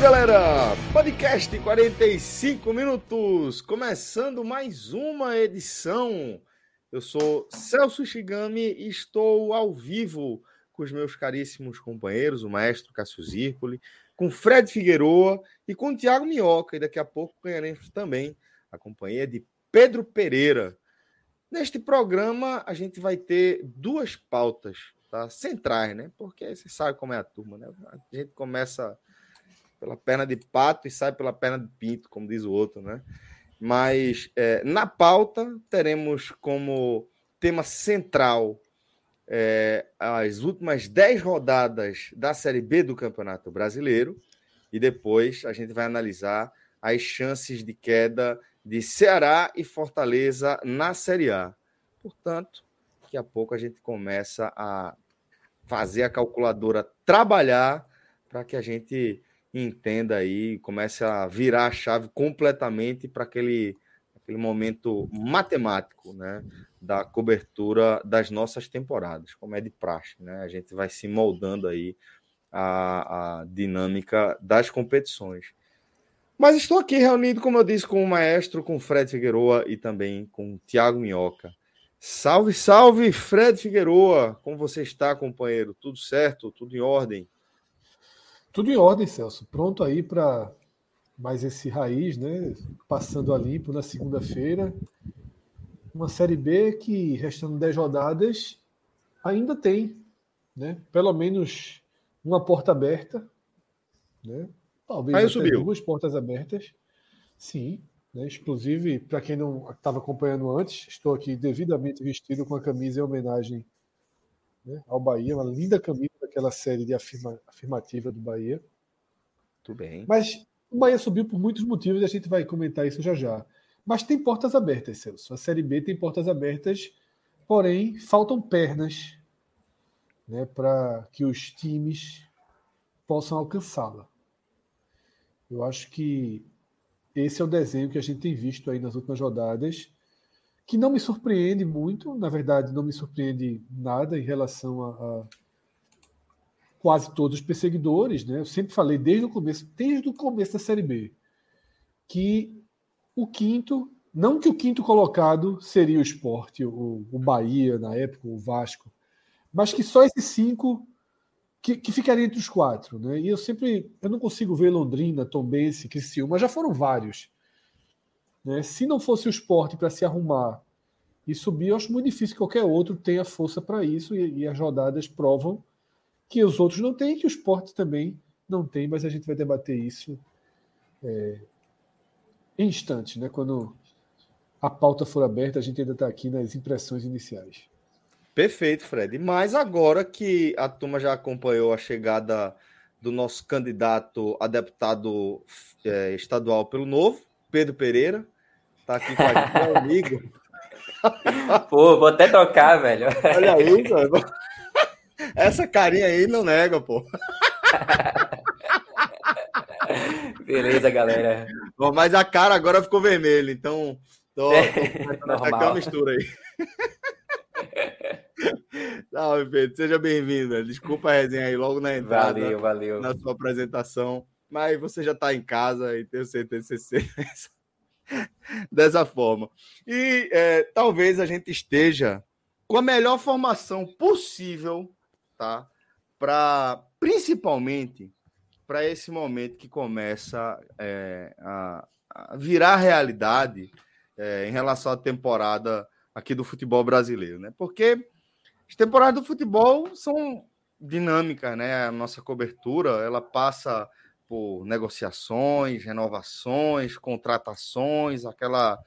Galera! Podcast 45 minutos, começando mais uma edição. Eu sou Celso Shigami e estou ao vivo com os meus caríssimos companheiros, o maestro Cássio Zirpoli, com Fred Figueroa e com Tiago Minhoca. E daqui a pouco ganharemos também a companhia de Pedro Pereira. Neste programa, a gente vai ter duas pautas tá? centrais, né? Porque você sabe como é a turma, né? A gente começa pela perna de pato e sai pela perna de pinto, como diz o outro, né? Mas é, na pauta teremos como tema central é, as últimas 10 rodadas da Série B do Campeonato Brasileiro e depois a gente vai analisar as chances de queda de Ceará e Fortaleza na Série A. Portanto, daqui a pouco a gente começa a fazer a calculadora trabalhar para que a gente entenda aí, comece a virar a chave completamente para aquele, aquele momento matemático, né, da cobertura das nossas temporadas, como é de praxe, né? A gente vai se moldando aí a, a dinâmica das competições. Mas estou aqui reunido, como eu disse, com o maestro, com o Fred Figueroa e também com o Tiago Minhoca. Salve, salve, Fred Figueroa! Como você está, companheiro? Tudo certo? Tudo em ordem? Tudo em ordem, Celso. Pronto aí para mais esse raiz, né? Passando a limpo na segunda-feira. Uma Série B que, restando 10 rodadas, ainda tem, né? Pelo menos uma porta aberta, né? Talvez aí até subiu. duas portas abertas. Sim, né? Inclusive, para quem não estava acompanhando antes, estou aqui devidamente vestido com a camisa em homenagem né, ao Bahia, uma linda camisa daquela série de afirma, afirmativa do Bahia. Tudo bem. Mas o Bahia subiu por muitos motivos e a gente vai comentar isso já já. Mas tem portas abertas, Celso. A Série B tem portas abertas, porém faltam pernas né, para que os times possam alcançá-la. Eu acho que esse é o desenho que a gente tem visto aí nas últimas rodadas, que não me surpreende muito, na verdade, não me surpreende nada em relação a, a quase todos os perseguidores, né? Eu sempre falei desde o começo, desde o começo da Série B, que o quinto, não que o quinto colocado seria o esporte, o, o Bahia na época, o Vasco, mas que só esses cinco que, que ficaria entre os quatro, né? E eu sempre, eu não consigo ver Londrina, Tombense, Criciúma, já foram vários. Né? Se não fosse o esporte para se arrumar e subir, eu acho muito difícil que qualquer outro tenha força para isso e, e, as rodadas provam que os outros não têm, que o esporte também não tem, mas a gente vai debater isso é, em instantes, né? Quando a pauta for aberta, a gente ainda está aqui nas impressões iniciais. Perfeito, Fred. Mas agora que a turma já acompanhou a chegada do nosso candidato a deputado é, estadual pelo Novo, Pedro Pereira, tá aqui com a gente, meu amigo. Pô, vou até trocar, velho. Olha aí, velho. Essa carinha aí não nega, pô. Beleza, galera. Bom, mas a cara agora ficou vermelha, então tô, É, tô até uma mistura aí. Salve, Pedro. Seja bem-vindo. Desculpa a resenha aí logo na entrada. Valeu, valeu. Na sua apresentação. Mas você já está em casa e tenho certeza que você dessa forma. E é, talvez a gente esteja com a melhor formação possível, tá? Para principalmente para esse momento que começa é, a, a, virar realidade é, em relação à temporada aqui do futebol brasileiro, né? Porque As temporadas do futebol são dinâmicas, né? A nossa cobertura, ela passa por negociações, renovações, contratações, aquela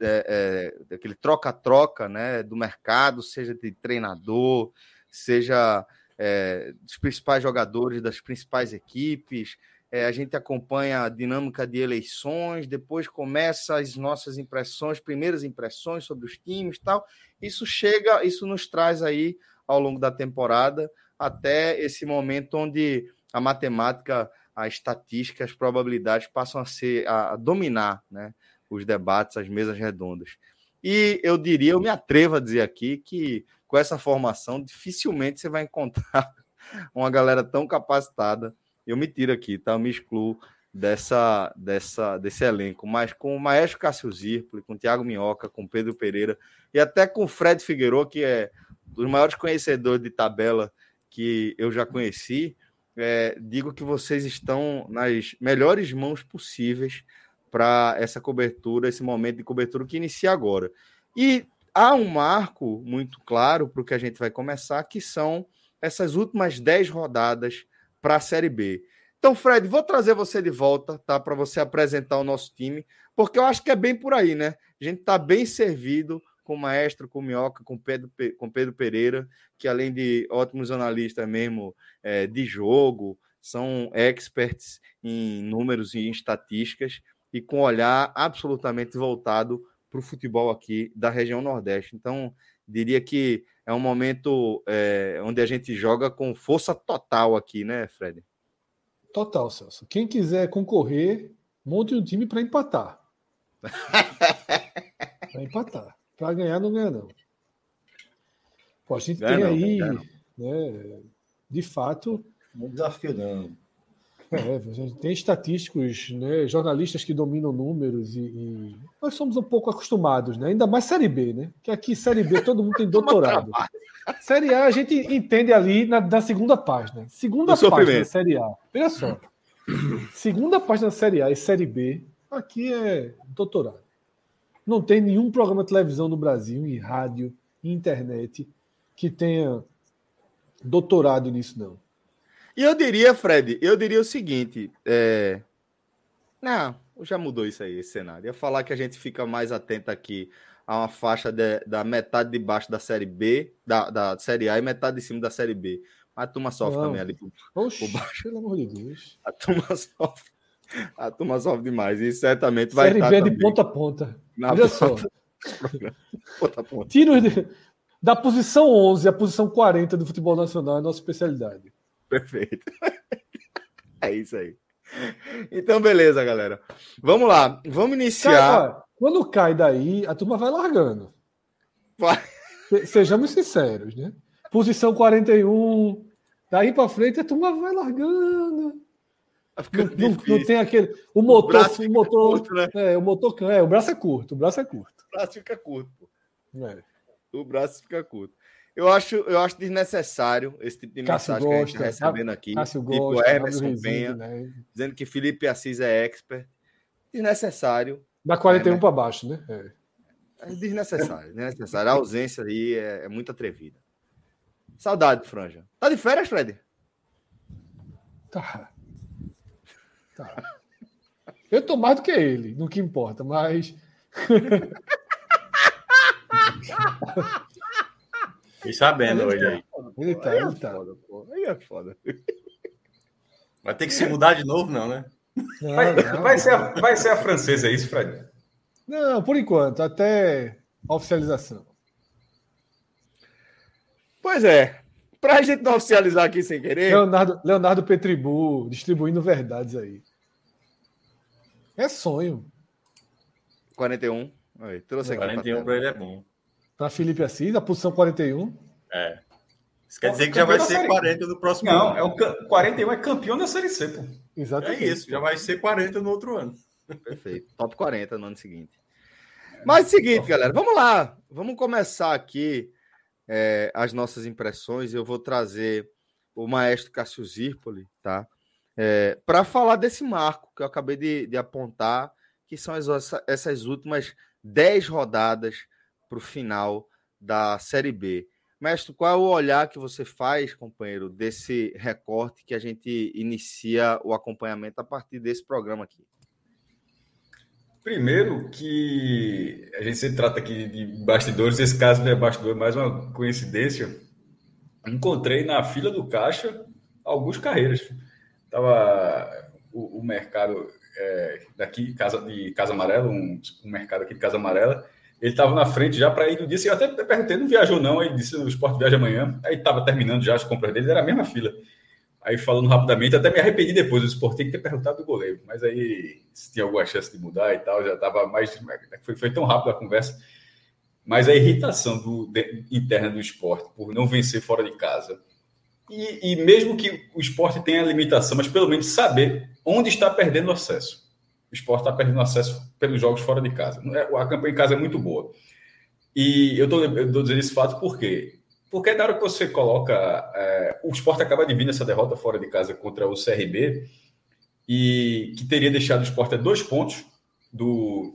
é, é, aquele troca-troca né, do mercado, seja de treinador, seja é, dos principais jogadores das principais equipes. É, a gente acompanha a dinâmica de eleições, depois começa as nossas impressões, primeiras impressões sobre os times tal. Isso chega, isso nos traz aí ao longo da temporada até esse momento onde a matemática, a estatística, as probabilidades passam a ser a, a dominar, né? os debates, as mesas redondas. E eu diria, eu me atrevo a dizer aqui que com essa formação dificilmente você vai encontrar uma galera tão capacitada. Eu me tiro aqui, tá? Eu me excluo dessa, dessa, desse elenco, mas com o Maestro Cássio Zirpoli, com o Thiago Minhoca, com Pedro Pereira e até com o Fred Figueiredo, que é um dos maiores conhecedores de tabela que eu já conheci, é, digo que vocês estão nas melhores mãos possíveis para essa cobertura, esse momento de cobertura que inicia agora. E há um marco muito claro para o que a gente vai começar, que são essas últimas 10 rodadas para a Série B. Então, Fred, vou trazer você de volta, tá? Para você apresentar o nosso time, porque eu acho que é bem por aí, né? A gente está bem servido com o Maestro, com o Minhoca, com Pedro, com Pedro Pereira, que além de ótimos analistas mesmo é, de jogo, são experts em números e em estatísticas e com olhar absolutamente voltado para o futebol aqui da região Nordeste. Então, diria que é um momento é, onde a gente joga com força total aqui, né, Fred? Total, Celso. Quem quiser concorrer, monte um time para empatar. para empatar. Para ganhar, não ganha, não. Pô, a gente ganha tem não, aí, né, de fato. Um desafio, não. É, a gente tem estatísticos, né, jornalistas que dominam números e, e, nós somos um pouco acostumados, né? ainda mais Série B, né? Que aqui Série B todo mundo tem doutorado. série A a gente entende ali na, na segunda página. Segunda página da Série A. Olha só. Segunda página da Série A e Série B, aqui é doutorado. Não tem nenhum programa de televisão no Brasil, em rádio, em internet, que tenha doutorado nisso, não. E eu diria, Fred, eu diria o seguinte: é... não, já mudou isso aí, esse cenário. Ia falar que a gente fica mais atento aqui a uma faixa de, da metade de baixo da série B, da, da série A e metade de cima da série B. A turma sofre não. também ali por, Oxi, por baixo. Pelo amor de Deus. A turma sofre. A turma sofre demais. E certamente vai série estar. Série B de ponta a ponta. Na Olha só. ponta a ponta. Tiro da posição 11 à posição 40 do futebol nacional é a nossa especialidade. Perfeito. É isso aí. Então, beleza, galera. Vamos lá. Vamos iniciar. Cara, quando cai daí, a turma vai largando. Vai. Sejamos sinceros, né? Posição 41. Daí para frente, a turma vai largando. Não, não, não, tem aquele. O motor. O, o motor. Curto, né? é, o motor. É, o braço é curto. O braço é curto. O braço fica curto. É. O braço fica curto. Eu acho, eu acho desnecessário esse tipo de Cássio mensagem gosta, que a gente está recebendo aqui. Cássio tipo gosta, Emerson Penha, né? dizendo que Felipe Assis é expert. Desnecessário. Da 41 né? para baixo, né? É. é desnecessário, desnecessário. A ausência aí é, é muito atrevida. Saudade, Franja. Tá de férias, Fred? Tá. Tá. Eu tô mais do que ele, no que importa, mas. Fiquei sabendo hoje aí. Ele tá, ele tá. Aí é foda. Vai ter que se mudar de novo, não, né? Não, vai, não. Vai, ser a, vai ser a francesa, é isso, Fred? Não, por enquanto, até oficialização. Pois é. Pra gente não oficializar aqui sem querer. Leonardo, Leonardo Petribu distribuindo verdades aí. É sonho. 41. Aí, trouxe aqui 41 para ele é bom para Felipe Assis, a posição 41. É. Isso quer dizer que já vai ser 40 no próximo Não, ano. é o 41 é campeão da Série C, pô. Exatamente. É isso, já vai ser 40 no outro ano. Perfeito. Top 40 no ano seguinte. Mas é o seguinte, galera, vamos lá. Vamos começar aqui é, as nossas impressões. Eu vou trazer o maestro Cássio Zirpoli, tá? É, para falar desse marco que eu acabei de, de apontar, que são as, essas últimas 10 rodadas para o final da Série B. Mestre, qual é o olhar que você faz, companheiro, desse recorte que a gente inicia o acompanhamento a partir desse programa aqui? Primeiro que a gente sempre trata aqui de bastidores, esse caso não é bastidor, é mais uma coincidência. Encontrei na fila do caixa alguns carreiras. Tava o, o mercado é, daqui casa, de Casa Amarela, um, um mercado aqui de Casa Amarela, ele estava na frente já para ir no dia. Eu até perguntei, não viajou não? Aí disse, o esporte viaja amanhã. Aí estava terminando já as compras dele, era a mesma fila. Aí falando rapidamente, até me arrependi depois, o esporte tem que ter perguntado do goleiro. Mas aí, se tinha alguma chance de mudar e tal, já estava mais... Foi, foi tão rápido a conversa. Mas a irritação do, de, interna do esporte por não vencer fora de casa. E, e mesmo que o esporte tenha limitação, mas pelo menos saber onde está perdendo acesso. O esporte está perdendo acesso pelos jogos fora de casa. É, a campanha em casa é muito boa. E eu estou dizendo esse fato por quê? Porque na hora que você coloca. É, o esporte acaba de vir nessa derrota fora de casa contra o CRB, e que teria deixado o esporte a dois pontos do,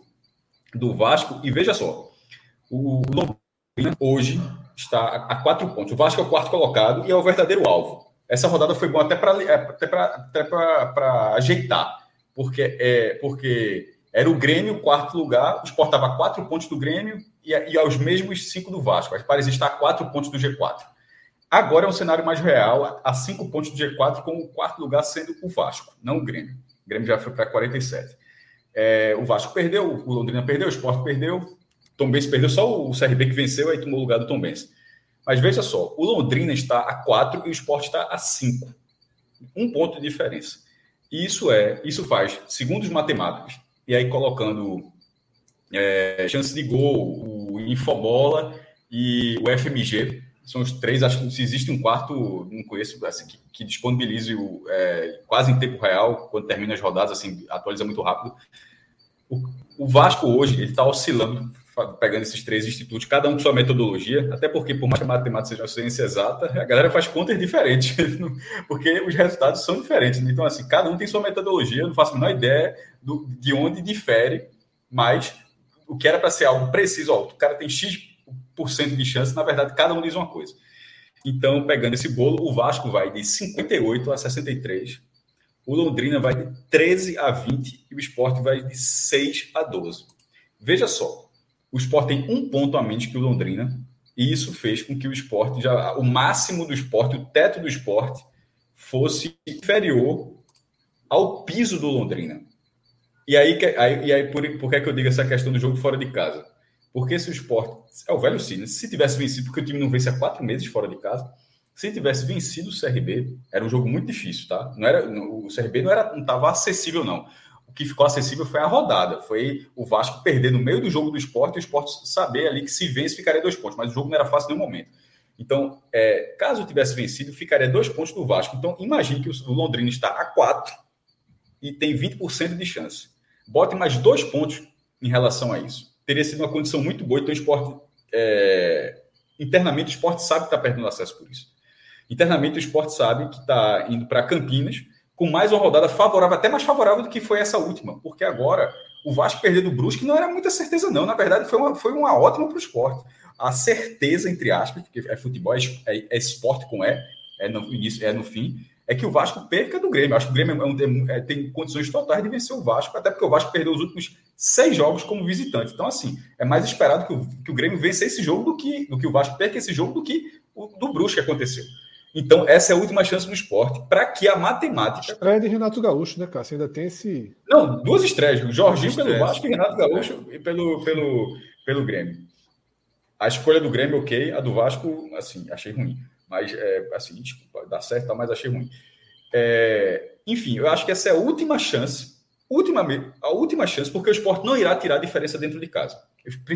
do Vasco. E veja só, o Londrina hoje está a quatro pontos. O Vasco é o quarto colocado e é o verdadeiro alvo. Essa rodada foi boa até para até até ajeitar porque, é, porque era o Grêmio, quarto lugar, o Sport estava quatro pontos do Grêmio e, e aos mesmos cinco do Vasco. Parecia estar a quatro pontos do G4. Agora é um cenário mais real, a cinco pontos do G4, com o quarto lugar sendo o Vasco, não o Grêmio. O Grêmio já foi para 47. É, o Vasco perdeu, o Londrina perdeu, o Sport perdeu, Tom Benz perdeu, só o CRB que venceu, aí tomou o lugar do Tom Benz. Mas veja só, o Londrina está a 4 e o Sport está a 5. Um ponto de diferença. Isso é, isso faz, segundo os matemáticos, e aí colocando é, chance de gol, o Infobola e o FMG, são os três, acho que se existe um quarto, não conheço, assim, que, que disponibilize o, é, quase em tempo real, quando termina as rodadas, assim, atualiza muito rápido. O, o Vasco hoje, ele está oscilando pegando esses três institutos, cada um com sua metodologia, até porque, por mais que a matemática seja uma ciência exata, a galera faz contas diferentes, porque os resultados são diferentes. Então, assim, cada um tem sua metodologia, não faço a menor ideia do, de onde difere, mas o que era para ser algo preciso, ó, o cara tem X% de chance, na verdade, cada um diz uma coisa. Então, pegando esse bolo, o Vasco vai de 58 a 63, o Londrina vai de 13 a 20 e o Sport vai de 6 a 12. Veja só, o Sport tem um ponto a menos que o Londrina, e isso fez com que o esporte, já, o máximo do esporte, o teto do esporte, fosse inferior ao piso do Londrina. E aí, aí, e aí por, por que, é que eu digo essa questão do jogo fora de casa? Porque se o esporte. É o velho Cine. Se tivesse vencido, porque o time não vence há quatro meses fora de casa, se tivesse vencido o CRB, era um jogo muito difícil, tá? Não era, o CRB não era, não estava acessível, não que ficou acessível foi a rodada. Foi o Vasco perder no meio do jogo do esporte e o esporte saber ali que se vence ficaria dois pontos. Mas o jogo não era fácil em nenhum momento. Então, é, caso tivesse vencido, ficaria dois pontos do Vasco. Então, imagine que o Londrina está a quatro e tem 20% de chance. Bote mais dois pontos em relação a isso. Teria sido uma condição muito boa. Então, o esporte, é, internamente, o esporte sabe que está perdendo acesso por isso. Internamente, o esporte sabe que está indo para Campinas com mais uma rodada favorável, até mais favorável do que foi essa última, porque agora o Vasco perder do Brusque não era muita certeza, não. Na verdade, foi uma, foi uma ótima para o esporte. A certeza, entre aspas, porque é futebol, é, é, é esporte com E, é no início, é no fim, é que o Vasco perca do Grêmio. Acho que o Grêmio é um, é, tem condições totais de vencer o Vasco, até porque o Vasco perdeu os últimos seis jogos como visitante. Então, assim, é mais esperado que o, que o Grêmio vença esse jogo do que, do que o Vasco perca esse jogo do que o do Brusque aconteceu. Então, essa é a última chance do esporte para que a matemática. Estreia de Renato Gaúcho, né, Cássio? Ainda tem esse. Não, duas estreias. Jorginho duas pelo. Vasco e Renato Gaúcho e pelo, pelo, pelo Grêmio. A escolha do Grêmio, ok. A do Vasco, assim, achei ruim. Mas, é, assim, desculpa, dá certo, mas achei ruim. É, enfim, eu acho que essa é a última chance. Última, a última chance, porque o esporte não irá tirar a diferença dentro de casa.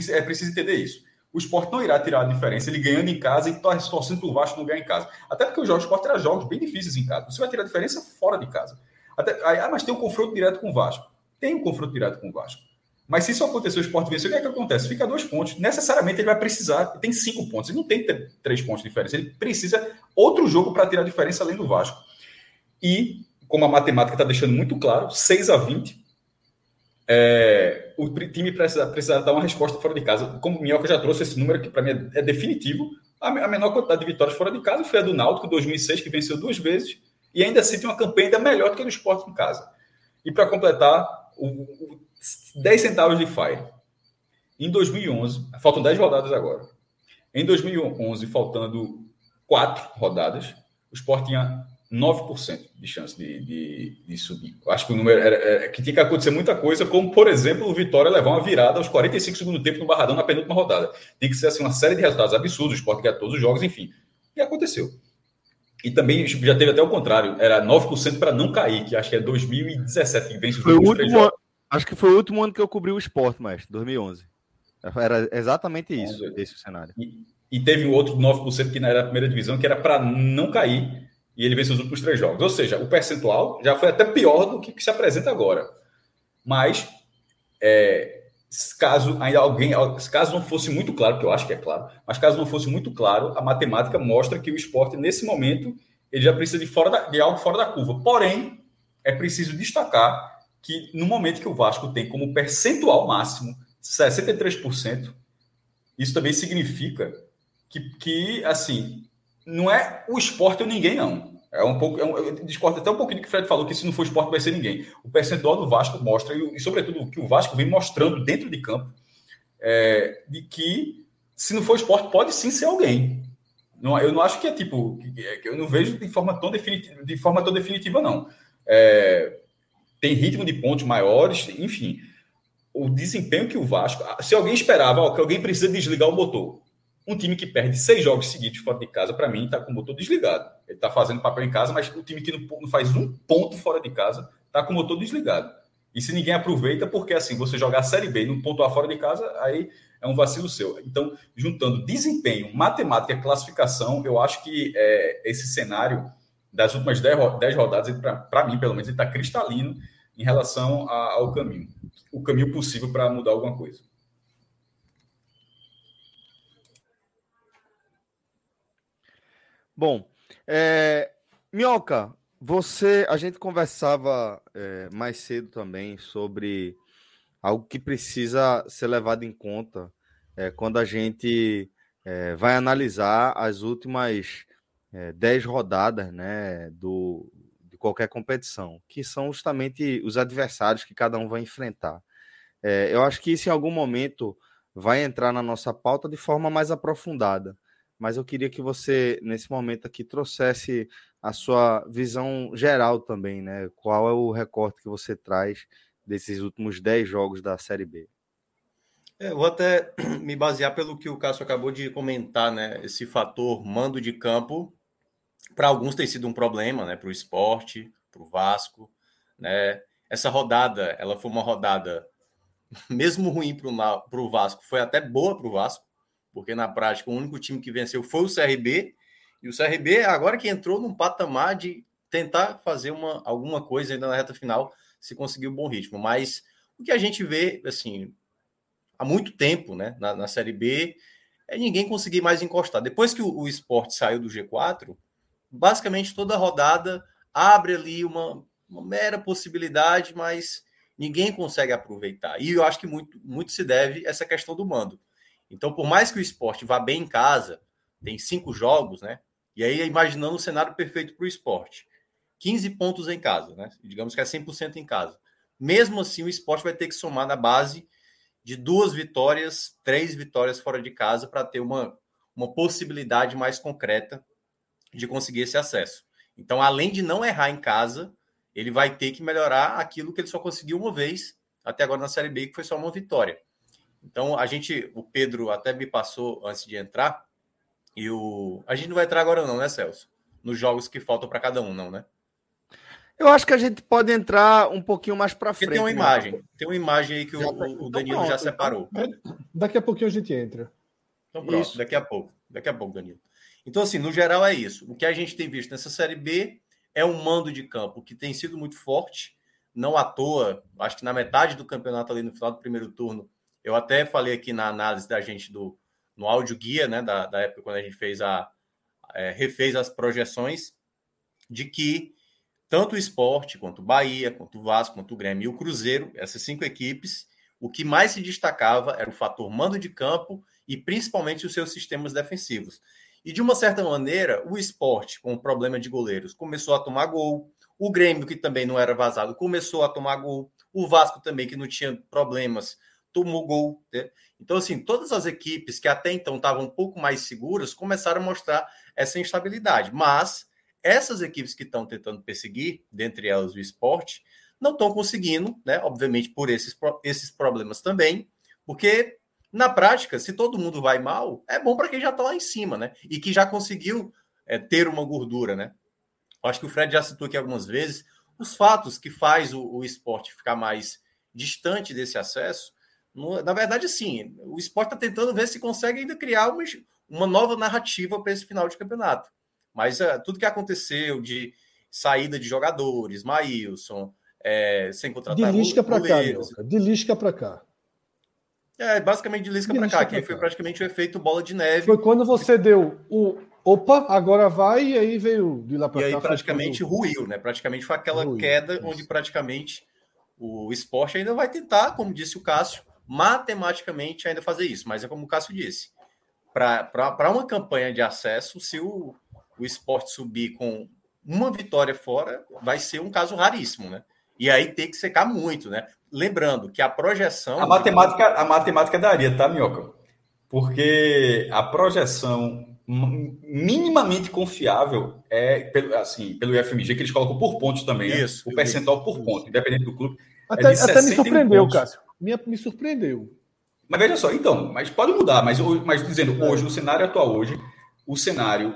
É preciso entender isso o esporte não irá tirar a diferença, ele ganhando em casa e torcendo para o Vasco não ganhar em casa. Até porque os jogos do esporte eram jogos bem difíceis em casa. Você vai tirar a diferença fora de casa. Até, ah, mas tem um confronto direto com o Vasco. Tem um confronto direto com o Vasco. Mas se isso acontecer, o esporte vencer, o que é que acontece? Fica dois pontos. Necessariamente ele vai precisar, tem cinco pontos. Ele não tem três pontos de diferença. Ele precisa outro jogo para tirar a diferença além do Vasco. E, como a matemática está deixando muito claro, 6 a 20 é, o time precisa, precisa dar uma resposta fora de casa. Como o Minhoca já trouxe esse número, que para mim é, é, definitivo, A, a menor quantidade de vitórias fora de casa foi a do Náutico, 2006, que venceu duas vezes, e ainda assim tem uma campanha ainda melhor do que a do Sport em casa. E para completar, o, o, 10 centavos de FIRE. Em 2011, faltam 10 rodadas agora. Em 2011, faltando 4 rodadas, o Sport tinha 9% de chance de, de, de, subir. Acho que o número era, era, que tinha que acontecer muita coisa, como, por exemplo, o Vitória levar uma virada aos 45 segundos do tempo no Barradão na penúltima rodada. Tem que ser assim, uma série de resultados absurdos, o Sport ganha todos os jogos, enfim. E aconteceu. E também já teve até o contrário, era 9% para não cair, que acho que é 2017 que vence os Foi o último, ano, Acho que foi o último ano que eu cobri o esporte, mas 2011. Era exatamente isso, esse cenário. E, e teve o outro 9% que era a primeira divisão, que era para não cair e ele venceu os últimos três jogos. Ou seja, o percentual já foi até pior do que, que se apresenta agora. Mas, é, caso ainda alguém, caso não fosse muito claro, que eu acho que é claro, mas caso não fosse muito claro, a matemática mostra que o esporte, nesse momento, ele já precisa de, fora da, de algo fora da curva. Porém, é preciso destacar que no momento que o Vasco tem como percentual máximo 63%, isso também significa que, que assim, não é o esporte ou ninguém, não. É um pouco, é um, eu discordo até um pouquinho do que o Fred falou, que se não for esporte vai ser ninguém. O percentual do Vasco mostra, e, e sobretudo o que o Vasco vem mostrando dentro de campo, é, de que se não for esporte, pode sim ser alguém. Não, eu não acho que é tipo, eu não vejo de forma tão definitiva, de forma tão definitiva não. É, tem ritmo de pontos maiores, enfim. O desempenho que o Vasco. Se alguém esperava ó, que alguém precisa desligar o motor, um time que perde seis jogos seguidos fora de casa, para mim, está com o motor desligado. Ele está fazendo papel em casa, mas o time que não, faz um ponto fora de casa está com o motor desligado. E se ninguém aproveita, porque assim, você jogar a Série B e não pontuar fora de casa, aí é um vacilo seu. Então, juntando desempenho, matemática e classificação, eu acho que é, esse cenário das últimas 10 rodadas, para mim, pelo menos, ele está cristalino em relação a, ao caminho. O caminho possível para mudar alguma coisa. Bom, é, Minhoca, você, a gente conversava é, mais cedo também sobre algo que precisa ser levado em conta é, quando a gente é, vai analisar as últimas é, 10 rodadas né, do, de qualquer competição, que são justamente os adversários que cada um vai enfrentar. É, eu acho que isso em algum momento vai entrar na nossa pauta de forma mais aprofundada mas eu queria que você, nesse momento aqui, trouxesse a sua visão geral também, né? Qual é o recorte que você traz desses últimos 10 jogos da Série B? É, vou até me basear pelo que o Cássio acabou de comentar, né? Esse fator mando de campo, para alguns tem sido um problema, né? Para o esporte, para o Vasco, né? Essa rodada, ela foi uma rodada, mesmo ruim para o Vasco, foi até boa para o Vasco, porque na prática o único time que venceu foi o CRB, e o CRB agora que entrou num patamar de tentar fazer uma, alguma coisa ainda na reta final, se conseguir um bom ritmo. Mas o que a gente vê, assim, há muito tempo, né, na, na Série B, é ninguém conseguir mais encostar. Depois que o, o esporte saiu do G4, basicamente toda rodada abre ali uma, uma mera possibilidade, mas ninguém consegue aproveitar. E eu acho que muito, muito se deve essa questão do mando. Então, por mais que o esporte vá bem em casa, tem cinco jogos, né? E aí, imaginando o cenário perfeito para o esporte: 15 pontos em casa, né? Digamos que é 100% em casa. Mesmo assim, o esporte vai ter que somar na base de duas vitórias, três vitórias fora de casa para ter uma, uma possibilidade mais concreta de conseguir esse acesso. Então, além de não errar em casa, ele vai ter que melhorar aquilo que ele só conseguiu uma vez até agora na Série B, que foi só uma vitória. Então, a gente, o Pedro até me passou antes de entrar, e o. A gente não vai entrar agora, não, né, Celso? Nos jogos que faltam para cada um, não, né? Eu acho que a gente pode entrar um pouquinho mais para frente. tem uma né? imagem, tem uma imagem aí que o, tá... o Danilo então, já separou. Então, daqui a pouquinho a gente entra. Então pronto, isso. daqui a pouco. Daqui a pouco, Danilo. Então, assim, no geral é isso. O que a gente tem visto nessa Série B é um mando de campo que tem sido muito forte, não à toa, acho que na metade do campeonato ali no final do primeiro turno, eu até falei aqui na análise da gente do no áudio guia, né, da, da época quando a gente fez a é, refez as projeções de que tanto o esporte quanto o Bahia, quanto o Vasco, quanto o Grêmio e o Cruzeiro, essas cinco equipes, o que mais se destacava era o fator mando de campo e principalmente os seus sistemas defensivos. E de uma certa maneira, o esporte, com o problema de goleiros, começou a tomar gol. O Grêmio, que também não era vazado, começou a tomar gol. O Vasco também, que não tinha problemas, tomou gol. Né? Então, assim, todas as equipes que até então estavam um pouco mais seguras começaram a mostrar essa instabilidade. Mas essas equipes que estão tentando perseguir, dentre elas o esporte, não estão conseguindo, né? Obviamente, por esses, esses problemas também, porque na prática, se todo mundo vai mal, é bom para quem já está lá em cima, né? E que já conseguiu é, ter uma gordura, né? Acho que o Fred já citou aqui algumas vezes os fatos que faz o, o esporte ficar mais distante desse acesso na verdade, sim, o esporte está tentando ver se consegue ainda criar uma, uma nova narrativa para esse final de campeonato. Mas uh, tudo que aconteceu de saída de jogadores, Maílson, é, sem contratar. De Lisca para cá, De Lisca para cá. É, basicamente de Lisca para cá, que foi praticamente o efeito bola de neve. Foi quando você deu o opa, agora vai, e aí veio de lá para cá. E aí praticamente ruiu, né? Praticamente foi aquela ruiu, queda isso. onde praticamente o esporte ainda vai tentar, como disse o Cássio, matematicamente ainda fazer isso, mas é como o Cássio disse, para uma campanha de acesso, se o, o esporte subir com uma vitória fora, vai ser um caso raríssimo, né? E aí tem que secar muito, né? Lembrando que a projeção. A matemática, a matemática daria, tá, Minhoca? Porque a projeção minimamente confiável é pelo, assim, pelo IFMG, que eles colocam por pontos também, né? Isso, né? o percentual por ponto, independente do clube. Até, é até me surpreendeu, pontos. Cássio me, me surpreendeu. Mas veja só, então, mas pode mudar, mas, mas dizendo, hoje, o cenário atual hoje, o cenário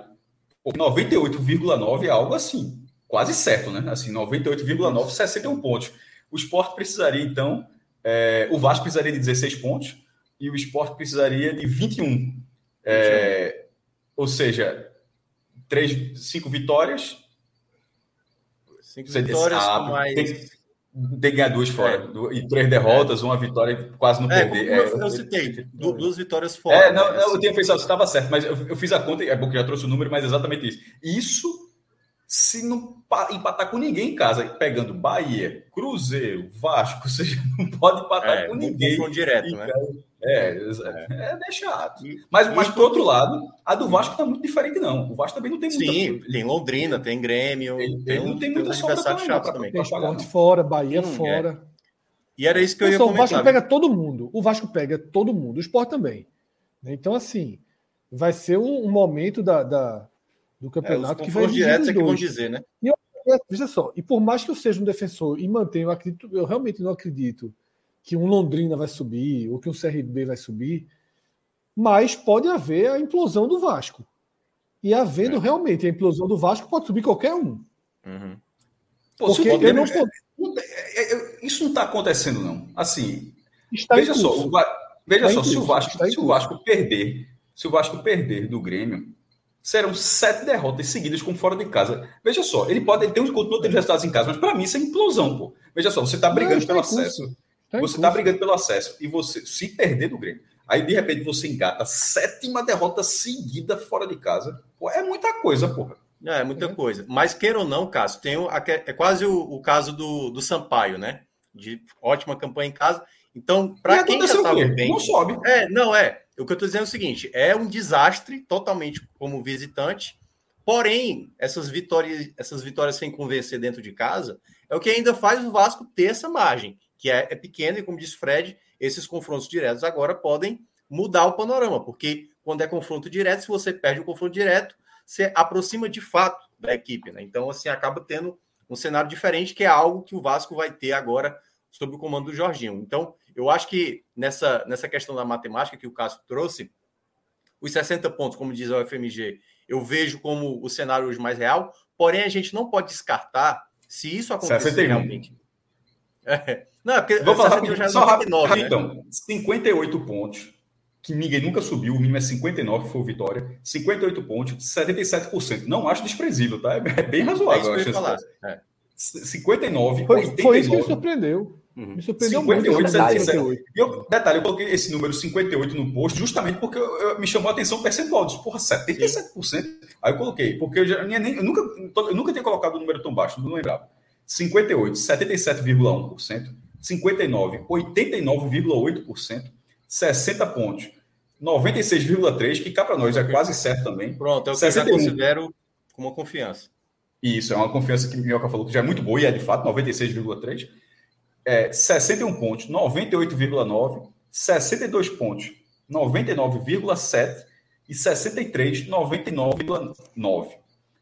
98,9 é algo assim, quase certo, né? Assim, 98,9, 61 pontos. O esporte precisaria, então, é, o Vasco precisaria de 16 pontos e o esporte precisaria de 21. É, ou seja, três, cinco vitórias. Cinco vitórias, ah, mais... Tem, tem que ganhar duas fora. É. E três derrotas, é. uma vitória, quase não é, perder. Eu, eu, citei, duas vitórias fora. É, não, eu tinha pensado que estava certo, mas eu, eu, fiz a conta, é bom que já trouxe o número, mas é exatamente isso. Isso se não empatar com ninguém em casa, pegando Bahia, Cruzeiro, Vasco, ou seja, não pode empatar é, com ninguém. direto, né? É, é, é chato. Mas, mas por outro lado, a do Vasco tá muito diferente, não. O Vasco também não tem muita. Sim, tem Londrina, tem Grêmio. Tem, tem, não tem muita adversário chato também. Tem esporte fora, Bahia hum, fora. É. E era isso que eu ia só, comentar. O Vasco pega todo mundo. O Vasco pega todo mundo. O esporte também. Então, assim, vai ser um, um momento da, da, do campeonato é, que vai direto é que vão dizer, né? E eu, veja só, e por mais que eu seja um defensor e mantenha, eu, acredito, eu realmente não acredito que um Londrina vai subir ou que um CRB vai subir, mas pode haver a implosão do Vasco. E havendo é. realmente a implosão do Vasco, pode subir qualquer um. Uhum. Pô, Porque eu não é, é, Isso não está acontecendo, não. Assim, está veja só, o, veja está só, se o Vasco, se o Vasco perder, se o Vasco perder do Grêmio, serão sete derrotas seguidas com fora de casa. Veja só, ele pode ter um continua tendo resultados em casa, mas para mim isso é implosão, pô. Veja só, você está brigando pelo acesso. Tá você está brigando pelo acesso e você se perder do Grêmio, aí de repente você engata sétima derrota seguida fora de casa. Pô, é muita coisa, porra. É, é muita é. coisa. Mas queira ou não, Cássio, tem o, é quase o, o, caso do, do Sampaio, né? De ótima campanha em casa. Então, para quem já estava bem. Não sobe. É, não é. O que eu estou dizendo é o seguinte: é um desastre totalmente como visitante. Porém, essas vitórias, essas vitórias sem convencer dentro de casa é o que ainda faz o Vasco ter essa margem que é, é pequeno, e como disse Fred, esses confrontos diretos agora podem mudar o panorama, porque quando é confronto direto, se você perde o confronto direto, você aproxima de fato da equipe, né? Então, assim, acaba tendo um cenário diferente, que é algo que o Vasco vai ter agora sob o comando do Jorginho. Então, eu acho que nessa, nessa questão da matemática que o Cássio trouxe, os 60 pontos, como diz o FMG, eu vejo como o cenário hoje mais real, porém a gente não pode descartar se isso acontecer 61. realmente. É, não, é porque Vou falar rapidinho, já só rápido, 9, rapidão. Né? 58 pontos, que ninguém nunca subiu, o mínimo é 59, foi o Vitória. 58 pontos, 77%. Não acho desprezível, tá? É bem razoável. É isso que eu falar. É. 59, foi, 89. Foi isso que me surpreendeu. Uhum. Me surpreendeu 58, muito. 78. E eu, detalhe, eu coloquei esse número 58 no post justamente porque eu, eu, me chamou a atenção o percentual. Disse, porra, 77%. Aí eu coloquei, porque eu, já, nem, eu, nunca, eu nunca tinha colocado um número tão baixo, não lembrava. 58, 77,1%. 59, 89,8%, 60 pontos, 96,3, que cá para nós é quase certo também. Pronto, é o que eu já 61. considero com uma confiança. Isso, é uma confiança que o Minhoca falou que já é muito boa, e é de fato, 96,3. É, 61 pontos, 98,9. 62 pontos, 99,7. E 63, 99,9.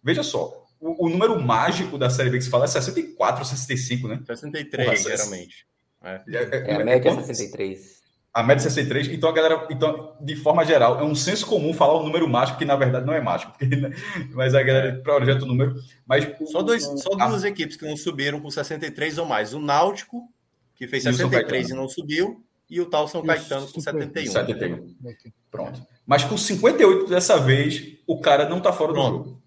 Veja só, o, o número mágico da Série B que se fala é 64, 65, né? 63, Porra, geralmente. É. É, a média é 63. A média é 63. Então, a galera, então, de forma geral, é um senso comum falar o número mágico, que na verdade não é mágico. porque, né, mas a galera projeta o número. Mas Só, dois, só a- duas equipes que não subiram com 63 ou mais. O Náutico, que fez E o São 63 e Caetano. não subiu, e o tal São E Caetano com Super- 71. 71. Pronto. Mas com 58 dessa vez, o cara não tá fora do Pronto. jogo.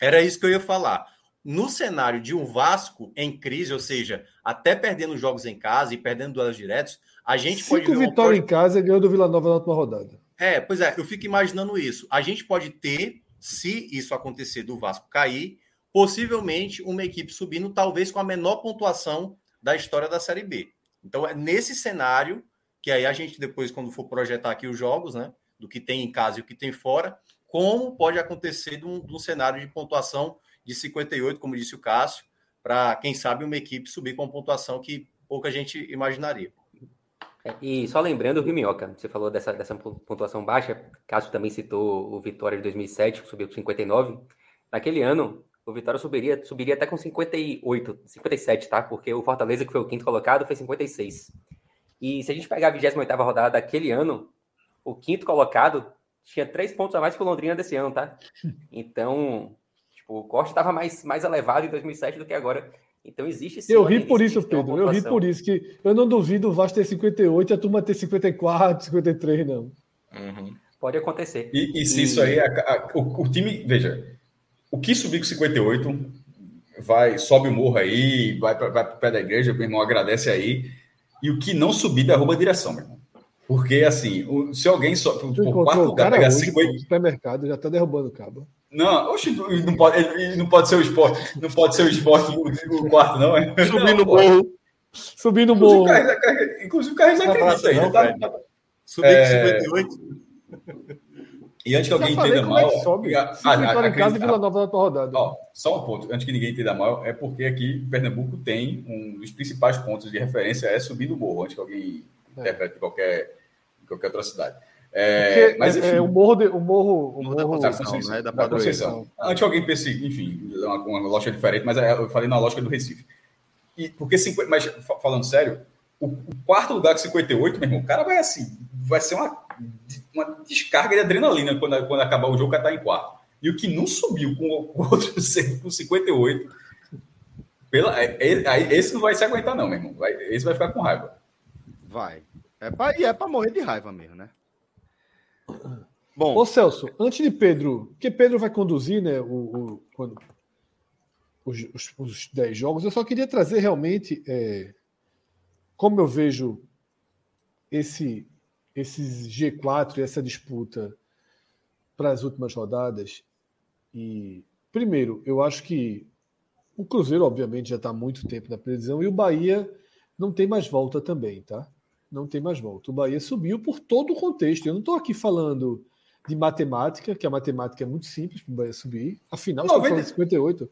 Era isso que eu ia falar. No cenário de um Vasco em crise, ou seja, até perdendo jogos em casa e perdendo duelos diretos, a gente pode Cinco ver uma vitórias em casa e ganhou do Vila Nova na última rodada. É, pois é, eu fico imaginando isso. A gente pode ter, se isso acontecer do Vasco cair, possivelmente uma equipe subindo, talvez com a menor pontuação da história da Série B. Então, é nesse cenário que aí a gente depois, quando for projetar aqui os jogos, né, do que tem em casa e o que tem fora, como pode acontecer de um, de um cenário de pontuação de 58, como disse o Cássio, para, quem sabe, uma equipe subir com uma pontuação que pouca gente imaginaria. É, E só lembrando, viu, Minhoca? Você falou dessa, dessa pontuação baixa. Cássio também citou o Vitória de 2007, que subiu com 59. Naquele ano, o Vitória subiria, subiria até com 58, 57, tá? Porque o Fortaleza, que foi o quinto colocado, fez 56. E se a gente pegar a 28 rodada daquele ano, o quinto colocado tinha três pontos a mais que o Londrina desse ano, tá? Então, tipo, o corte estava mais, mais elevado em 2007 do que agora. Então existe sim Eu ri por isso, Pedro. Eu ri por isso. que Eu não duvido o Vasco ter 58 e a turma ter 54, 53, não. Pode acontecer. E, e se E- isso aí, a- a- o, o time, veja, o que subir com 58 vai, sobe o morro aí, vai para pro pé da igreja, meu irmão agradece aí. E o que não subir, derruba a direção, meu irmão. Porque, assim, o- se alguém sobe por quarto o lugar, cara pegar hoje, 50. no supermercado, já tá derrubando o cabo. Não, oxe, não pode, ele não pode ser o esporte, não pode ser o esporte o, o quarto, não, é? Subir no Não, pô. morro. Subindo o o morro. Inclusive, o Carlos acredita aí. não, tá? Subir É, com 58. E antes que alguém entenda como é mal. que sobe. a- a- vitórias em casa e acredita- Vila Nova na última rodada. Ó, só um ponto, antes que ninguém entenda mal, é porque aqui em Pernambuco tem um dos principais pontos de referência é subir do morro, antes que alguém É. interprete em qualquer, qualquer outra cidade. É, Porque, mas enfim, é, o morro, de- o morro, o Morro da Conceição, né? Da da. Conceição. antes que alguém pense, enfim, uma, uma lógica diferente, mas é, eu falei na lógica do Recife. E, porque, cinqu- mas fa- falando sério, o, o quarto lugar com 58, meu irmão, o cara vai assim, vai ser uma, uma descarga de adrenalina quando, quando acabar o jogo, o cara tá em quarto. E o que não subiu com o outro com 58, pela, é- é- aí esse não vai se aguentar, não, meu irmão. Vai- esse vai ficar com raiva. Vai. É pra, e é pra morrer de raiva mesmo, né? Bom, Ô Celso, antes de Pedro, porque Pedro vai conduzir, né, o, o- quando, os, os, os 10 jogos, eu só queria trazer realmente é, como eu vejo esse, esses G4 e essa disputa para as últimas rodadas. E, primeiro, eu acho que o Cruzeiro, obviamente, já está há muito tempo na previsão e o Bahia não tem mais volta também, tá? Não tem mais volta. O Bahia subiu por todo o contexto. Eu não estou aqui falando de matemática, que a matemática é muito simples para o Bahia subir. Afinal, 90. falando de 58.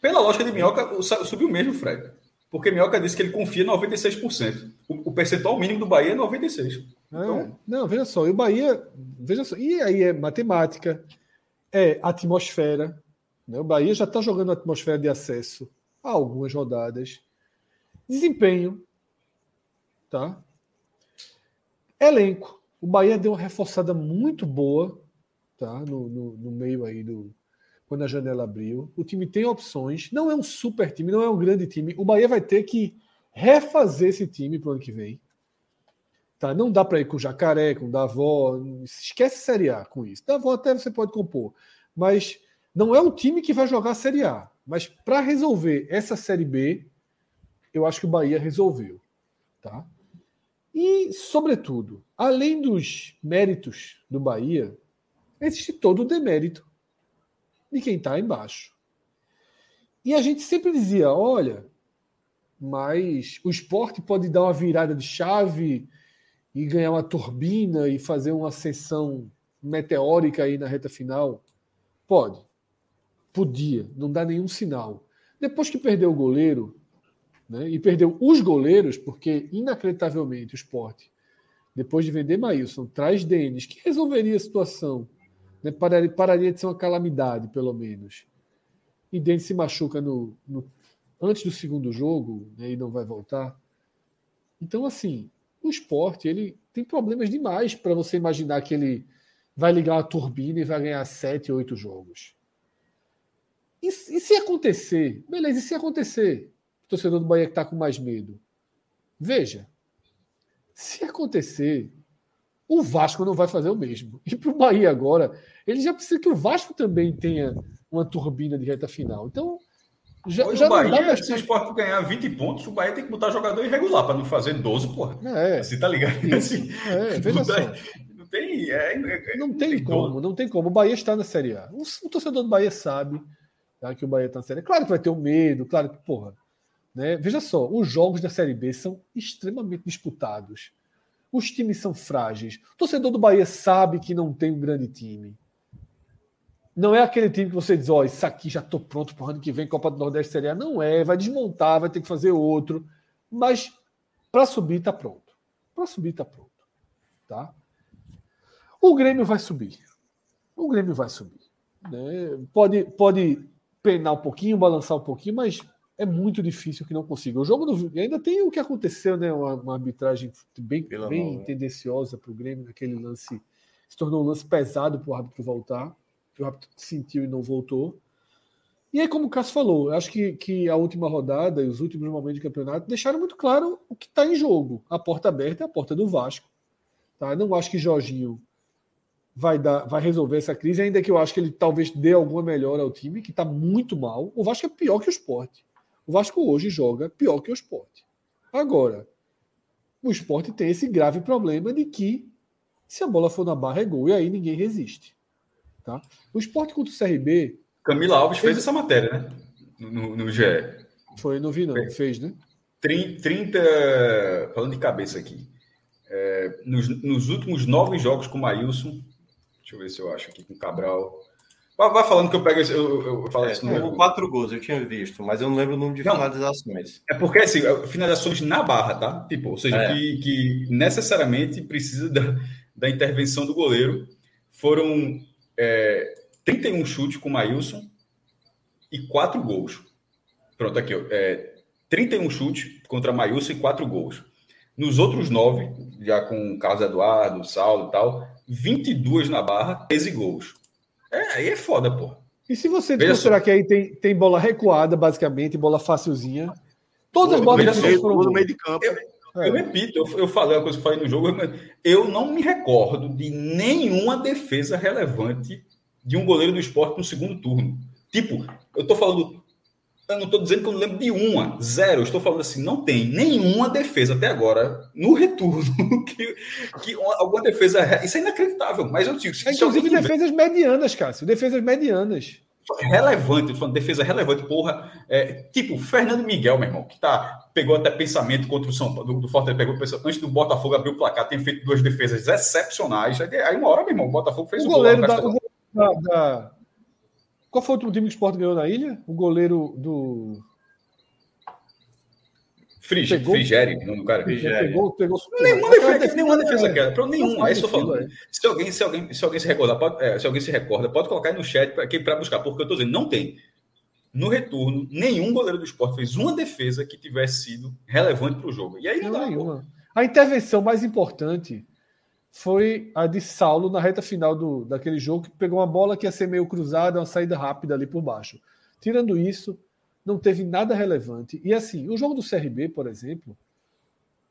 Pela lógica de Minhoca, o- subiu mesmo, Fred. Porque Minhoca disse que ele confia em 96%. O, o percentual mínimo do Bahia é 96%. É, Então- não, veja só, e o Bahia, veja só, e aí é matemática, é atmosfera, né? O Bahia já está jogando atmosfera de acesso há algumas rodadas. Desempenho, tá? Elenco. O Bahia deu uma reforçada muito boa, tá? No, no, no meio aí do quando a janela abriu. O time tem opções. Não é um super time, não é um grande time. O Bahia vai ter que refazer esse time para o ano que vem. Tá? Não dá para ir com Jacaré, com Davó. Esquece Série A com isso. Davó até você pode compor. Mas não é um time que vai jogar Série A. Mas para resolver essa Série B, eu acho que o Bahia resolveu. Tá? E, sobretudo, além dos méritos do Bahia, existe todo o demérito de quem está embaixo. E a gente sempre dizia: olha, mas o esporte pode dar uma virada de chave e ganhar uma turbina e fazer uma ascensão meteórica aí na reta final? Pode. Podia. Não dá nenhum sinal. Depois que perdeu o goleiro, né, e perdeu os goleiros, porque inacreditavelmente o esporte, depois de vender Maílson, traz Denis, que resolveria a situação. Né, pararia, pararia de ser uma calamidade, pelo menos. E Denis se machuca no, no antes do segundo jogo né, e não vai voltar. Então, assim, o esporte ele tem problemas demais para você imaginar que ele vai ligar uma turbina e vai ganhar sete, oito jogos. E, e se acontecer? Beleza, e se acontecer? O torcedor do Bahia que está com mais medo. Veja, se acontecer, o Vasco não vai fazer o mesmo. E para o Bahia agora, ele já precisa que o Vasco também tenha uma turbina de reta final. Então, já, já Bahia, não dá mais... Se o Sport ganhar 20 pontos, o Bahia tem que botar jogador irregular para não fazer 12, porra. É. Você tá ligado? Assim, é, veja só. Não tem, é, é, não tem, tem como, não tem como. O Bahia está na Série A. O, o torcedor do Bahia sabe tá, que o Bahia está na Série A. Claro que vai ter o um medo, claro que, porra. Né? Veja só, os jogos da Série B são extremamente disputados. Os times são frágeis. O torcedor do Bahia sabe que não tem um grande time. Não é aquele time que você diz, ó, oh, isso aqui já estou pronto para o ano que vem, Copa do Nordeste Série A. Não é, vai desmontar, vai ter que fazer outro. Mas para subir está pronto. Para subir está pronto. Tá? O Grêmio vai subir. O Grêmio vai subir. Né? Pode, pode penar um pouquinho, balançar um pouquinho, mas é muito difícil que não consiga. O jogo do... ainda tem o que aconteceu, né? Uma, uma arbitragem bem, bem né? tendenciosa para o Grêmio naquele lance. Se tornou um lance pesado para o árbitro voltar que o árbitro sentiu e não voltou. E aí, como o Cássio falou, acho que, que a última rodada e os últimos momentos de campeonato deixaram muito claro o que está em jogo. A porta aberta é a porta do Vasco. Tá? Não acho que Jorginho vai, dar, vai resolver essa crise, ainda que eu acho que ele talvez dê alguma melhora ao time, que está muito mal. O Vasco é pior que o esporte. O Vasco hoje joga pior que o esporte. Agora, o esporte tem esse grave problema de que se a bola for na barra é gol, e aí ninguém resiste. Tá? O esporte contra o CRB. Camila Alves fez, essa matéria, né? No, no GE. Foi, não vi, não. Fez, né? 30. Falando de cabeça aqui. É, nos, nos, últimos nove jogos com o Maílson. Deixa eu ver se eu acho aqui com o Cabral. Vai, falando que eu pego. Eu, eu, eu falo é, isso no quatro gols, eu tinha visto, mas eu não lembro o número de não, finalizações. É porque, assim, é, finalizações na barra, tá? Tipo, ou seja, é. que, que necessariamente precisa da, da intervenção do goleiro. Foram é, 31 chutes com o Maílson e 4 gols. Pronto, aqui, é, 31 chutes contra Maílson e 4 gols. Nos outros 9, já com Carlos Eduardo, Saulo e tal, 22 na barra, 13 gols. É, aí é foda, pô. E se você considerar que aí tem, tem bola recuada, basicamente, bola facilzinha. Todas as bolas foram no meio de campo. Eu, é. eu repito, eu, eu falei uma coisa que eu falei no jogo, eu não me recordo de nenhuma defesa relevante de um goleiro do esporte no segundo turno. Tipo, eu estou falando. Eu não estou dizendo que eu não lembro de uma, zero. Eu estou falando assim, não tem nenhuma defesa até agora no retorno que, que alguma defesa. Isso é inacreditável, mas eu digo. Se, Inclusive se defesas medianas, Cássio. Defesas medianas relevante, falando defesa relevante, porra. É, tipo, Fernando Miguel, meu irmão, que tá, pegou até pensamento contra o São Paulo, do, do Fortaleza, pegou pensamento, antes do Botafogo abrir o placar, tem feito duas defesas excepcionais. Aí uma hora, meu irmão, o Botafogo fez o, o goleiro gol, da, o goleiro da, da, Qual foi o último time que o Sport ganhou na ilha? O goleiro do. Frige, pegou, Frigério, o nome do cara. Frigério. Pegou, pegou, nenhuma defesa, nenhuma defesa queda. Pra nenhuma, é isso que eu falando. Se alguém, se alguém, se alguém se recorda, pode, é, se alguém se recorda, pode colocar aí no chat para buscar, porque eu tô dizendo, não tem. No retorno, nenhum goleiro do esporte fez uma defesa que tivesse sido relevante para o jogo. E aí não, não dá. Nenhuma. A intervenção mais importante foi a de Saulo na reta final do, daquele jogo, que pegou uma bola que ia ser meio cruzada, uma saída rápida ali por baixo. Tirando isso, não teve nada relevante. E assim, o jogo do CRB, por exemplo,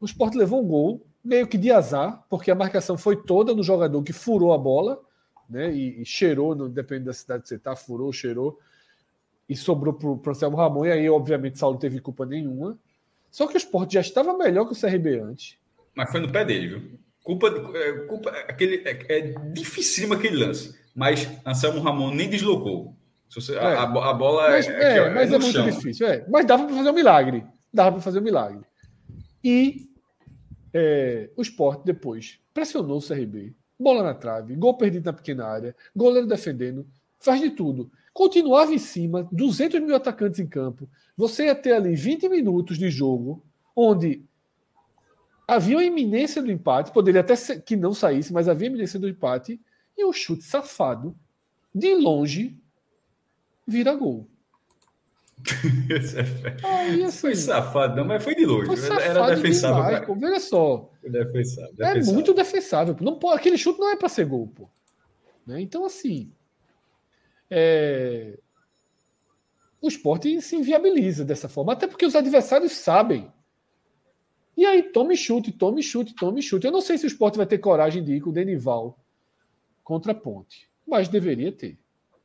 o Sport levou um gol, meio que de azar, porque a marcação foi toda no jogador que furou a bola, né? E, e cheirou, não depende da cidade que você tá, furou, cheirou, e sobrou para o Anselmo Ramon, e aí, obviamente, Saulo não teve culpa nenhuma. Só que o Sport já estava melhor que o CRB antes. Mas foi no pé dele, viu? Culpa, é, culpa aquele, é, é dificílimo aquele lance. Mas Anselmo Ramon nem deslocou. Você, é. a, a, bola mas, é, é, é, mas é, muito chão. difícil. É. Mas dava para fazer um milagre. Dava para fazer um milagre. E é, o esporte depois pressionou o CRB, bola na trave, gol perdido na pequena área, goleiro defendendo, faz de tudo. Continuava em cima, 200 mil atacantes em campo. Você ia ter ali 20 minutos de jogo, onde havia uma iminência do empate, poderia até ser que não saísse, mas havia iminência do empate, e o chute safado, de longe, vira gol. Aí, assim, foi safado, não, mas foi de longe. Foi Era defensável. Demais, pô, veja só. Defensável, defensável. É muito defensável. Não, pô, aquele chute não é para ser gol, pô. Né? Então, assim. É... O esporte se inviabiliza dessa forma, até porque os adversários sabem. E aí, tome chute, tome chute, tome chute. Eu não sei se o esporte vai ter coragem de ir com o Denival contra a ponte, mas deveria ter.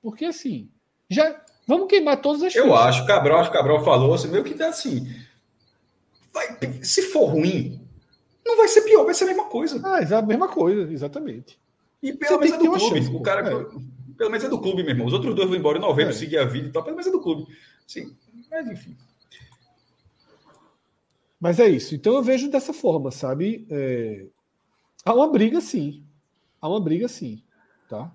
Porque, assim, já Vamos queimar todas as Eu acho, Cabral, acho que Cabral falou assim, meio que dá assim. Vai, se for ruim, não vai ser pior, vai ser a mesma coisa. Ah, é a mesma coisa, exatamente. E pelo menos é do clube. Chance, o cara, é. Pelo menos é do clube, meu irmão. Os outros dois vão embora em novembro, é. seguir a vida e tal, pelo menos é do clube. Sim, mas enfim. Mas é isso. Então eu vejo dessa forma, sabe? É... Há uma briga, sim. Há uma briga, sim. Tá?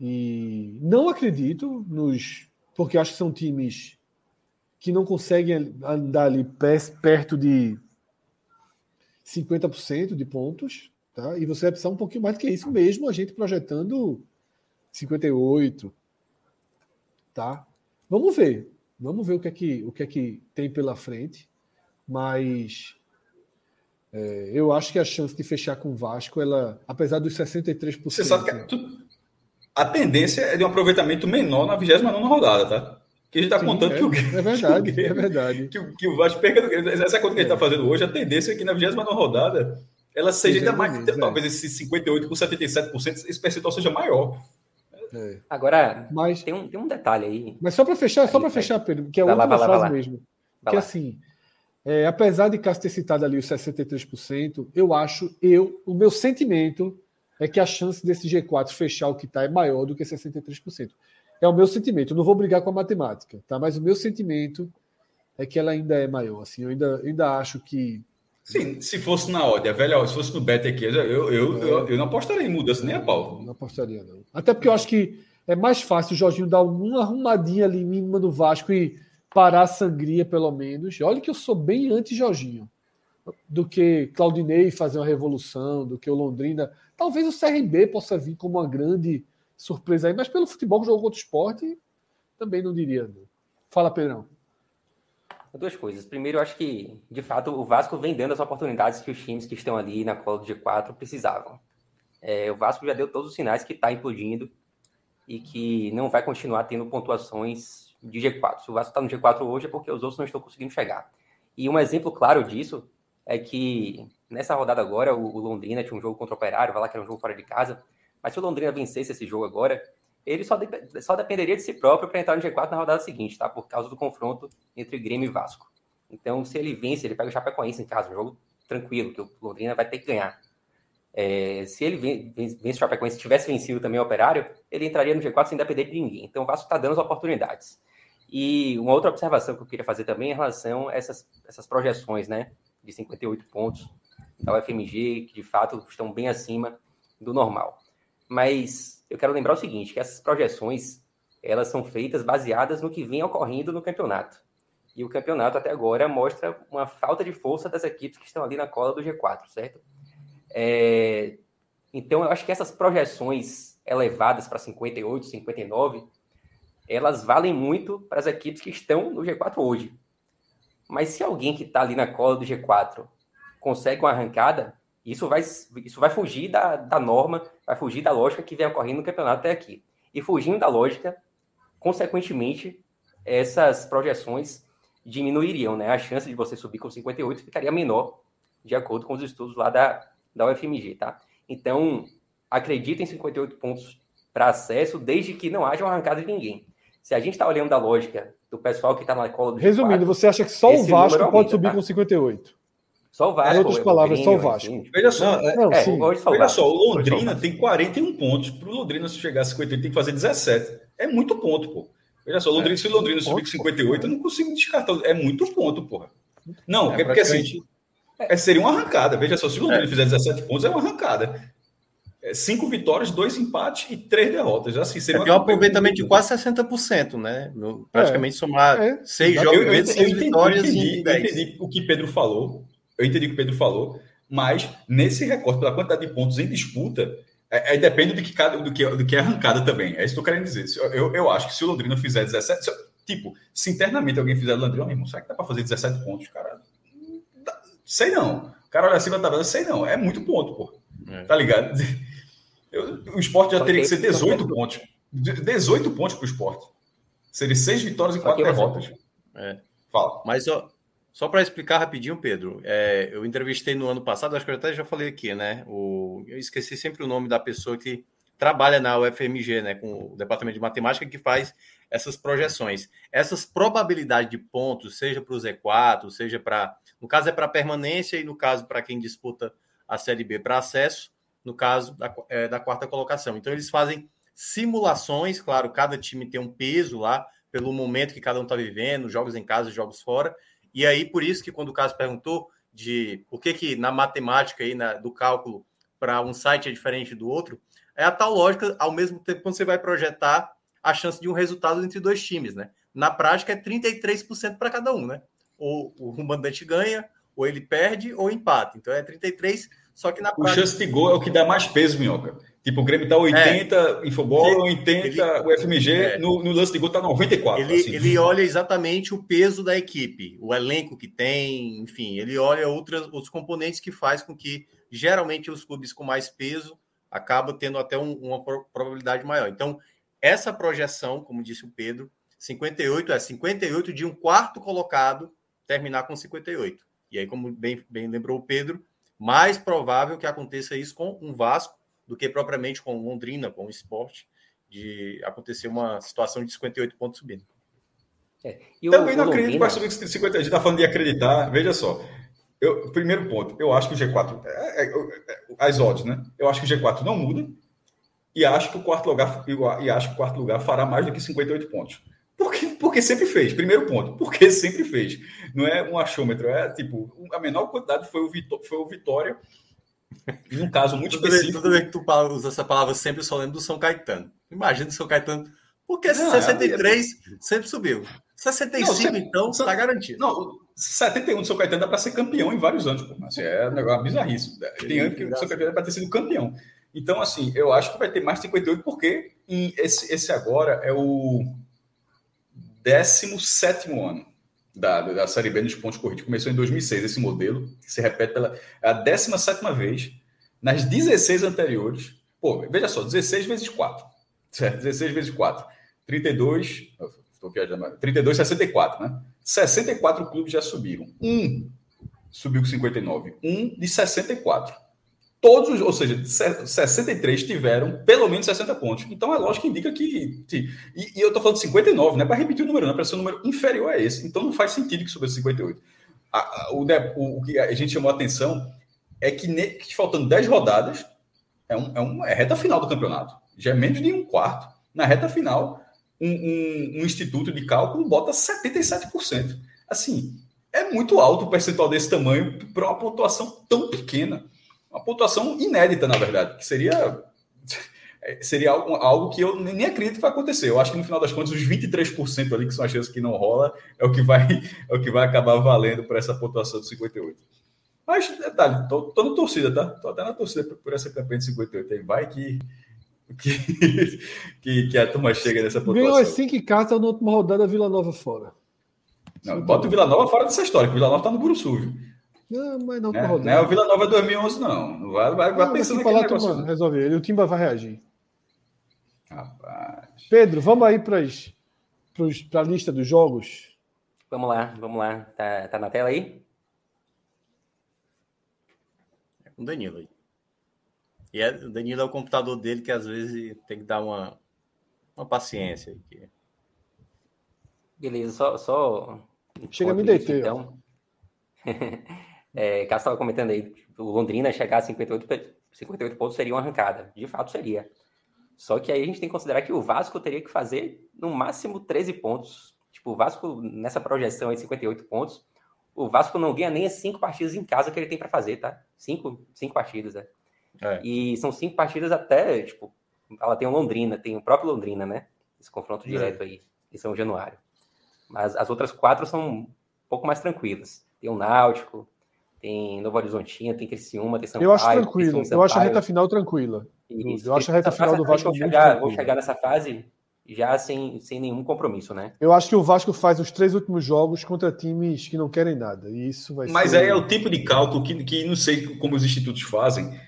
E não acredito nos porque acho que são times que não conseguem andar ali perto de 50% de pontos, tá? E você vai precisar um pouquinho mais do que isso mesmo, a gente projetando 58, tá? Vamos ver. Vamos ver o que é que, o que, é que tem pela frente, mas é, eu acho que a chance de fechar com o Vasco, ela, apesar dos 63%. Você sabe que é tu, a tendência é de um aproveitamento menor na 29 rodada, tá? Que a gente está contando é, que o É verdade, que o, é verdade. Que o, que o Vasco perca. Essa conta que a gente está fazendo hoje, a tendência é que na 29 rodada ela seja ainda mais. É. Talvez esse 58 com 77%, esse percentual seja maior. É. Agora, mas, tem, um, tem um detalhe aí. Mas só para fechar, só para fechar, Pedro, que é uma frase mesmo. Vai que lá. assim, é, apesar de Cássio ter citado ali os 63%, eu acho, eu, o meu sentimento é que a chance desse G4 fechar o que está é maior do que 63%. É o meu sentimento. Eu não vou brigar com a matemática, tá? Mas o meu sentimento é que ela ainda é maior. Assim, eu ainda, ainda acho que. Sim, se fosse na odd, velho, se fosse no bet aqui, eu, eu, eu, eu, eu não apostaria em mudança nem a pau. Não apostaria, não. Até porque eu acho que é mais fácil o Jorginho dar uma arrumadinha ali mínima no Vasco e parar a sangria, pelo menos. Olha que eu sou bem anti-Jorginho. Do que Claudinei fazer uma revolução, do que o Londrina Talvez o CRB possa vir como uma grande surpresa aí, mas pelo futebol que jogou contra o esporte, também não diria. Fala, Pedrão. Duas coisas. Primeiro, eu acho que, de fato, o Vasco vem dando as oportunidades que os times que estão ali na cola do G4 precisavam. É, o Vasco já deu todos os sinais que está implodindo e que não vai continuar tendo pontuações de G4. Se o Vasco está no G4 hoje é porque os outros não estão conseguindo chegar. E um exemplo claro disso é que nessa rodada agora, o, Londrina tinha um jogo contra o Operário, vai lá que era um jogo fora de casa, mas se o Londrina vencesse esse jogo agora, ele só, de, só dependeria de si próprio para entrar no G4 na rodada seguinte, tá? Por causa do confronto entre Grêmio e Vasco. Então, se ele vence, ele pega o Chapecoense em casa, um jogo tranquilo, que o Londrina vai ter que ganhar. É, se ele vence, vence o Chapecoense, se tivesse vencido também o Operário, ele entraria no G4 sem depender de ninguém. Então, o Vasco está dando as oportunidades. E uma outra observação que eu queria fazer também em relação a essas, essas projeções, né? de 58 pontos da UFMG, que de fato estão bem acima do normal. Mas eu quero lembrar o seguinte, que essas projeções, elas são feitas baseadas no que vem ocorrendo no campeonato. E o campeonato até agora mostra uma falta de força das equipes que estão ali na cola do G4, certo? É... Então eu acho que essas projeções elevadas para 58, 59, elas valem muito para as equipes que estão no G4 hoje. Mas se alguém que está ali na cola do G4 consegue uma arrancada, isso vai, isso vai fugir da, da norma, vai fugir da lógica que vem ocorrendo no campeonato até aqui. E fugindo da lógica, consequentemente, essas projeções diminuiriam, né? A chance de você subir com 58 ficaria menor, de acordo com os estudos lá da, da UFMG, tá? Então, acredita em 58 pontos para acesso, desde que não haja uma arrancada de ninguém. Se a gente está olhando da lógica do pessoal que está na cola do Resumindo, G4, você acha que só o Vasco aumenta, pode subir tá? com 58? Só o Vasco. Em outras palavras, só o Vasco. Assim. Veja só, é, não, é, só veja só, o Londrina tem 41 pontos. Para o Londrina se chegar a 58, tem que fazer 17. É muito ponto, pô. Veja só, Londrina, é, se o Londrina subir com 58, eu não consigo descartar. É muito ponto, porra. Não, é, é porque assim. É, seria uma arrancada. Veja só, se o Londrina é. fizer 17 pontos, é uma arrancada. É, cinco vitórias, dois empates e três derrotas. Assim, seria é, um aproveitamento de quase 60%, né? No, praticamente é. somar é. seis jogos eu, eu, seis eu vitórias eu entendi, eu entendi o que Pedro falou. Eu entendi o que Pedro falou, mas nesse recorte, pela quantidade de pontos em disputa, é, aí depende do que, cada, do, que, do que é arrancada também. É isso que eu quero dizer. Eu, eu acho que se o Londrina fizer 17. Se, tipo, se internamente alguém fizer Londrina, meu será que dá para fazer 17 pontos, cara? Sei não. O cara olha acima da tabela, sei não. É muito ponto, pô. É. Tá ligado? Eu, o esporte já Só teria que, ser 18 pontos. 18 pontos para o esporte. Seria 6 vitórias e 4 derrotas. É. Fala. Mas ó, só para explicar rapidinho, Pedro, é, eu entrevistei no ano passado, acho que eu até já falei aqui, né? O, eu esqueci sempre o nome da pessoa que trabalha na UFMG, né? Com o departamento de matemática que faz essas projeções. Essas probabilidades de pontos, seja para o Z4, seja para no caso é para permanência e no caso para quem disputa a Série B para acesso, no caso da, é, da quarta colocação. Então eles fazem simulações, claro, cada time tem um peso lá pelo momento que cada um está vivendo, jogos em casa, jogos fora. E aí por isso que quando o Caso perguntou de por que que na matemática aí na, do cálculo para um site é diferente do outro, é a tal lógica ao mesmo tempo quando você vai projetar a chance de um resultado entre dois times, né? Na prática é 33% para cada um, né? ou o mandante ganha, ou ele perde, ou empata. Então é 33, só que na prática... O chance de gol é o que dá mais peso, Minhoca. Tipo, o Grêmio tá 80, é, Infobol 80, ele, o FMG é, no, no, lance de gol tá 94. Ele, assim. ele olha exatamente o peso da equipe, o elenco que tem, enfim, ele olha outras, outros componentes que faz com que geralmente os clubes com mais peso acabam tendo até um, uma probabilidade maior. Então, essa projeção, como disse o Pedro, 58 é 58 de um quarto colocado terminar com 58. E aí, como bem, bem lembrou o Pedro, mais provável que aconteça isso com um Vasco do que propriamente com Londrina, com o esporte, de acontecer uma situação de 58 pontos subindo. É, Também não acredito que vai subir 50. A gente está falando de acreditar. Veja só. Eu, primeiro ponto, eu acho que o G4. É, é, é, as odds, né? Eu acho que o G4 não muda. E acho que o quarto lugar, e acho que o quarto lugar fará mais do que 58 pontos. Porque, sempre fez. Primeiro ponto, porque sempre fez. Não é um achômetro, é tipo, a menor quantidade foi o, Vitó foi o Vitória. E num caso muito toda específico. Toda vez que tu usa essa palavra, sempre só lembro do São Caetano. Imagina o São Caetano. Porque não, 63 é... sempre subiu. 65, não, sempre, então, está garantido. Não, 71 do São Caetano dá para ser campeão em vários anos. Pô. Assim, é um negócio bizarríssimo. Tem anos que o São Caetano dá para ter sido campeão. Então, assim, eu acho que vai ter mais 58, porque esse, esse agora é o 17 ano da, da Série B nos pontos corridos. Começou em 2006 esse modelo, que se repete pela é a 17 vez. Nas 16 anteriores, pô, veja só, 16 vezes 4. Certo? 16 vezes 4. 32. Estou viajando. 32, 64, né? 64 clubes já subiram. Um subiu com 59. Um de 64 todos, ou seja, 63 tiveram pelo menos 60 pontos. Então lógico que indica que. E, e eu estou falando de 59, não é para repetir o número, não, é para ser um número inferior a esse. Então não faz sentido que suba 58. A, a, o, o, o, que a gente chamou a atenção é que, ne, que faltando 10 rodadas, é, um, é, é reta final do campeonato. Já é menos de um quarto. Na reta final, um, um, um instituto de cálculo bota 77%. Assim, é muito alto o percentual desse tamanho para uma pontuação tão pequena uma pontuação inédita, na verdade, que seria seria algo, algo que eu nem acredito que vai acontecer. Eu acho que no final das contas, os 23% ali, que são as chances que não rola, é o que vai, é o que vai acabar valendo para essa pontuação de 58. Mas, detalhe, tô, tô na torcida, tá? Tô até na torcida por essa campanha de 58 aí. Vai que, que, que, que a turma chega nessa pontuação. Ganhou as 5 cartas na última rodada, Vila Nova fora. Não, bota o Vila Nova fora dessa história, que o Vila Nova tá no Buruçu, viu? Não, mas não, é, não é o Vila Nova 2011, não. Não vai, vai, vai pensando naquele negócio. Turma, resolver. Ele, o Timba vai reagir. Rapaz. Pedro, vamos aí para a lista dos jogos. Vamos lá, vamos lá. Tá, tá na tela aí? É com o Danilo aí. E é, o Danilo é o computador dele que às vezes tem que dar uma, uma paciência. Aqui. Beleza, só. só... Chega, me deitei. Então. É, Cássio estava comentando aí, o Londrina chegar a 58, 58 pontos seria uma arrancada. De fato seria. Só que aí a gente tem que considerar que o Vasco teria que fazer no máximo 13 pontos. Tipo, o Vasco, nessa projeção aí, 58 pontos, o Vasco não ganha nem as cinco partidas em casa que ele tem para fazer, tá? Cinco, cinco partidas, né? É. E são cinco partidas até, tipo, ela tem o Londrina, tem o próprio Londrina, né? Esse confronto é. direto aí, em São Januário. Mas as outras quatro são um pouco mais tranquilas. Tem o Náutico, tem Novo Horizontina, tem Criciúma, tem São Eu acho tranquilo, eu acho a reta final tranquila. Isso. Eu acho a reta final do Vasco muito chegar, Vou chegar nessa fase já sem, sem nenhum compromisso, né? Eu acho que o Vasco faz os três últimos jogos contra times que não querem nada. E isso vai Mas ser... aí é o tipo de cálculo que, que não sei como os institutos fazem.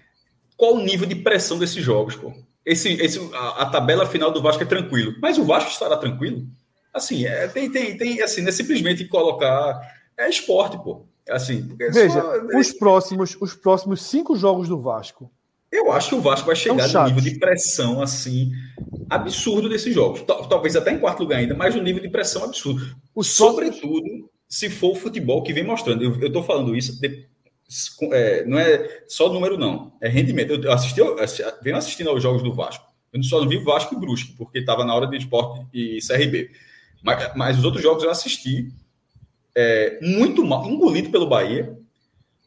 Qual o nível de pressão desses jogos, pô? Esse, esse, a, a tabela final do Vasco é tranquilo. Mas o Vasco estará tranquilo? Assim, é, tem, tem, tem, assim, é simplesmente colocar. É esporte, pô. Assim, é Veja, só... os, próximos, os próximos cinco jogos do Vasco eu acho que o Vasco vai chegar no nível de pressão assim absurdo desses jogos. Talvez até em quarto lugar ainda, mas um nível de pressão absurdo. O Sobretudo, se for o futebol que vem mostrando. Eu estou falando isso, de, é, não é só número, não. É rendimento. Eu assisti, eu venho assistindo aos jogos do Vasco. Eu só não vi o Vasco e Brusque, porque estava na hora de esporte e CRB. Mas, mas os outros jogos eu assisti é, muito mal, engolido pelo Bahia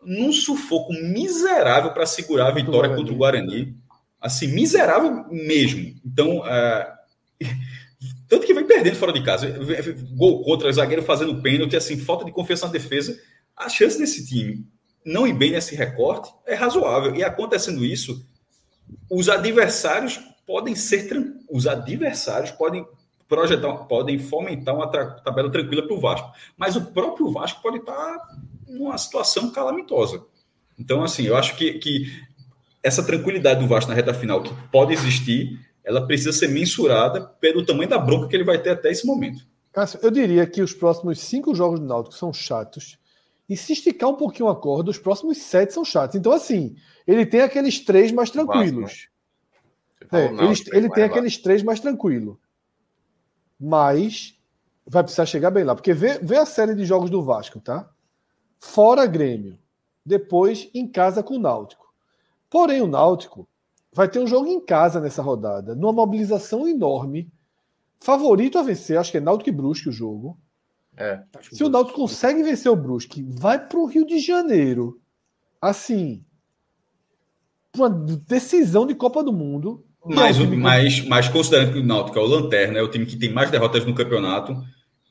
num sufoco miserável para segurar a vitória contra o Guarani. Assim, miserável mesmo. Então, uh, tanto que vem perdendo fora de casa. Gol contra, zagueiro fazendo pênalti, assim, falta de confiança na defesa. A chance desse time não ir bem nesse recorte é razoável. E acontecendo isso, os adversários podem ser os adversários podem projetar, podem fomentar uma tabela tranquila para o Vasco, mas o próprio Vasco pode estar numa situação calamitosa. Então, assim, eu acho que, que essa tranquilidade do Vasco na reta final, que pode existir, ela precisa ser mensurada pelo tamanho da bronca que ele vai ter até esse momento. Cássio, eu diria que os próximos cinco jogos do Náutico são chatos. E se esticar um pouquinho a corda, os próximos sete são chatos. Então, assim, ele tem aqueles três mais tranquilos. Vasco, né? é, ele, ele tem aqueles três mais tranquilos. Mas vai precisar chegar bem lá. Porque vê, vê a série de jogos do Vasco, tá? fora Grêmio, depois em casa com o Náutico. Porém, o Náutico vai ter um jogo em casa nessa rodada, numa mobilização enorme. Favorito a vencer, acho que é Náutico e Brusque o jogo. É, Se o Náutico consegue vencer o Brusque, vai para o Rio de Janeiro. Assim, uma decisão de Copa do Mundo. Mas, é mas, mas considerando que o Náutico é o Lanterna, é o time que tem mais derrotas no campeonato,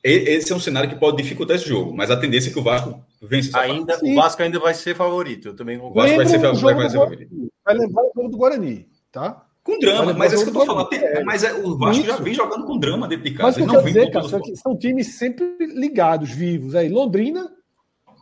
esse é um cenário que pode dificultar esse jogo, mas a tendência é que o Vasco vence. Ainda, o Vasco ainda vai ser favorito. Eu também o Vasco vai ser, vai, vai ser favorito. Vai levar o jogo do Guarani, tá? Com drama, mas é isso que eu tô falando. Tem, mas é, o Vasco isso. já vem jogando com drama dentro de casa. Mas não vem dizer, cara, são times sempre ligados, vivos. Aí Londrina,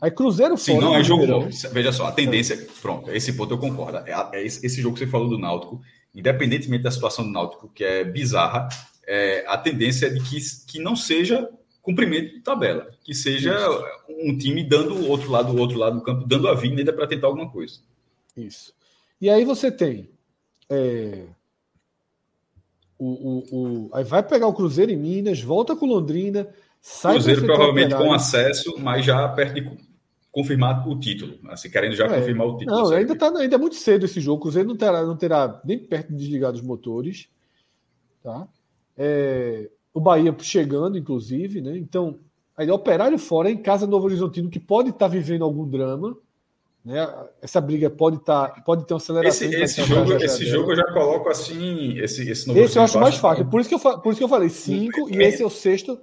aí Cruzeiro Sim, fora. Sim, não é jogo. Veja só, a tendência. Pronto, esse ponto eu concordo. É, é esse, esse, jogo que você falou do Náutico, independentemente da situação do Náutico, que é bizarra, é, a tendência é de que, que não seja cumprimento de tabela, que seja Isso. um time dando o outro lado, o outro lado do campo, dando a vida para tentar alguma coisa. Isso. E aí você tem é, o, o, o, aí vai pegar o Cruzeiro em Minas, volta com Londrina, sai Cruzeiro provavelmente com acesso, mas já perto de confirmar o título, assim, querendo já é, confirmar o título. Não, ainda, tá, ainda é muito cedo esse jogo. O Cruzeiro não terá, não terá nem perto de desligar os motores. Tá? É, o Bahia chegando, inclusive, né? Então, aí operário fora em casa Novo Horizontino, que pode estar tá vivendo algum drama. Né? Essa briga pode, tá, pode ter uma aceleração. Esse, esse jogo, esse jogo eu já coloco assim. Esse, esse, esse eu acho mais fácil. Por isso, que eu, por isso que eu falei cinco, e esse é o sexto.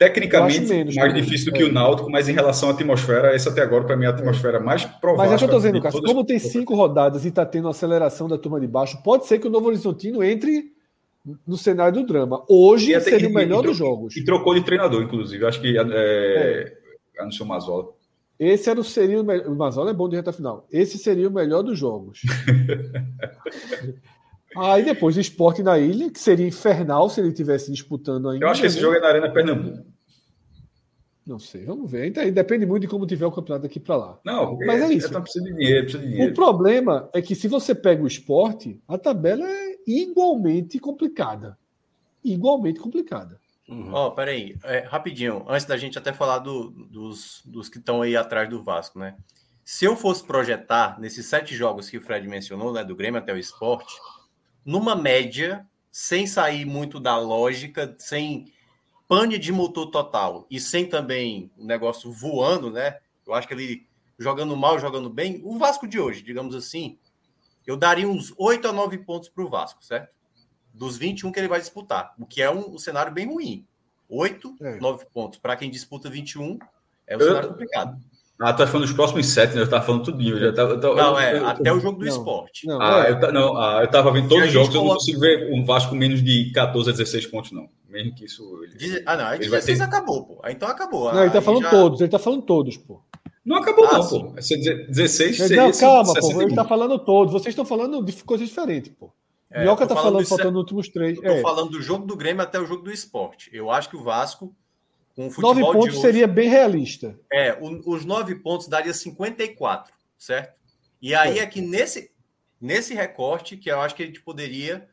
Tecnicamente, menos, mais difícil do que é. o Náutico, mas em relação à atmosfera, essa até agora, para mim, é a atmosfera mais provável. Mas é o que eu estou dizendo, Cássio, como tem cinco rodadas e está tendo aceleração da turma de baixo, pode ser que o Novo Horizontino entre no cenário do drama. Hoje seria o melhor e, dos jogos. E trocou de treinador, inclusive. Acho que é, é. anunciou Mazola. Esse era o, seria o, melhor, o Mazola é bom de reta final. Esse seria o melhor dos jogos. Aí depois o esporte na ilha, que seria infernal se ele tivesse disputando ainda. Eu acho que esse né? jogo é na Arena Pernambuco. Não sei, vamos ver. Então, depende muito de como tiver o campeonato daqui para lá. Não, mas é, é isso. precisa de dinheiro, precisa de dinheiro. O problema é que se você pega o esporte, a tabela é igualmente complicada. Igualmente complicada. Uhum. Ó, uhum. oh, peraí, é, rapidinho, antes da gente até falar do, dos, dos que estão aí atrás do Vasco, né? Se eu fosse projetar nesses sete jogos que o Fred mencionou, né, do Grêmio até o esporte, numa média, sem sair muito da lógica, sem pane de motor total e sem também o negócio voando, né? Eu acho que ele jogando mal, jogando bem, o Vasco de hoje, digamos assim, eu daria uns 8 a 9 pontos para o Vasco, certo? Dos 21 que ele vai disputar, o que é um, um cenário bem ruim. 8, é. 9 pontos. Para quem disputa 21, é um eu, cenário complicado. Ah, tu tá falando dos próximos sete, né? Eu tava falando tudinho. Eu já tava, eu tava, não, é, eu, até o jogo do não, esporte. Não, ah, é. eu, não, ah, eu tava vendo todos os jogos, coloca... eu não consigo ver um Vasco menos de 14 a 16 pontos, não. Mesmo que isso. Ele, ah, não, aí 16 ter... acabou, pô. Aí então acabou. Não, ele tá falando já... todos, ele tá falando todos, pô. Não acabou, ah, não, sim. pô. 16 seria. Não, calma, pô. Ele tá falando todos. Vocês estão falando de coisas diferentes, pô. É, Minhoca tá falando, falando faltando nos últimos três. Eu tô é. falando do jogo do Grêmio até o jogo do esporte. Eu acho que o Vasco com o futebol nove pontos hoje, seria bem realista. É, o, os nove pontos daria 54, certo? E aí é. é que nesse, nesse recorte que eu acho que a gente poderia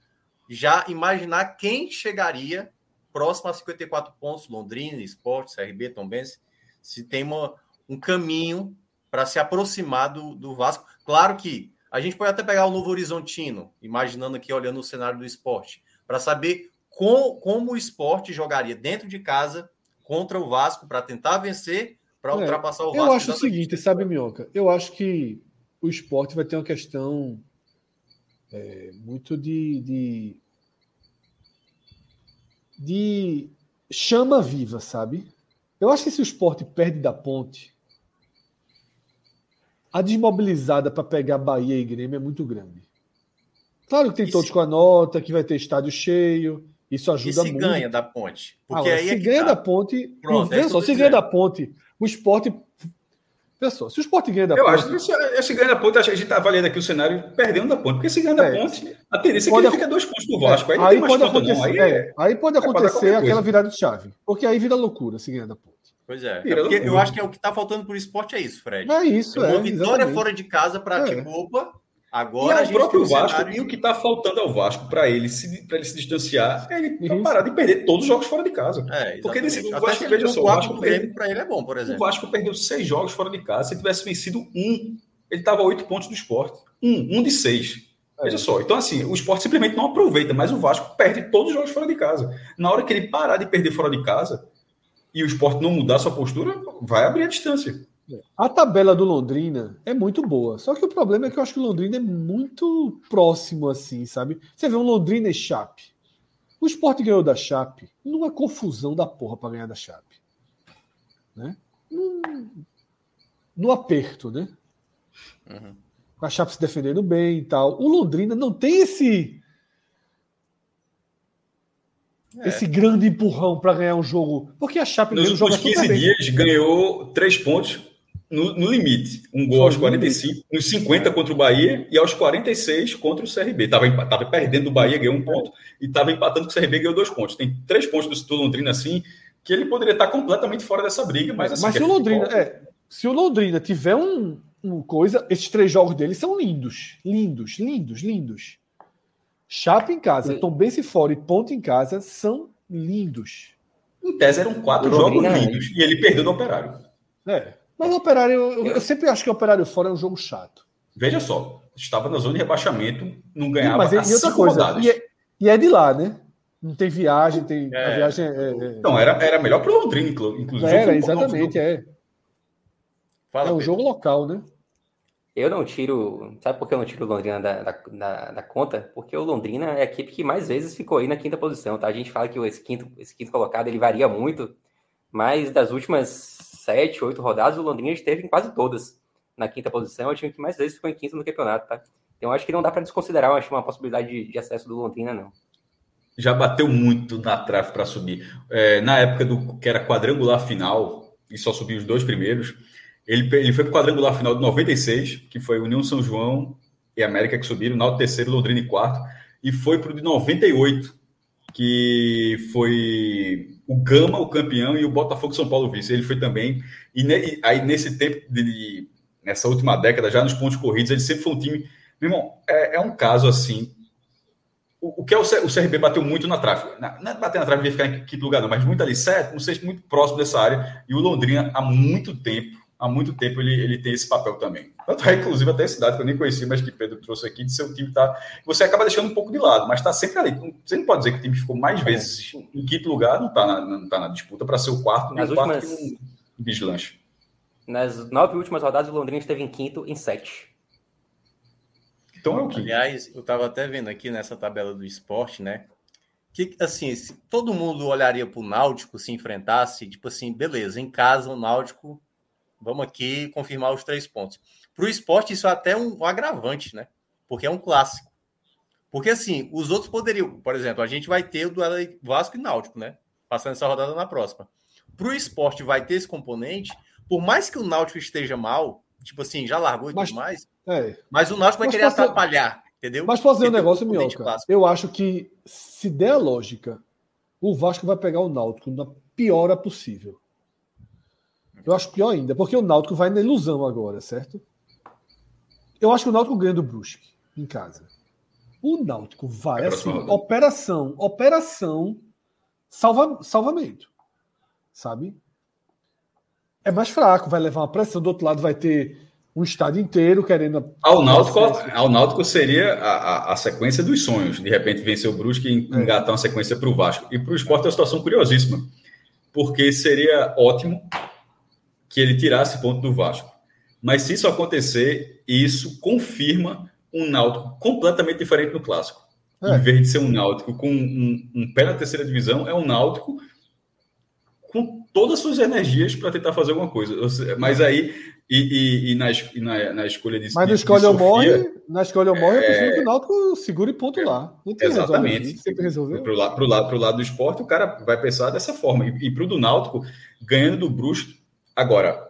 já imaginar quem chegaria próximo a 54 pontos, Londrina, Esporte, CRB, Tombense, se tem uma, um caminho para se aproximar do, do Vasco. Claro que a gente pode até pegar o Novo Horizontino, imaginando aqui, olhando o cenário do esporte, para saber com, como o esporte jogaria dentro de casa contra o Vasco para tentar vencer, para é, ultrapassar o Vasco. Eu acho o seguinte, sabe, Minhoca? Eu acho que o esporte vai ter uma questão é, muito de, de, de chama viva, sabe? Eu acho que se o esporte perde da ponte, a desmobilizada para pegar Bahia e Grêmio é muito grande. Claro que tem Isso. todos com a nota, que vai ter estádio cheio, isso ajuda muito. E se muito. ganha da ponte? Porque aí se é ganha tá. da ponte. Pronto, é só, se ganha da ponte, o esporte. Pessoal, se o esporte ganha da eu ponte. Eu acho que se, se ganha da ponte, a gente está avaliando aqui o cenário perdendo da ponte. Porque se ganha da é, ponte, a tendência é que ele fica dois pontos do Vasco. Aí, aí pode acontecer, aí, é, aí, pode acontecer aquela virada de chave. Porque aí vira loucura se ganha da ponte. Pois é. é porque eu acho que é o que está faltando para o esporte é isso, Fred. É isso, é. Uma vitória exatamente. fora de casa para é. tipo, opa, Agora e o próprio Vasco, cenário... e o que está faltando ao Vasco para ele, se, ele se distanciar, é ele tá parar de perder todos os jogos fora de casa. É, Porque desse, o Vasco, veja só, o Vasco perdeu, para ele é bom, por exemplo. O Vasco perdeu seis jogos fora de casa. Se tivesse vencido um, ele estava oito pontos do esporte. Um, um de seis. É. Veja só. Então, assim, o esporte simplesmente não aproveita, mas o Vasco perde todos os jogos fora de casa. Na hora que ele parar de perder fora de casa e o esporte não mudar sua postura, vai abrir a distância. A tabela do Londrina é muito boa. Só que o problema é que eu acho que o Londrina é muito próximo, assim, sabe? Você vê um Londrina e Chape. O Sport ganhou da Chape numa confusão da porra para ganhar da Chape. Né? No aperto, né? Uhum. Com a Chape se defendendo bem e tal. O Londrina não tem esse. É. Esse grande empurrão para ganhar um jogo. Porque a Chape Nos últimos 15 dias ganhou três pontos no, no, limite. Um gol Foi aos 45, nos 50 contra o Bahia e aos 46 contra o CRB. Estava tava perdendo o Bahia, ganhou um ponto, e estava empatando com o CRB, ganhou dois pontos. Tem três pontos do Londrina assim, que ele poderia estar completamente fora dessa briga, mas assim. Mas se o Londrina, é, se o Londrina tiver um, um coisa, esses três jogos dele são lindos. Lindos, lindos, lindos. Chapa em casa, Tombense fora e ponto em casa são lindos. Em tese eram quatro jogos é. lindos e ele perdeu no operário. É. Mas o Operário, eu, eu, sempre acho que o Operário fora é um jogo chato. Veja só, estava na zona de rebaixamento, não ganhava Mas, e outra coisa, e é, e é, de lá, né? Não tem viagem, tem é. a viagem é, é, Não, era, era melhor para o Londrina, inclusive. Era, exatamente, é. Fala, é um jogo local, né? Eu não tiro. Sabe por que eu não tiro o Londrina da, da, da, da, conta? Porque o Londrina é a equipe que mais vezes ficou aí na quinta posição, tá? A gente fala que esse quinto, esse quinto colocado ele varia muito, mas das últimas sete, oito rodadas, o Londrina esteve em quase todas na quinta posição. É o time que mais vezes ficou em quinto no campeonato, tá? Então acho que não dá para desconsiderar acho, uma possibilidade de, de, acesso do Londrina, não. Já bateu muito na trave para subir. É, na época do que era quadrangular final, e só subiu os dois primeiros, ele, ele foi para o quadrangular final de 96, que foi União São João e América que subiram, Náutico terceiro, Londrina em quarto, e foi para o de 98, que foi o Gama, o campeão, e o Botafogo São Paulo vice. Ele foi também. E, ne, aí, nesse tempo, de, nessa última década, já nos pontos corridos, ele sempre foi um time. Meu irmão, é, é um caso assim. O, o que é o, o CRB bateu muito na trave. Não é bater na trave e ficar em que lugar, não, mas muito ali, certo, não sei, muito próximo dessa área. E o Londrina, há muito tempo, há muito tempo ele, ele tem esse papel também. Tanto é, inclusive, até a cidade que eu nem conheci, mas que Pedro trouxe aqui, de seu time tá. Você acaba deixando um pouco de lado, mas está sempre ali. Você não pode dizer que o time ficou mais vezes em quinto lugar, não está na, não tá na disputa para ser o quarto, Nas nem o quarto últimas- que um vigilante. Nas nove últimas rodadas, o Londrina esteve em quinto em sete. Então é o que. Aliás, eu estava até vendo aqui nessa tabela do esporte, né? Que, assim, se todo mundo olharia para o Náutico se enfrentasse, tipo assim, beleza, em casa o Náutico, vamos aqui confirmar os três pontos. Para o esporte, isso é até um, um agravante, né? Porque é um clássico. Porque, assim, os outros poderiam, por exemplo, a gente vai ter o duelo Vasco e Náutico, né? Passando essa rodada na próxima. Para o esporte vai ter esse componente, por mais que o Náutico esteja mal, tipo assim, já largou e Mas- tudo mais, É. mas o Náutico vai Mas querer posso- atrapalhar, entendeu? Mas dizer um tem negócio, Minhoca? clássico. Eu acho que, se der a lógica, o Vasco vai pegar o Náutico na pior hora possível. Eu acho pior ainda, porque o Náutico vai na ilusão agora, certo? Eu acho que o Náutico ganha do Brusque em casa. O Náutico vai É assim, rodada. operação, operação, salva, salvamento. Sabe? É mais fraco, vai levar uma pressão. Do outro lado vai ter um estádio inteiro querendo. Ao Náutico, ao Náutico seria a, a, a sequência dos sonhos. De repente vencer o Brusque e É. engatar uma sequência para o Vasco. E para o esporte é uma situação curiosíssima. Porque seria ótimo que ele tirasse ponto do Vasco. Mas se isso acontecer, isso confirma um Náutico completamente diferente no clássico. É. Em vez de ser um Náutico com um, um pé na terceira divisão, é um Náutico com todas as suas energias para tentar fazer alguma coisa. Mas aí, e, e- e na, e na, na escolha de Mas de ou Sofia, morre, na escolhe ou morre, eu prefiro que o Náutico segure ponto lá. Não tem Exatamente. aqui, sempre resolveu. Pro lado, pro, lado, do esporte, o cara vai pensar dessa forma. E, e pro do Náutico, ganhando do Brusque. Agora,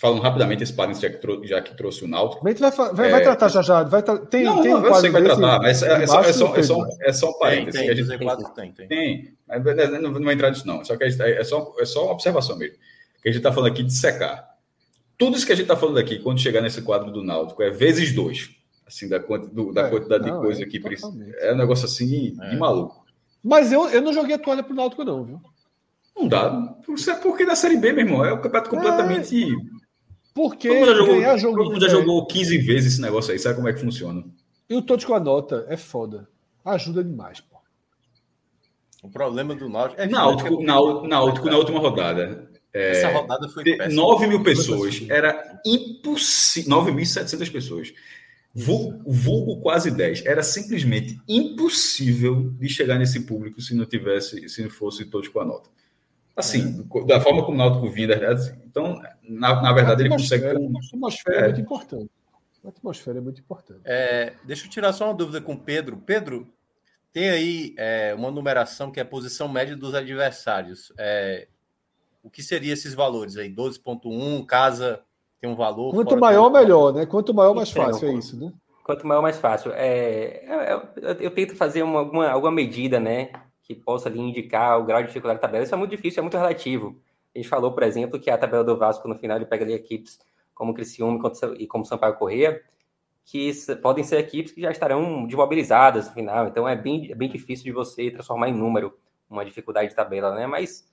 falando rapidamente esse parênteses, já que, trou- já que trouxe o Náutico. A gente vai, vai, É. vai tratar já já. Vai tra- tem, não, tem não, um eu sei que vai tratar, mas é, é só, é, só, é, só, é só um Tem, parênteses. tem, que a gente dos Z4 tem, tem. tem. mas Não, não vou entrar nisso, não. Só que a gente- é, só, é só uma observação mesmo. Que a gente está falando aqui de secar. Tudo isso que a gente está falando aqui, quando chegar nesse quadro do Náutico, é vezes dois. Assim, da, quanti- do- da É, quantidade não, de coisa é, aqui. totalmente. É um negócio assim É. de maluco. Mas eu, eu não joguei a toalha pro Náutico, não, viu? Não dá. Isso é porque na Série B, meu irmão, é um campeonato completamente. Porque todo mundo já jogou, jogo. todo mundo já é, jogou 15 vezes esse negócio aí, sabe como é que funciona? E o todos com a nota é foda. Ajuda demais, pô. O problema do Náutico é que Náutico, Náutico, Náutico na última rodada. essa rodada foi péssima. 9 mil pessoas. Era impossível. 9.700 pessoas. Vulgo, vulgo quase 10. Era simplesmente impossível de chegar nesse público se não tivesse, se não fosse todos com a nota. Assim, da forma como o Náutico vinha, assim. então, na, na verdade, ele consegue A atmosfera é. É. muito importante. A atmosfera é muito importante. É, deixa eu tirar só uma dúvida com o Pedro. Pedro, tem aí é, uma numeração que é a posição média dos adversários. É, o que seriam esses valores aí? 12.1, casa tem um valor. Quanto maior, tem- melhor, né? Quanto maior, mais Então, fácil, é isso, né? Quanto maior, mais fácil. É, eu, eu- eu tento fazer uma, alguma, alguma medida, né, que possa ali indicar o grau de dificuldade da tabela. Isso é muito difícil, é muito relativo. A gente falou, por exemplo, que a tabela do Vasco, no final, ele pega ali equipes como Criciúma e como- Sampaio Corrêa, que podem ser equipes que já estarão desmobilizadas no final. Então, é bem, é bem difícil de você transformar em número uma dificuldade de tabela, né? Mas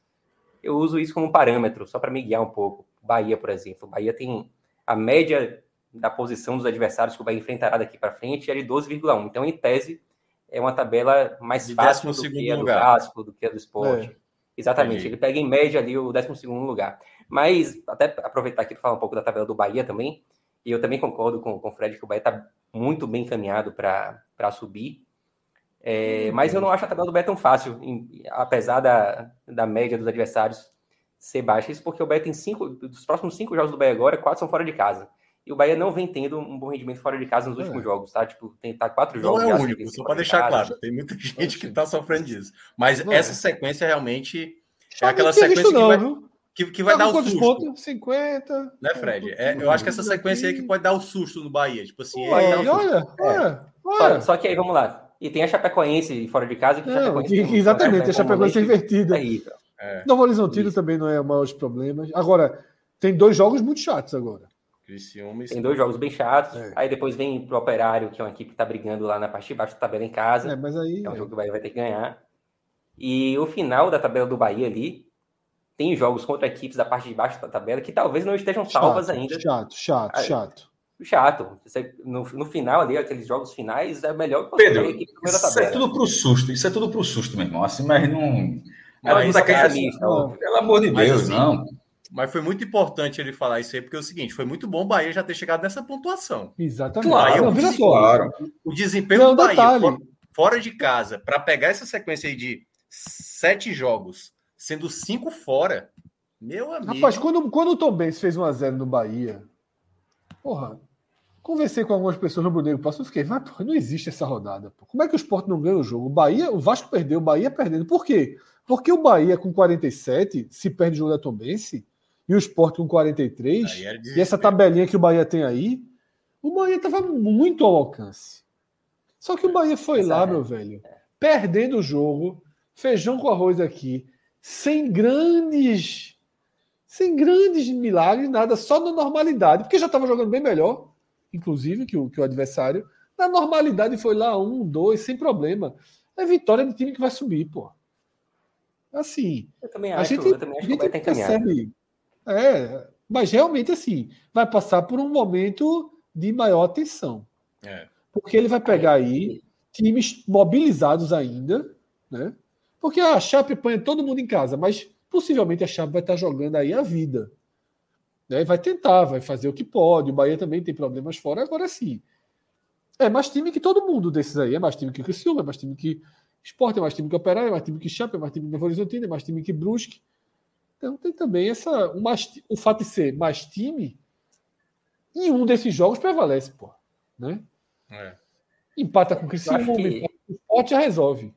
eu uso isso como parâmetro, só para me guiar um pouco. Bahia, por exemplo. Bahia tem a média da posição dos adversários que o Bahia enfrentará daqui para frente é de 12,1. Então, em tese, é uma tabela mais De fácil do 12º que a do lugar. Vasco, do que a do esporte. É. Exatamente, Entendi. ele pega em média ali o 12º lugar. Mas, até aproveitar aqui para falar um pouco da tabela do Bahia também, e eu também concordo com, com o Fred que o Bahia está muito bem encaminhado para subir. É, mas eu não acho a tabela do Bahia tão fácil, em- apesar da, da média dos adversários ser baixa. Isso porque o Bahia tem cinco, dos próximos cinco jogos do Bahia agora, quatro são fora de casa. E o Bahia não vem tendo um bom rendimento fora de casa nos últimos É. jogos, tá? Tipo, tem tá quatro Não jogos. é já o único, só para de deixar casa. claro. Tem muita gente que está sofrendo disso. Mas Não essa é. sequência realmente é aquela não sequência visto, que não, vai, que, que vai Tá dar o susto. pontos? 50. Né, Fred? É, eu acho que essa sequência aí que pode dar o susto no Bahia. Tipo assim, Olha, é, olha, olha, Só, olha. só que aí, vamos lá. E tem a Chapecoense fora de casa. Que Não, Chapecoense um que exatamente, a Chapecoense Chapecoense é invertida. terrível. Novo Horizontino também não é o maior problemas. Agora, tem dois jogos muito chatos agora. Criciúma e Tem dois jogos bem chatos. É. Aí depois vem pro Operário, que é uma equipe que tá brigando lá na parte de baixo da tabela em casa. É, mas aí. É um jogo que o Bahia vai ter que ganhar. E o final da tabela do Bahia ali tem jogos contra equipes da parte de baixo da tabela que talvez não estejam salvas chato, ainda. Chato, chato, chato. Chato. Você, no, no final ali, aqueles jogos finais, é melhor que você Pedro, a equipe da tabela. Isso é tudo pro susto, isso é tudo pro susto, meu irmão. Assim, mas não. Ela não tá. Pelo amor de Deus, assim, não. Mas foi muito importante ele falar isso aí, porque é o seguinte: foi muito bom o Bahia já ter chegado nessa pontuação. Exatamente. Claro, não, só. Claro. O desempenho não, do Bahia fora, fora, de casa, para pegar essa sequência aí de sete jogos, sendo cinco fora, meu amigo. Rapaz, quando, quando o Tom Benz fez 1x0 no Bahia, porra, conversei com algumas pessoas no Brunego Passo e fiquei, vai, porra, não existe essa rodada. Porra. Como é que o Sport não ganha o jogo? O Bahia, o Vasco perdeu, o Bahia perdendo. Por quê? Porque o Bahia com 47, se perde o jogo da Tom Benz, e o Sport com 43, e essa tabelinha que o Bahia tem aí, o Bahia estava muito ao alcance. Só que o Bahia foi lá, é. meu velho, perdendo o jogo, feijão com arroz aqui, sem grandes sem grandes milagres, nada, só na normalidade, porque já estava jogando bem melhor, inclusive, que o, que o adversário. Na normalidade foi lá um, dois, sem problema. É vitória de time que vai subir, pô. Assim. Eu também acho, a gente, eu também acho que o Bahia percebe, é, mas realmente assim, vai passar por um momento de maior atenção. É. Porque ele vai pegar aí times mobilizados ainda, né? Porque a Chape põe todo mundo em casa, mas possivelmente a Chape vai estar jogando aí a vida. Né? Vai tentar, vai fazer o que pode. O Bahia também tem problemas fora, agora sim. É mais time que todo mundo desses aí. É mais time que o Criciúma, é mais time que Sport, é mais time que Operário, é mais time que Chape, é mais time que Novo Horizontino, é mais time que Brusque. Então tem também essa. O, mais, o fato de ser mais time, em um desses jogos prevalece, pô. Né? É. Empata com o Criciúma, que... o Sport já resolve.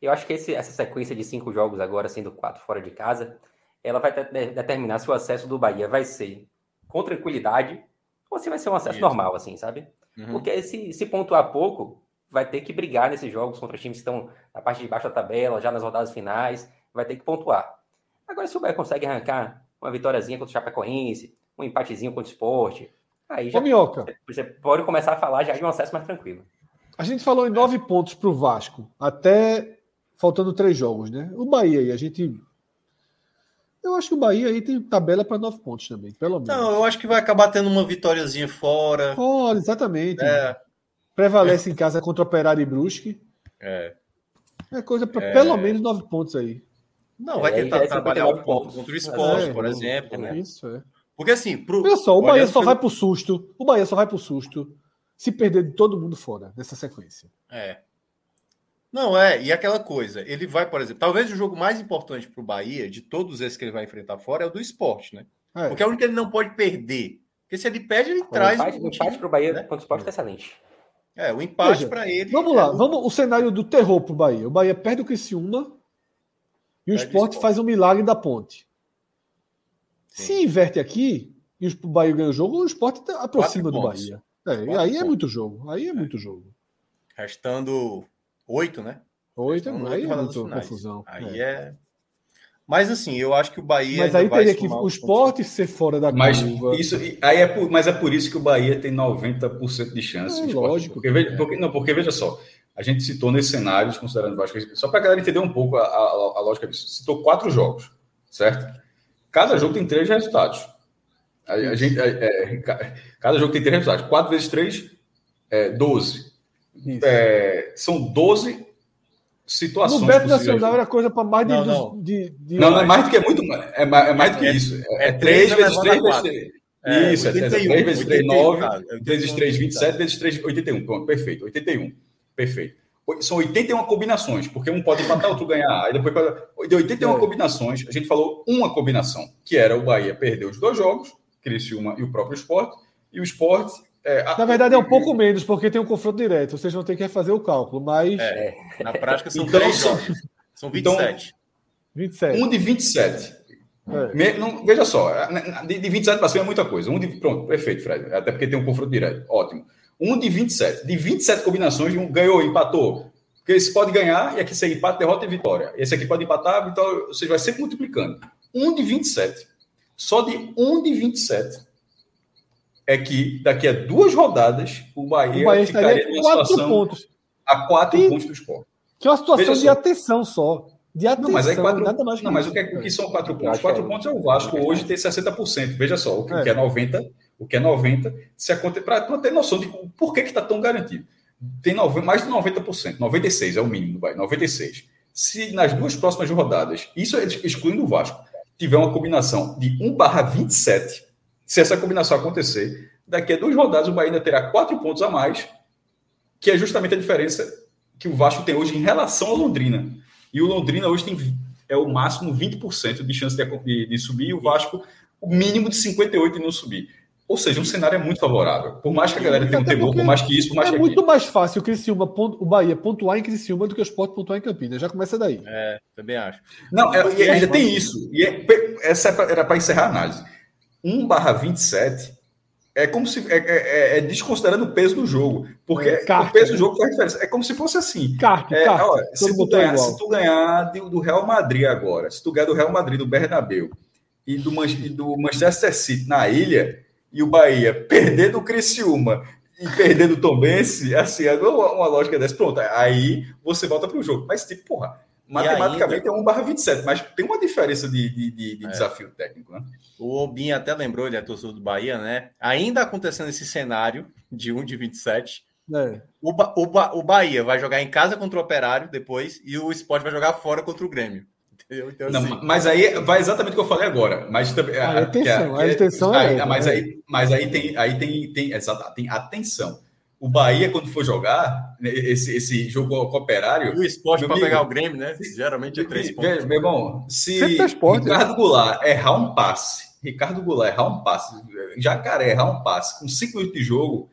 Eu acho que esse, essa sequência de cinco jogos agora, sendo quatro fora de casa, ela vai determinar se o acesso do Bahia vai ser com tranquilidade ou se vai ser um acesso Isso. normal, assim, sabe? Uhum. Porque se, se pontuar pouco, vai ter que brigar nesses jogos contra times que estão na parte de baixo da tabela, já nas rodadas finais, vai ter que pontuar. Agora, se o Bahia consegue arrancar uma vitóriazinha contra o Chapecoense, um empatezinho contra o Sport, aí já Ô, você pode começar a falar já de um acesso mais tranquilo. A gente falou em nove pontos para o Vasco, até faltando três jogos, né? O Bahia aí, a gente. Eu acho que o Bahia aí tem tabela para nove pontos também, pelo menos. Não, eu acho que vai acabar tendo uma vitóriazinha fora. Fora, exatamente. É. Prevalece em casa contra o Operário e Brusque. É. É coisa para é... pelo menos nove pontos aí. Não, vai tentar trabalhar um ponto contra o esporte, é, por exemplo, né? Isso, é. Porque assim, pro... Olha só, o Bahia só vai pro susto. O Bahia só vai pro susto se perder de todo mundo fora nessa sequência. É. Não, é, e aquela coisa, ele vai, por exemplo, talvez o jogo mais importante para o Bahia, de todos esses que ele vai enfrentar fora, é o do esporte, né? É. Porque é o único que ele não pode perder. Porque se ele perde, ele traz. O empate, o empate para o Bahia né? contra o esporte é excelente. É, o empate para ele. Vamos é lá, vamos o cenário do terror para o Bahia. O Bahia perde o Criciúma e o esporte faz um milagre da ponte. Sim. Se inverte aqui e o Bahia ganha o jogo, o esporte aproxima do Bahia. É, aí pontos. é muito jogo. Aí é, é. muito jogo. Restando Oito, né? Oito, então, aí é muito confusão. Aí é. é. Mas assim, eu acho que o Bahia. Mas aí teria que o esporte ser fora da mas curva. Isso, aí é por, mas é por isso que o Bahia tem 90% de chance. É, lógico. Porque, porque, não, porque veja só, a gente citou nesses cenários, considerando o Vasco, só para a galera entender um pouco a, a, a, lógica disso. Citou quatro jogos, certo? Cada jogo tem três resultados. A, a gente, é, cada jogo tem três resultados. Quatro vezes três, é, 12. É, são 12 situações. No Beto Nacional era coisa para mais de. Não, não. De, de, não, não, é mais do que é muito. É mais, é mais do que é, isso. É, é 3 vezes 3 vezes 3. É, isso, 81, é 3 vezes 3, 9, 3 vezes 3, 27, vezes 3, 81. Pronto, perfeito. 81. Perfeito. São 81 combinações, porque um pode empatar, outro ganhar. Aí depois, de 81 é. combinações, a gente falou uma combinação, que era o Bahia perder os dois jogos, Criciúma e o próprio esporte, e o esporte é, a... Na verdade, é um pouco menos, porque tem um confronto direto. Vocês vão ter que fazer o cálculo, mas. É, na prática são então, três jogos. São 27. Então, 27. Um de 27. É. Me, não, veja só, de, de 27 para cima é muita coisa. Um de, pronto, perfeito, Fred. Até porque tem um confronto direto. Ótimo. Um de 27. De 27 combinações, um ganhou, empatou. Porque esse pode ganhar, e aqui você empata, derrota e vitória. Esse aqui pode empatar, vitória, ou seja, vai sempre multiplicando. Um de 27. Só de um de 27 é que daqui a duas rodadas o Bahia, o Bahia ficaria numa situação pontos. a quatro e, pontos do esporte. Que é uma situação Veja de só. atenção só. De atenção, Não, mas aí quatro, nada mais que não, mas o que, é- o que são quatro pontos? Quatro é- pontos é o Vasco acho hoje tem 60%. Veja só, o que, É. o que é 90, o que é 90, se acontecer para ter noção de por que que tá tão garantido. Tem nove- mais de 90%, 96 é o mínimo do Bahia, 96. Se nas duas próximas rodadas, isso é excluindo o Vasco, tiver uma combinação de 1/27, se essa combinação acontecer, daqui a duas rodadas o Bahia ainda terá quatro pontos a mais, que é justamente a diferença que o Vasco tem hoje em relação ao Londrina. E o Londrina hoje tem é o máximo 20% de chance de, de, de subir e o Vasco o mínimo de 58% de não subir. Ou seja, o cenário é muito favorável. Por mais que a galera tenha um temor, por mais que isso, por mais É que muito aquilo. mais fácil o Criciúma, o Bahia pontuar em Criciúma do que o Sport pontuar em Campinas. Já começa daí. É, também acho. Não, é- e ainda mais tem isso. E é- essa é pra- era para encerrar a análise. 1 barra 27 é como se é, é- é desconsiderando o peso do jogo. Porque É, carta, o peso do jogo faz diferença. É como se fosse assim. É, carque. olha, todo se, tu é ganhar, se tu ganhar do, do Real Madrid agora, se tu ganhar do Real Madrid, do Bernabéu e do, Man- e do Manchester City na ilha, e o Bahia perder do Criciúma e perder do Tombense, assim, é uma, uma lógica dessa, pronto, aí você volta para o jogo. Mas, tipo, porra, matematicamente é 1 barra 27, mas tem uma diferença de, de, de- de É. desafio técnico, né? O Obin até lembrou, ele é torcedor do Bahia, né? Ainda acontecendo esse cenário de 1 de 27, É. o, Ba- o, Ba- o Bahia vai jogar em casa contra o Operário depois e o Sport vai jogar fora contra o Grêmio. Entendeu? Então, Não, assim, mas aí vai exatamente o que eu falei agora. Mas também. Ah, é que a- tensão, que a intenção é aí- outra, mas, né? aí, mas aí tem, aí tem, tem, exato, tem atenção. O Bahia, quando for jogar né, esse, esse jogo com o operário, e o Sport Meu para pegar o Grêmio, né? Geralmente é três pontos. Meu, irmão, se tá esporte, Ricardo Goulart errar um passe, Ricardo Goulart errar um passe, Jacaré errar um passe com cinco minutos de jogo,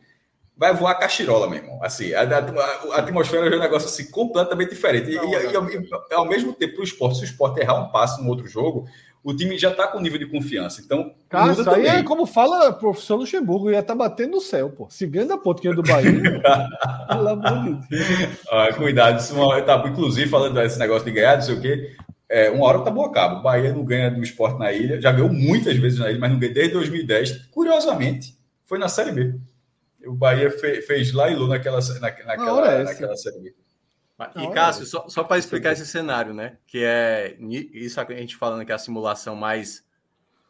vai voar cachirola, meu irmão. Assim, a, a- a atmosfera é um negócio assim, completamente diferente. E, Não, e- e ao, e ao mesmo tempo, para o esporte, se o esporte errar um passe no outro jogo, o time já está com nível de confiança. Então, Cara, isso aí também. é como fala o professor Luxemburgo, ia estar batendo no céu, pô. Se ganha da pontinha do Bahia, pelo amor de Deus. Ah, cuidado, isso uma- tá, inclusive falando desse negócio de ganhar, não sei o quê. É, uma hora o tabu acaba. O Bahia não ganha do esporte na ilha, já ganhou muitas vezes na ilha, mas não ganha desde 2010. Curiosamente, foi na Série B. O Bahia fe- fez lá e lá naquela, na, naquela, é naquela Série Não, E é Cássio, só, só para explicar esse cenário, né? Que é isso a gente falando que é a simulação mais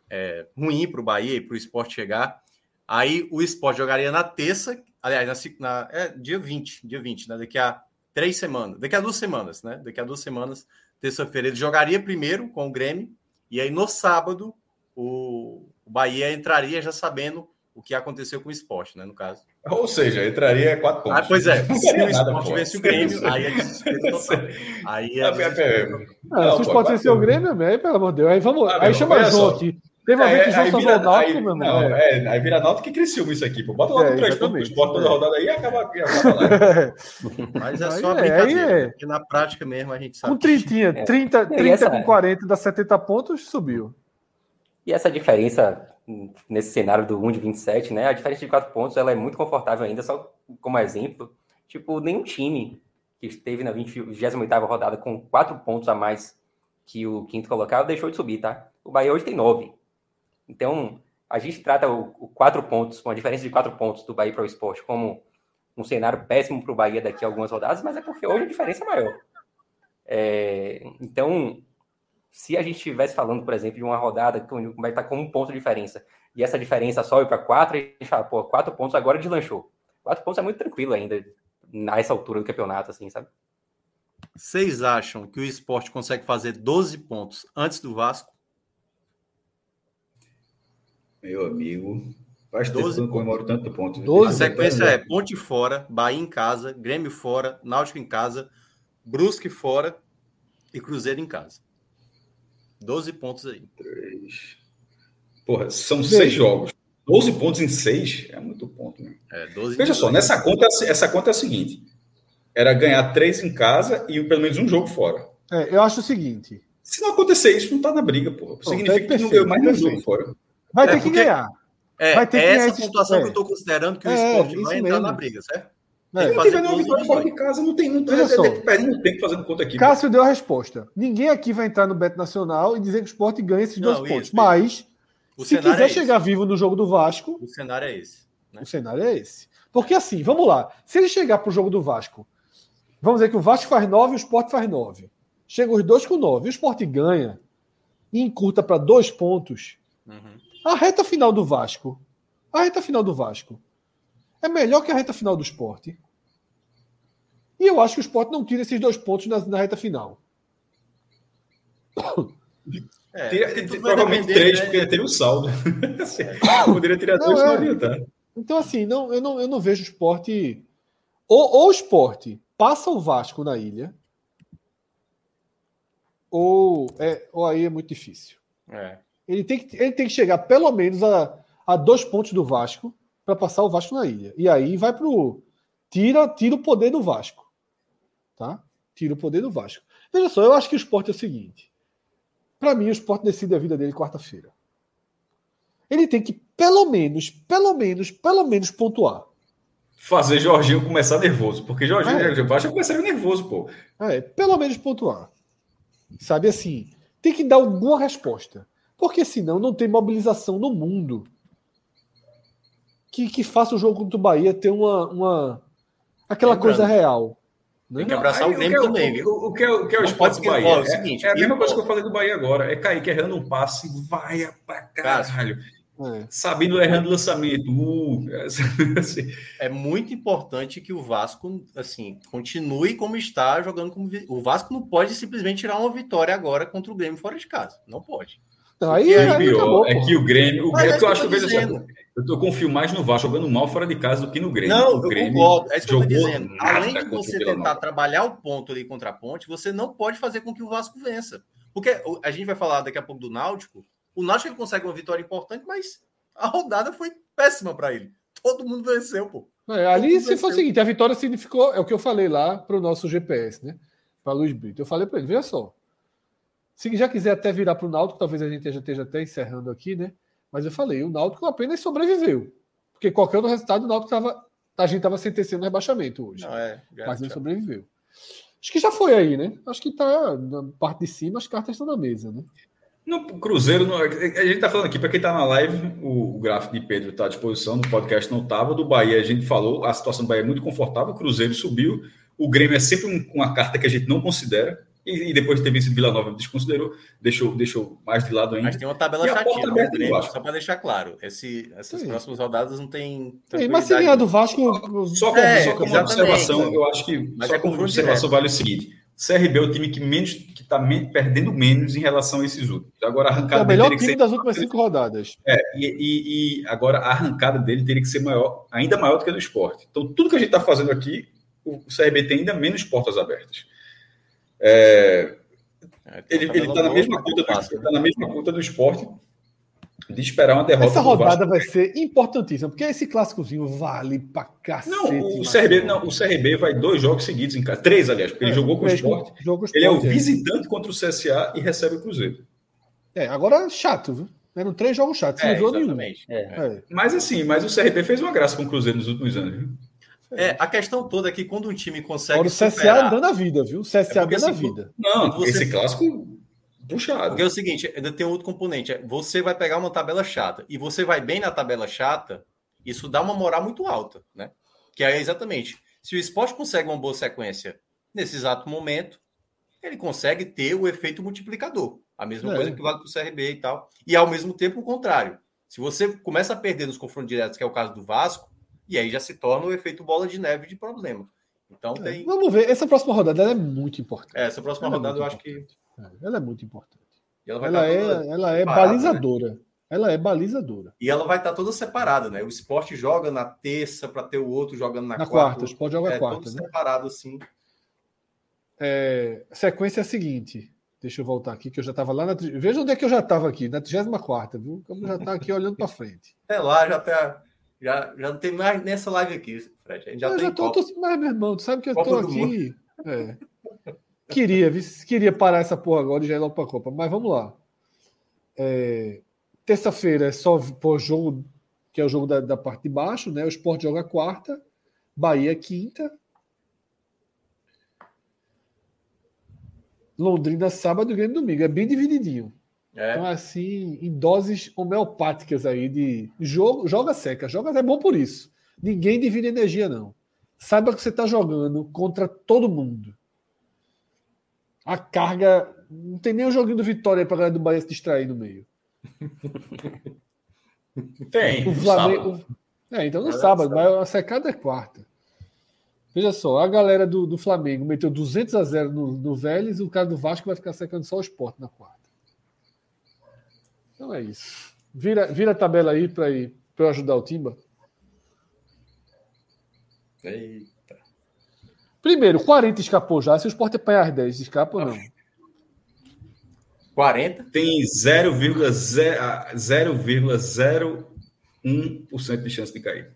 é, ruim para o Bahia e para o esporte chegar. Aí o esporte jogaria na terça, aliás, na, na- é, dia 20, dia 20, né? Daqui a três semanas, daqui a duas semanas, né? Daqui a duas semanas, terça-feira, ele jogaria primeiro com o Grêmio, e aí no sábado o, o Bahia entraria já sabendo o que aconteceu com o esporte, né? No caso. Ou seja, entraria quatro pontos. Ah, pois é, Não se o esporte vence o Grêmio, aí é desespero total. Aí é Ah, desespero. é, é, Ah, Não, se pode quatro ser o. Grêmio, aí, pelo amor de Deus. Aí, vamos, Ah, aí chama João aqui. Teve uma vez que o João salvou vira, o Náutico, aí, meu não, irmão. é, aí vira Náutico que Criciúma isso aqui, pô. Bota logo É, três pontos exatamente. esporte toda É. rodada aí e acaba, acaba lá. Mas é só é, brincadeira, é. né? porque na prática mesmo a gente sabe. Trintinha, É. 30, E 30 essa- com 40 dá 70 pontos, subiu. E essa diferença nesse cenário do 1 de 27, né? A diferença de 4 pontos ela é muito confortável ainda, só como exemplo. Tipo, nenhum time que esteve na 20 28ª rodada com 4 pontos a mais que o quinto colocado deixou de subir, tá? O Bahia hoje tem 9. Então, a gente trata o, o 4 pontos, com a diferença de 4 pontos do Bahia para o esporte, como um cenário péssimo para o Bahia daqui a algumas rodadas, mas é porque hoje a diferença é maior. É, então, se a gente estivesse falando, por exemplo, de uma rodada que o vai estar com um ponto de diferença e essa diferença sobe para quatro, a gente fala, pô, quatro pontos agora deslanchou. Quatro pontos é muito tranquilo ainda nessa altura do campeonato, assim, sabe? Vocês acham que o esporte consegue fazer 12 pontos antes do Vasco? Meu amigo, faz tempo 12 que eu não comemoro tanto ponto. 12? A sequência é Ponte fora, Bahia em casa, Grêmio fora, Náutico em casa, Brusque fora e Cruzeiro em casa. 12 pontos aí. Três. Porra, são Veja. seis jogos. 12 pontos em seis é muito ponto, né? É, 12 Veja só, nessa conta, essa conta é a seguinte: era ganhar três em casa e pelo menos um jogo fora. É, eu acho o seguinte: Se não acontecer isso, não tá na briga, porra. Significa que não ganhou mais perfeito. jogo fora. vai É, ter que porque- ganhar. É, vai ter é que essa ganhar esse- pontuação é. que eu estou considerando que o É, esporte vai entrar mesmo. na briga, certo? É. Não tiver nenhuma 12 vitória fora de casa, não tem. Não tem Veja só. é, perdendo tempo fazendo conta aqui. Cássio deu a resposta. Ninguém aqui vai entrar no Beto Nacional e dizer que o esporte ganha esses dois Não, pontos. isso, Mas, O se cenário quiser é chegar vivo no jogo do Vasco, O cenário é esse. né? o cenário é esse. Porque assim, vamos lá. Se ele chegar pro jogo do Vasco, vamos dizer que o Vasco faz 9 e o Sport faz 9. chega os dois com nove. O Sport ganha e encurta para dois pontos. Uhum. A reta final do Vasco, a reta final do Vasco é melhor que a reta final do Sport. E eu acho que o Sport não tira esses dois pontos na, na reta final. É, teria, teria, provavelmente depender, três, né? porque teria um saldo. assim, poderia tirar não, dois, é. não adiantar. Então, assim, não, eu, não, eu não vejo o esporte. Ou, ou o esporte passa o Vasco na ilha, ou, é, ou aí é muito difícil. É. Ele, tem que, ele tem que chegar pelo menos a, a dois pontos do Vasco para passar o Vasco na ilha. E aí vai pro. Tira, tira o poder do Vasco. Tá? Tira o poder do Vasco. Veja só, eu acho que o esporte é o seguinte. Para mim, o esporte decide a vida dele quarta-feira. Ele tem que, pelo menos, pelo menos, pelo menos pontuar. Fazer Jorginho começar nervoso. Porque Jorginho é. já começaria nervoso, pô. É, pelo menos pontuar. Sabe assim? Tem que dar alguma resposta. Porque senão não tem mobilização no mundo que, que faça o jogo contra o Bahia ter uma, uma aquela Lembrando. coisa real. Tem que abraçar não, o Grêmio também, viu? O, o, que é, o que é o esporte do Bahia? É, o seguinte, é a mesma coisa que eu falei do Bahia agora. É Kaique errando um passe, vai pra caralho. É. Sabino errando lançamento. Uh, assim. É muito importante que o Vasco assim continue como está jogando como o Vasco não pode simplesmente tirar uma vitória agora contra o Grêmio fora de casa. Não pode. Não, aí, aí, aí acabou, é que o Grêmio, o Grêmio, é eu acho que eu vejo eu tô confio mais no Vasco jogando mal fora de casa do que no Grêmio. Não, o Grêmio eu concordo. É isso que eu tô dizendo. Além de você tentar trabalhar o ponto ali contra a ponte, você não pode fazer com que o Vasco vença. Porque a gente vai falar daqui a pouco do Náutico. O Náutico ele consegue uma vitória importante, mas a rodada foi péssima para ele. Todo mundo venceu, pô. É, ali, se for o seguinte, a vitória significou, é o que eu falei lá para o nosso GPS, né? Para Luiz Brito. Eu falei para ele, veja só. Se já quiser até virar para o Náutico, talvez a gente já esteja até encerrando aqui, né? Mas eu falei, o Náutico apenas sobreviveu. Porque qualquer outro resultado, o Náutico estava. A gente estava sentenciando rebaixamento hoje. Não, é, mas ele sobreviveu. Acho que já foi aí, né? Acho que está na parte de cima, as cartas estão na mesa, né? No Cruzeiro, no, a gente está falando aqui, para quem está na live, o, o, gráfico de Pedro está à disposição, no podcast não estava. Do Bahia, a gente falou, a situação do Bahia é muito confortável, o Cruzeiro subiu. O Grêmio é sempre um, uma carta que a gente não considera. E, e, depois de ter vencido Vila Nova, desconsiderou, deixou, deixou mais de lado ainda. Mas tem uma tabela chatinha, né, Grêmio, só para deixar claro. Esse, essas Sim. próximas rodadas não tem. Sim, mas se ganhar do Vasco. Só, como, é, só como observação, eu acho que. Mas só é como observação vale o seguinte: CRB é o time que menos que está perdendo menos em relação a esses últimos. Agora a arrancada é o melhor time ser... das últimas cinco rodadas. É, e, e, e, agora a arrancada dele teria que ser maior, ainda maior do que a do esporte. Então, tudo que a gente está fazendo aqui, o CRB tem ainda menos portas abertas. É, é, ele está na, mesma conta do, tá na mesma conta do esporte de esperar uma derrota. Essa rodada vai ser importantíssima, porque esse clássicozinho vale pra cacete. Não, o CRB, não, o CRB vai dois jogos seguidos em casa. Três, aliás, porque é, ele jogou com o esporte. ele é o é. visitante contra o CSA e recebe o Cruzeiro. É, agora chato, viu? Eram três jogos chatos, é, não nenhum. É. é. Mas assim, mas o CRB fez uma graça com o Cruzeiro nos últimos anos, viu? É, a questão toda é que quando um time consegue. Olha, o CSA superar... dando a vida, viu? O CSA é dando a vida. Não, você... esse clássico puxado. Porque é o seguinte, ainda tem outro componente. É, você vai pegar uma tabela chata e você vai bem na tabela chata, isso dá uma moral muito alta, né? Que é exatamente. Se o esporte consegue uma boa sequência nesse exato momento, ele consegue ter o efeito multiplicador. A mesma é. coisa que vale para o CRB e tal. E ao mesmo tempo o contrário. Se você começa a perder nos confrontos diretos, que é o caso do Vasco, e aí já se torna o efeito bola de neve de problema. Então é, tem. Vamos ver. Essa próxima rodada é muito importante. É, essa próxima ela é rodada é eu acho que. É, ela é muito importante. ela, ela é, ela é balizadora. Né? Ela é balizadora. E ela vai estar toda separada, né? O esporte joga na terça para ter o outro jogando na, na quarta. quarta. O esporte joga é, quarta. Né? separado assim. É, sequência é a seguinte. Deixa eu voltar aqui, que eu já estava lá na. Veja onde é que eu já estava aqui, na 34, viu? Como já está aqui olhando para frente. É lá, já está já, já não tem mais nessa live aqui, Fred. Já eu tem já tô, tô, mas, meu irmão, tu sabe que eu Copa tô aqui. É. Queria, queria parar essa porra agora e já ir logo pra Copa, mas vamos lá. É, Terça-feira é só pós-jogo, que é o jogo da, da, parte de baixo, né? O Sport joga quarta, Bahia quinta. Londrina sábado e Grêmio domingo. É bem divididinho. É. Então, assim, em doses homeopáticas aí de jogo, joga seca. Joga é bom por isso. Ninguém divide energia, não. Saiba que você está jogando contra todo mundo. a carga. Não tem nem o joguinho do Vitória para galera do Bahia se distrair no meio. Tem. O Flamengo. É, então no sábado, mas a secada é quarta. Veja só, a galera do, do Flamengo meteu 200 a 0 no, no Vélez e o cara do Vasco vai ficar secando só o esporte na quarta. Então é isso. Vira, vira a tabela aí para eu ajudar o Timba. Eita. Primeiro, 40 escapou já. Se o Sport apanhar as 10, escapa ou não? 40? Tem 0,01% de chance de cair.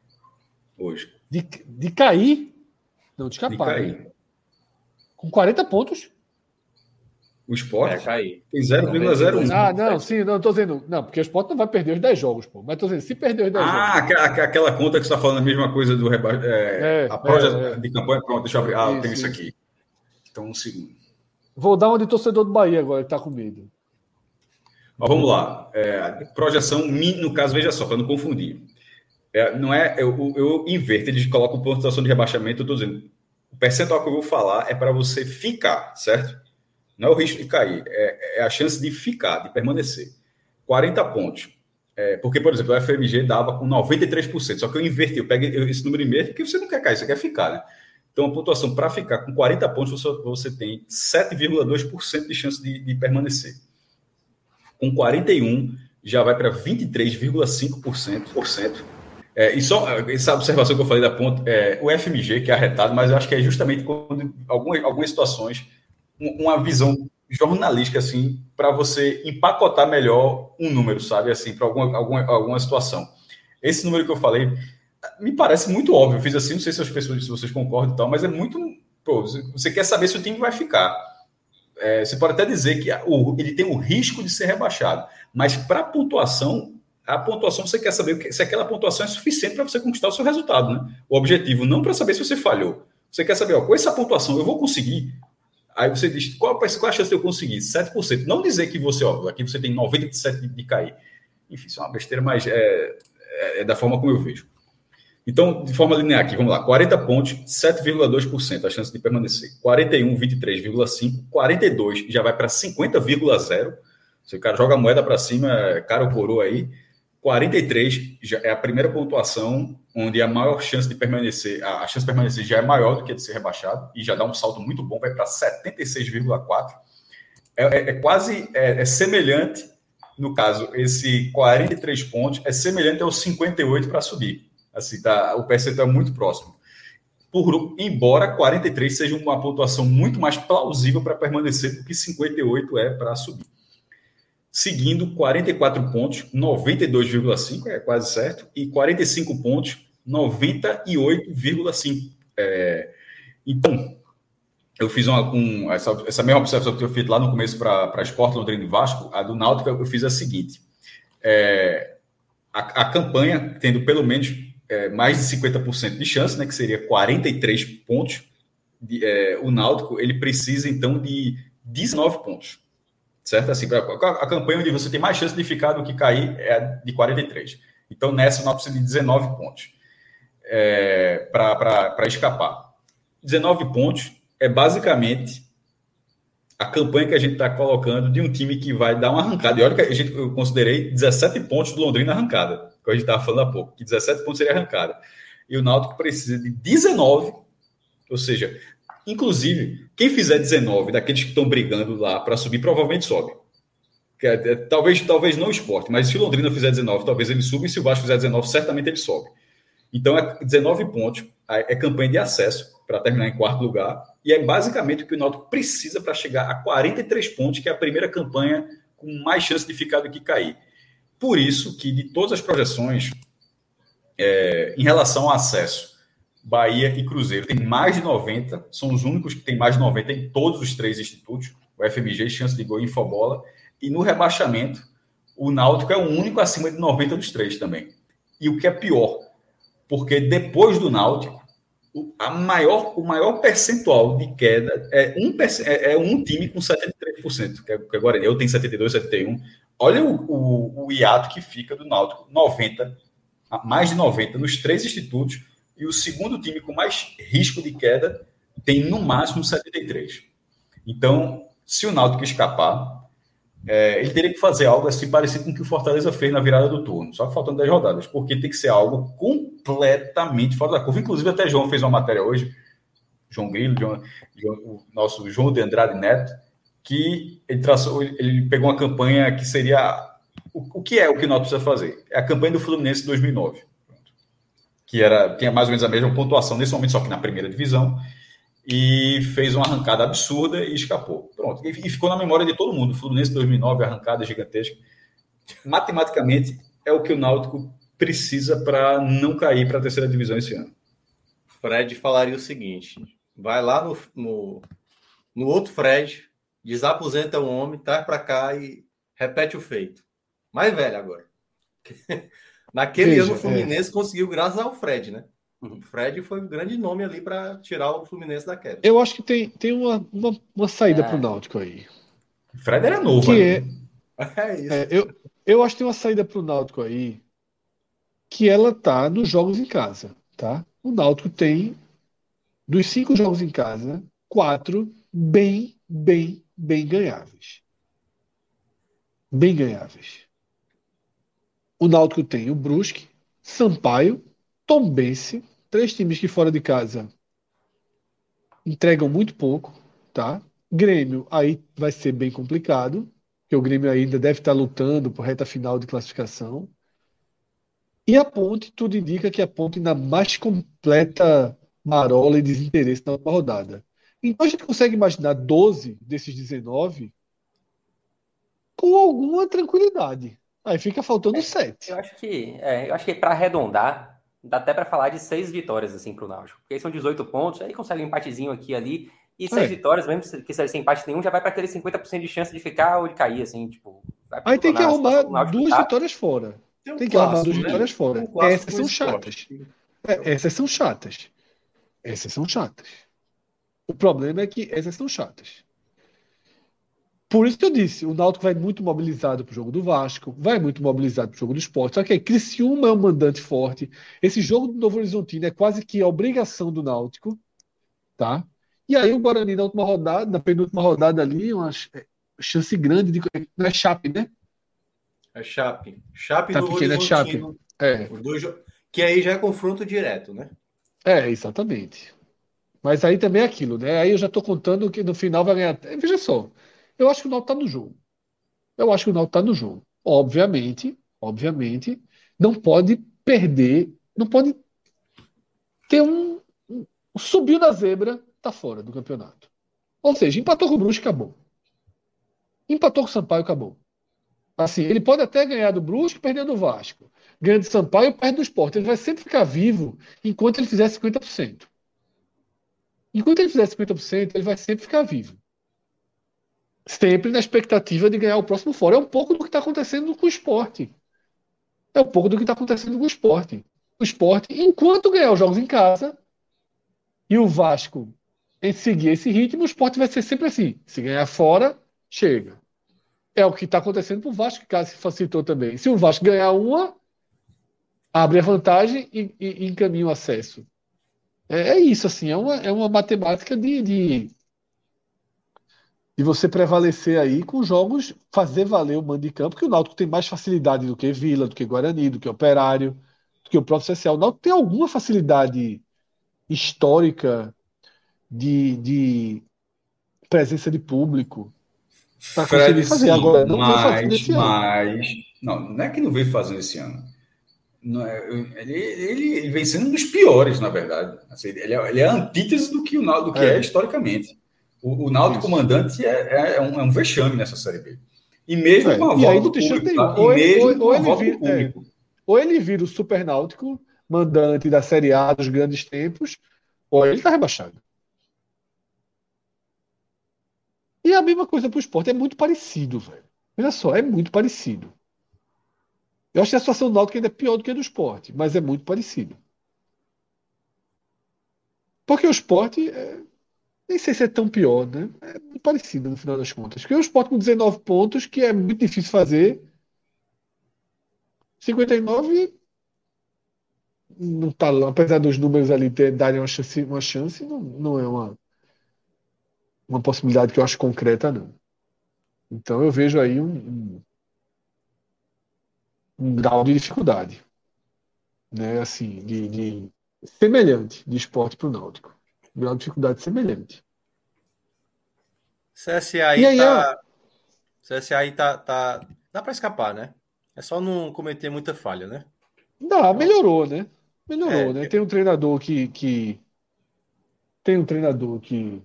Hoje. De, de cair? Não, de De escapar. cair. né? Com 40 pontos? O esporte É, cair. tem 0,01. Ah, não, sim, não, tô dizendo. Não, porque o Sport não vai perder os 10 jogos, pô. Mas tô dizendo, se perder os 10 Ah, jogos. aqua- aquela conta que você está falando a mesma coisa do reba... é, É, a proja é, é. de campanha. Pronto, deixa eu abrir. Ah, eu Isso, tenho isso isso. aqui. Então, um segundo. Vou dar uma de torcedor do Bahia agora, que tá com medo. Mas vamos lá. É, projeção, no caso, veja só, para não confundir. É, não é, eu, eu inverto, eles colocam pontuação de rebaixamento, eu estou dizendo, o percentual que eu vou falar é para você ficar, certo? Não é o risco de cair, é, é a chance de ficar, de permanecer. 40 pontos. É, porque, por exemplo, o FMG dava com 93%, só que eu inverti, eu peguei esse número inverso porque você não quer cair, você quer ficar, né? Então, a pontuação para ficar com 40 pontos, você, você tem 7,2% de chance de, de permanecer. Com 41, já vai para 23,5%. É, e só essa observação que eu falei da ponta, é, o FMG, que é arretado, mas eu acho que é justamente quando algumas, algumas situações, uma visão jornalística, assim, para você empacotar melhor um número, sabe? Assim, para alguma, alguma, alguma situação. Esse número que eu falei me parece muito óbvio. Eu fiz assim, não sei se as pessoas, se vocês concordam e tal, mas é muito. Pô, você- quer saber se o time vai ficar. É, você pode até dizer que o- ele tem o risco de ser rebaixado, mas para pontuação, a pontuação você quer saber se aquela pontuação é suficiente para você conquistar o seu resultado, né? O objetivo não para saber se você falhou. Você quer saber, ó, com essa pontuação eu vou conseguir. Aí você diz, qual, qual a chance de eu conseguir? 7%. Não dizer que você, ó, aqui você tem 97% de, de cair. Enfim, isso é uma besteira, mas é, é- é da forma como eu vejo. Então, de forma linear aqui, vamos lá. 40 pontos, 7,2% a chance de permanecer. 41, 23,5. 42 já vai para 50,0. Se o cara joga a moeda para cima, é cara ou coroa aí. 43 já é a primeira pontuação onde a maior chance de permanecer, a chance de permanecer já é maior do que de ser rebaixado e já dá um salto muito bom, vai para 76,4. É, é- é quase é, é semelhante, no caso, esse 43 pontos é semelhante aos 58 para subir. Assim, tá, o percentual é muito próximo. Por embora 43 seja uma pontuação muito mais plausível para permanecer do que 58 é para subir. Seguindo 44 pontos, 92,5 é quase certo, e 45 pontos, 98,5. É, então, eu fiz uma, um, essa, essa mesma observação que eu fiz lá no começo para Sport Londrina e Vasco, a do Náutico, eu fiz a seguinte: é, a, a campanha tendo pelo menos é, mais de 50% de chance, né, que seria 43 pontos, de, é, o Náutico ele precisa então de 19 pontos, certo? Assim, a, campanha onde você tem mais chance de ficar do que cair é a de 43. Então nessa o Náutico precisa de 19 pontos é, para escapar. 19 pontos é basicamente a campanha que a gente está colocando de um time que vai dar uma arrancada. E olha que a gente, eu considerei 17 pontos do Londrina arrancada, que a gente estava falando há pouco, que 17 pontos seria arrancada. E o Náutico precisa de 19, ou seja, inclusive, quem fizer 19 daqueles que estão brigando lá para subir, provavelmente sobe. É, é, talvez, talvez não o esporte, mas se o Londrina fizer 19, talvez ele suba, e se o Vasco fizer 19, certamente ele sobe. Então, é 19 pontos, é campanha de acesso para terminar em quarto lugar, e é basicamente o que o Náutico precisa para chegar a 43 pontos, que é a primeira campanha com mais chance de ficar do que cair. Por isso que, de todas as projeções, é, em relação ao acesso, Bahia e Cruzeiro tem mais de 90, são os únicos que têm mais de 90 em todos os três institutos, o FMG, Chance de Gol e Infobola, e no rebaixamento, o Náutico é o único acima de 90 dos três também. E o que é pior, porque depois do Náutico, a maior, o maior percentual de queda é um, é, é um time com 73%, que é, que é Guarani. Eu tenho 72, 71. Olha o, o, o hiato que fica do Náutico, 90, mais de 90 nos três institutos, e o segundo time com mais risco de queda tem no máximo 73. Então, se o Náutico escapar, é, ele teria que fazer algo assim parecido com o que o Fortaleza fez na virada do turno, só faltando 10 rodadas, porque tem que ser algo completamente fora da curva. Inclusive, até João fez uma matéria hoje, João Grilo, João, João, o nosso João de Andrade Neto, que ele traçou, ele pegou uma campanha que seria o, o que é o que o Náutico precisa fazer? É a campanha do Fluminense 2009, que era tinha mais ou menos a mesma pontuação nesse momento, só que na primeira divisão e fez uma arrancada absurda e escapou. Pronto. E ficou na memória de todo mundo. Fluminense 2009, arrancada gigantesca. Matematicamente, é o que o Náutico precisa para não cair para a terceira divisão esse ano. Fred falaria o seguinte: vai lá no, no, no outro Fred, desaposenta o homem, traz para cá e repete o feito. Mais velho agora. Naquele Veja, ano o Fluminense é... conseguiu graças ao Fred, né? O Fred foi um grande nome ali para tirar o Fluminense da queda. Eu acho que tem, tem uma, uma, uma saída é. para o Náutico aí. O Fred era novo. Que é, é isso. É, eu, eu acho que tem uma saída para o Náutico aí que ela tá nos jogos em casa, tá? O Náutico tem dos cinco jogos em casa, quatro bem, bem, bem ganháveis. Bem ganháveis. O Náutico tem o Brusque, Sampaio, Tombense, Três times que fora de casa entregam muito pouco, tá? Grêmio aí vai ser bem complicado, porque o Grêmio ainda deve estar lutando por reta final de classificação. E a Ponte, tudo indica que a Ponte na mais completa marola e desinteresse na última rodada. Então a gente consegue imaginar 12 desses 19 com alguma tranquilidade. Aí fica faltando é, 7. Eu acho que, é, eu acho que para arredondar, dá até para falar de seis vitórias assim para o Náutico. Porque aí são 18 pontos, aí consegue um empatezinho aqui ali. E seis é. vitórias, mesmo que sem empate nenhum, já vai para aquele 50% de chance de ficar ou de cair, assim, tipo. Aí tem que arrumar duas tá. vitórias fora. Tem, um tem que arrumar duas né? vitórias fora. Um essas são chatas. É, essas são chatas. Essas são chatas. O problema é que essas são chatas. Por isso que eu disse, o Náutico vai muito mobilizado para o jogo do Vasco, vai muito mobilizado para o jogo do esporte. Só que aí, Criciúma é um mandante forte. Esse jogo do Novo Horizontino é quase que a obrigação do Náutico, tá? E aí o Guarani na última rodada, na penúltima rodada ali, uma chance grande de... Não é Chape, né? É Chape. Chape tá do pequeno, é Chape. É. Dois... Que aí já é confronto direto, né? É, exatamente. Mas aí também é aquilo, né? Aí eu já estou contando que no final vai ganhar. Veja só, eu acho que o Náutico está no jogo. Eu acho que o Náutico está no jogo. Obviamente, obviamente, não pode perder, não pode ter um, um subiu da zebra, tá fora do campeonato. Ou seja, empatou com o Brusque, acabou. Empatou com o Sampaio, acabou. Assim, ele pode até ganhar do Brusque perdendo do Vasco. Ganha do Sampaio, perde do Sport. Ele vai sempre ficar vivo enquanto ele fizer 50%. Enquanto ele fizer 50%, ele vai sempre ficar vivo sempre na expectativa de ganhar o próximo fora. É um pouco do que está acontecendo com o esporte. É um pouco do que está acontecendo com o esporte. O esporte, enquanto ganhar os jogos em casa e o Vasco seguir esse ritmo, o esporte vai ser sempre assim. Se ganhar fora, chega. É o que está acontecendo para o Vasco, que caso se facilitou também. Se o Vasco ganhar uma, abre a vantagem e, e, e encaminha o acesso. É, é, isso, assim, é uma, é uma matemática de, de de você prevalecer aí com jogos, fazer valer o mando de campo, que o Náutico tem mais facilidade do que Vila, do que Guarani, do que Operário, do que o próprio CSA. O Náutico tem alguma facilidade histórica de, de presença de público para conseguir fazer. Sim, Agora, não mas, mas não, não é que não veio fazendo esse ano. É, ele, ele, ele, vem sendo um dos piores, na verdade. Assim, ele, é, ele é a antítese do que o Náutico é. é historicamente. O, o Náutico comandante é, é, é, um, é um vexame nessa Série B. E mesmo é, com a volta do público, tá? ou, ou, ou, ele vira, é, ou ele vira o super náutico, mandante da Série A dos grandes tempos, ou ele está rebaixado. E a mesma coisa para o esporte, é muito parecido, velho. Olha só, é muito parecido. Eu acho que a situação do Náutico ainda é pior do que a do esporte, mas é muito parecido. Porque o esporte é, nem sei se é tão pior, né? É parecido no final das contas. Porque o Sport com 19 pontos, que é muito difícil fazer. 59 não tá apesar dos números ali ter, darem uma chance, uma chance não, não é uma, uma possibilidade que eu acho concreta, não. Então eu vejo aí um, um, um grau de dificuldade, né? Assim, de, de semelhante de esporte para o Náutico. Grau de dificuldade semelhante. CSA aí, aí tá. É... CSA aí tá, tá. Dá para escapar, né? É só não cometer muita falha, né? Dá, melhorou, né? Melhorou, é, né? Tem um treinador que, que. Tem um treinador que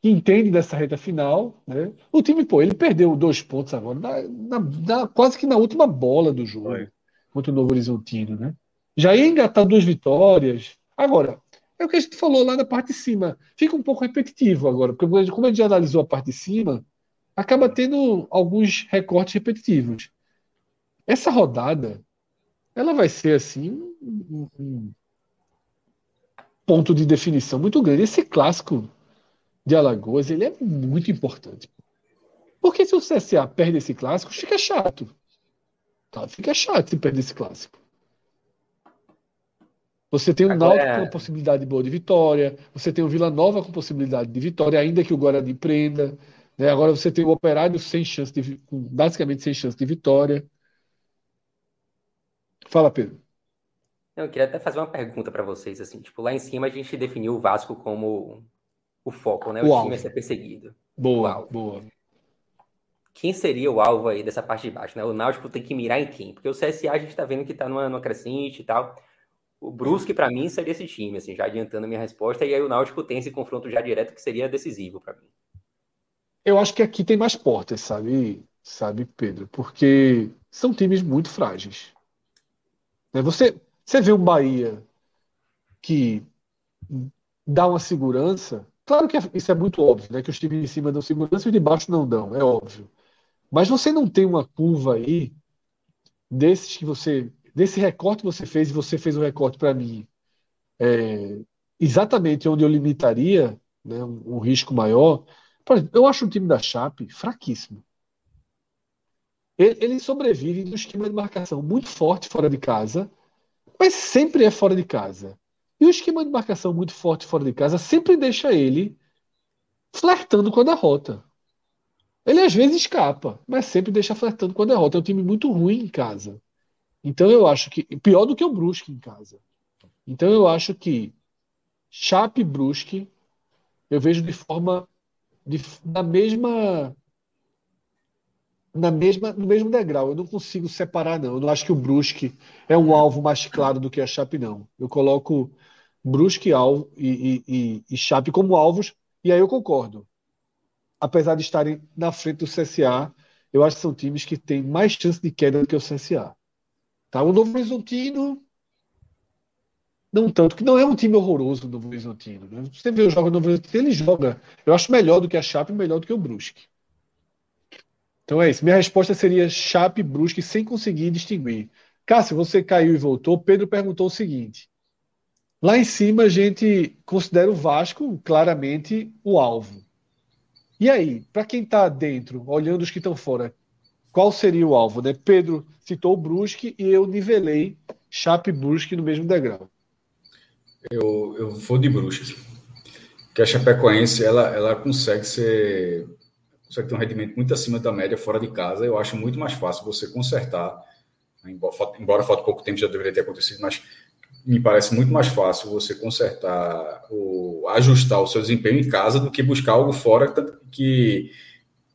que entende dessa reta final. Né? O time, pô, ele perdeu dois pontos agora, na, na, na quase que na última bola do jogo Foi. contra o Novo Horizontino. Né? Já ia engatar duas vitórias. Agora, é o que a gente falou lá na parte de cima. Fica um pouco repetitivo agora, porque como a gente já analisou a parte de cima, acaba tendo alguns recortes repetitivos. Essa rodada, ela vai ser assim um, um ponto de definição muito grande. Esse clássico de Alagoas, ele é muito importante. Porque se o CSA perde esse clássico, fica chato. Tá? Fica chato se perder esse clássico. Você tem o Agora... Náutico com possibilidade boa de vitória, você tem o Vila Nova com possibilidade de vitória, ainda que o Guarani prenda. Né? Agora você tem o Operário sem chance de, basicamente sem chance de vitória. Fala, Pedro. Eu queria até fazer uma pergunta para vocês, assim, tipo, lá em cima a gente definiu o Vasco como o foco, né? O, o time a ser perseguido. Boa, boa. Quem seria o alvo aí dessa parte de baixo, né? O Náutico tem que mirar em quem? Porque o CSA a gente tá vendo que tá numa, numa crescente e tal. O Brusque, para mim, seria esse time, assim, já adiantando a minha resposta. E aí o Náutico tem esse confronto já direto que seria decisivo para mim. Eu acho que aqui tem mais portas, sabe, sabe, Pedro? Porque são times muito frágeis. Né? Você, você vê um Bahia que dá uma segurança, Claro que é, isso é muito óbvio, né? Que os times de cima dão segurança e os de baixo não dão, é óbvio. Mas você não tem uma curva aí desses que você. Desse recorte que você fez, e você fez um recorte para mim, é, exatamente onde eu limitaria né, um, um risco maior. Exemplo, eu acho o time da Chape fraquíssimo. Ele, ele sobrevive no esquema de marcação muito forte fora de casa, mas sempre é fora de casa. E o esquema de marcação muito forte fora de casa sempre deixa ele flertando com a derrota. Ele às vezes escapa, mas sempre deixa flertando com a derrota. É um time muito ruim em casa. Então eu acho que. Pior do que o Brusque em casa. Então eu acho que Chape e Brusque eu vejo de forma. De, na mesma. Na mesma, no mesmo degrau. Eu não consigo separar, não. Eu não acho que o Brusque é um alvo mais claro do que a Chape, não. Eu coloco Brusque alvo e, e, e, Chape como alvos, e aí eu concordo. Apesar de estarem na frente do CSA, eu acho que são times que têm mais chance de queda do que o CSA. Tá? O Novo Horizontino, não tanto, que não é um time horroroso o Novo Horizontino. Né? Você vê o jogo do Novo Horizontino, ele joga. Eu acho melhor do que a Chape, melhor do que o Brusque. Então é isso. Minha resposta seria Chape Brusque sem conseguir distinguir. Cássio, você caiu e voltou. Pedro perguntou o seguinte: Lá em cima a gente considera o Vasco claramente o alvo. E aí, para quem está dentro, olhando os que estão fora, qual seria o alvo? Né? Pedro citou o Brusque e eu nivelei Chape Brusque no mesmo degrau. Eu, eu vou de Brusque. Porque a Chapecoense ela, ela consegue ser consegue ter um rendimento muito acima da média fora de casa. Eu acho muito mais fácil você consertar, embora, embora falte pouco tempo já deveria ter acontecido, mas me parece muito mais fácil você consertar ajustar o seu desempenho em casa do que buscar algo fora que,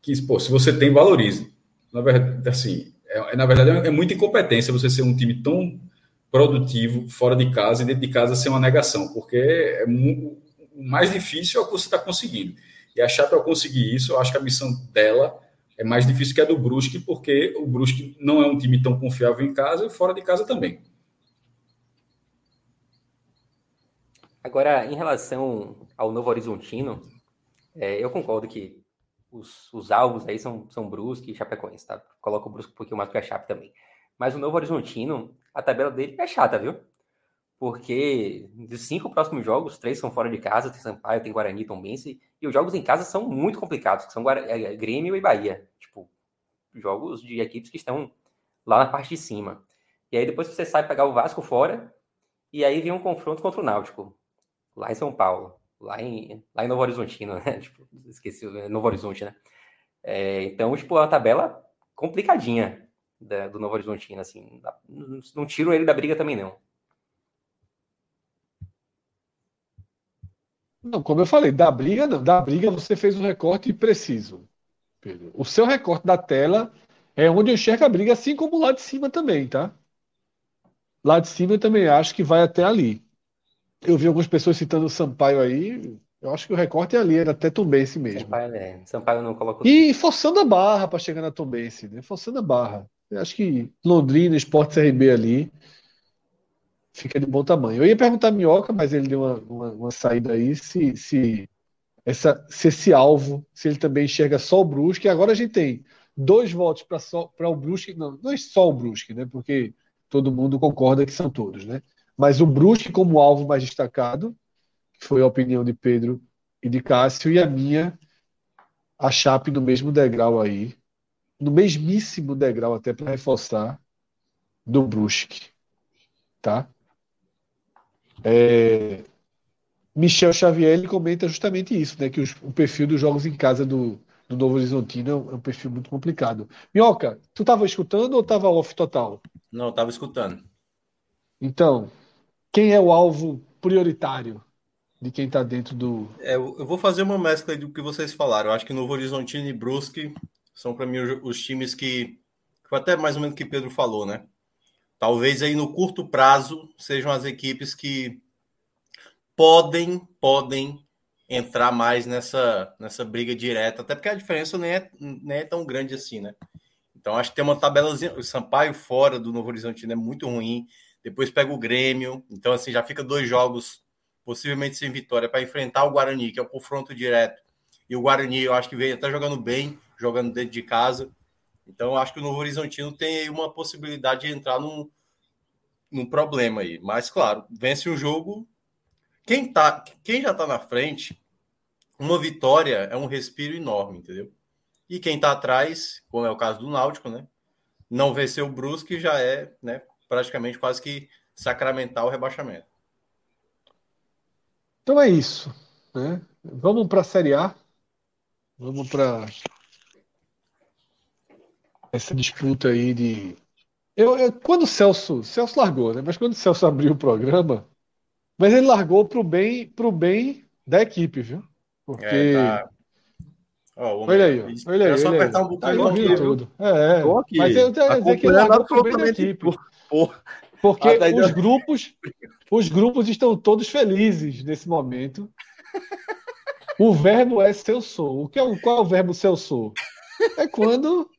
que pô, se você tem, valorize. Na verdade, assim, é, é na verdade é muita incompetência você ser um time tão produtivo fora de casa e dentro de casa ser uma negação, porque é o mais difícil é o que você está conseguindo. E a ao conseguir isso, eu acho que a missão dela é mais difícil que a do Brusque, porque o Brusque não é um time tão confiável em casa e fora de casa também. Agora, em relação ao Novo Horizontino, é, eu concordo que os, os, alvos aí são, são Brusque e Chapecoense, tá? Coloco o Brusque um pouquinho mais que a Chape também. Mas o Novo Horizontino, a tabela dele é chata, viu? Porque dos cinco próximos jogos, três são fora de casa, tem Sampaio, tem Guarani, Tombense, e os jogos em casa são muito complicados, que são é, Grêmio e Bahia. Tipo, jogos de equipes que estão lá na parte de cima. E aí depois você sai pegar o Vasco fora, e aí vem um confronto contra o Náutico lá em São Paulo, lá em, lá em Novo Horizontino, né? Tipo, esqueci, Novo Horizonte, né? É, então, tipo, é uma tabela complicadinha da, do Novo Horizontino, assim. Não, não tiro ele da briga também, não. Não, como eu falei, da briga não. Da briga você fez um recorte preciso. O seu recorte da tela é onde eu enxergo a briga, assim como lá de cima também, tá? Lá de cima eu também acho que vai até ali. Eu vi algumas pessoas citando o Sampaio aí. Eu acho que o recorte é ali, era até Tombense mesmo. Sampaio, é. Sampaio não coloca. E forçando a barra para chegar na Tombense, né? Forçando a barra. Eu acho que Londrina, Sport CRB ali fica de bom tamanho. Eu ia perguntar a Minhoca, mas ele deu uma, uma, uma saída aí, se, se, essa, se esse alvo, se ele também enxerga só o Brusque. Agora a gente tem dois votos para o Brusque, não, não é só o Brusque, né? Porque todo mundo concorda que são todos, né? Mas o Brusque como alvo mais destacado, que foi a opinião de Pedro e de Cássio, e a minha, a Chape no mesmo degrau aí, no mesmíssimo degrau até para reforçar do Brusque, tá? É, Michel Xavier ele comenta justamente isso, né? Que os, o perfil dos jogos em casa do, do Novo Horizontino é um, é um perfil muito complicado. Minhoca, tu estava escutando ou estava off total? Não, estava escutando. Então, quem é o alvo prioritário de quem está dentro do. É, eu vou fazer uma mescla do que vocês falaram. Eu acho que Novo Horizontino e Brusque são para mim os times que. Até mais ou menos o que Pedro falou, né? Talvez aí no curto prazo sejam as equipes que podem, podem entrar mais nessa, nessa briga direta, até porque a diferença nem é, nem é tão grande assim, né? Então acho que tem uma tabelazinha. O Sampaio fora do Novo Horizontino é muito ruim. Depois pega o Grêmio. Então, assim, já fica dois jogos, possivelmente sem vitória, para enfrentar o Guarani, que é o confronto direto. E o Guarani, eu acho que veio até jogando bem, jogando dentro de casa. Então, acho que o Novo Horizontino tem aí uma possibilidade de entrar num, num problema aí. Mas, claro, vence o jogo. Quem, tá, quem já está na frente, uma vitória é um respiro enorme, entendeu? E quem está atrás, como é o caso do Náutico, né? Não vencer o Brusque já é, né, praticamente quase que sacramentar o rebaixamento. Então é isso, né? Vamos para a Série A. Vamos para essa disputa aí de. Eu, eu, quando o Celso. Celso largou, né? Mas quando o Celso abriu o programa. Mas ele largou para o bem, pro bem da equipe, viu? Porque. É, tá... Oh, olha aí, olha aí. É só olha apertar aí. um botão tá aqui, tudo. É, é. Mas eu tenho dizer que ele largou para o bem da equipe. Por... Porque ah, tá os grupos, os grupos estão todos felizes nesse momento. O verbo é seu sou. O que é qual é o verbo seu sou? É quando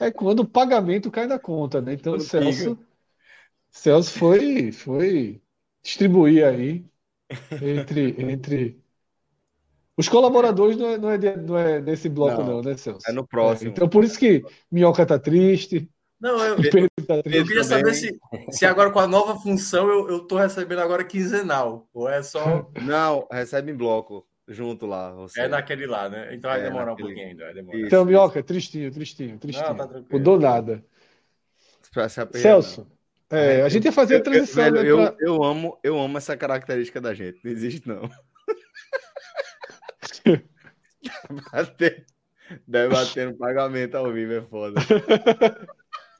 é quando o pagamento cai na conta, né? Então o Celso, Celso foi, foi distribuir aí entre, entre os colaboradores não é, não é, não é nesse bloco, não, não, né, Celso? É no próximo. É, então por isso que Minhoca tá triste. Não, eu, eu, tá eu queria saber se, se agora com a nova função eu, eu tô recebendo agora quinzenal. Ou é só. Não, recebe em bloco junto lá. Você. É naquele lá, né? Então vai é demorar naquele... um pouquinho ainda. Demorar. Então, Minhoca, tristinho, tristinho, tristinho. Não, tá Mudou nada. Celso, é, a gente ia fazer a transição. Eu, eu, né, pra... eu, amo, eu amo essa característica da gente. Não existe, não. Bater, debatendo pagamento ao vivo é foda.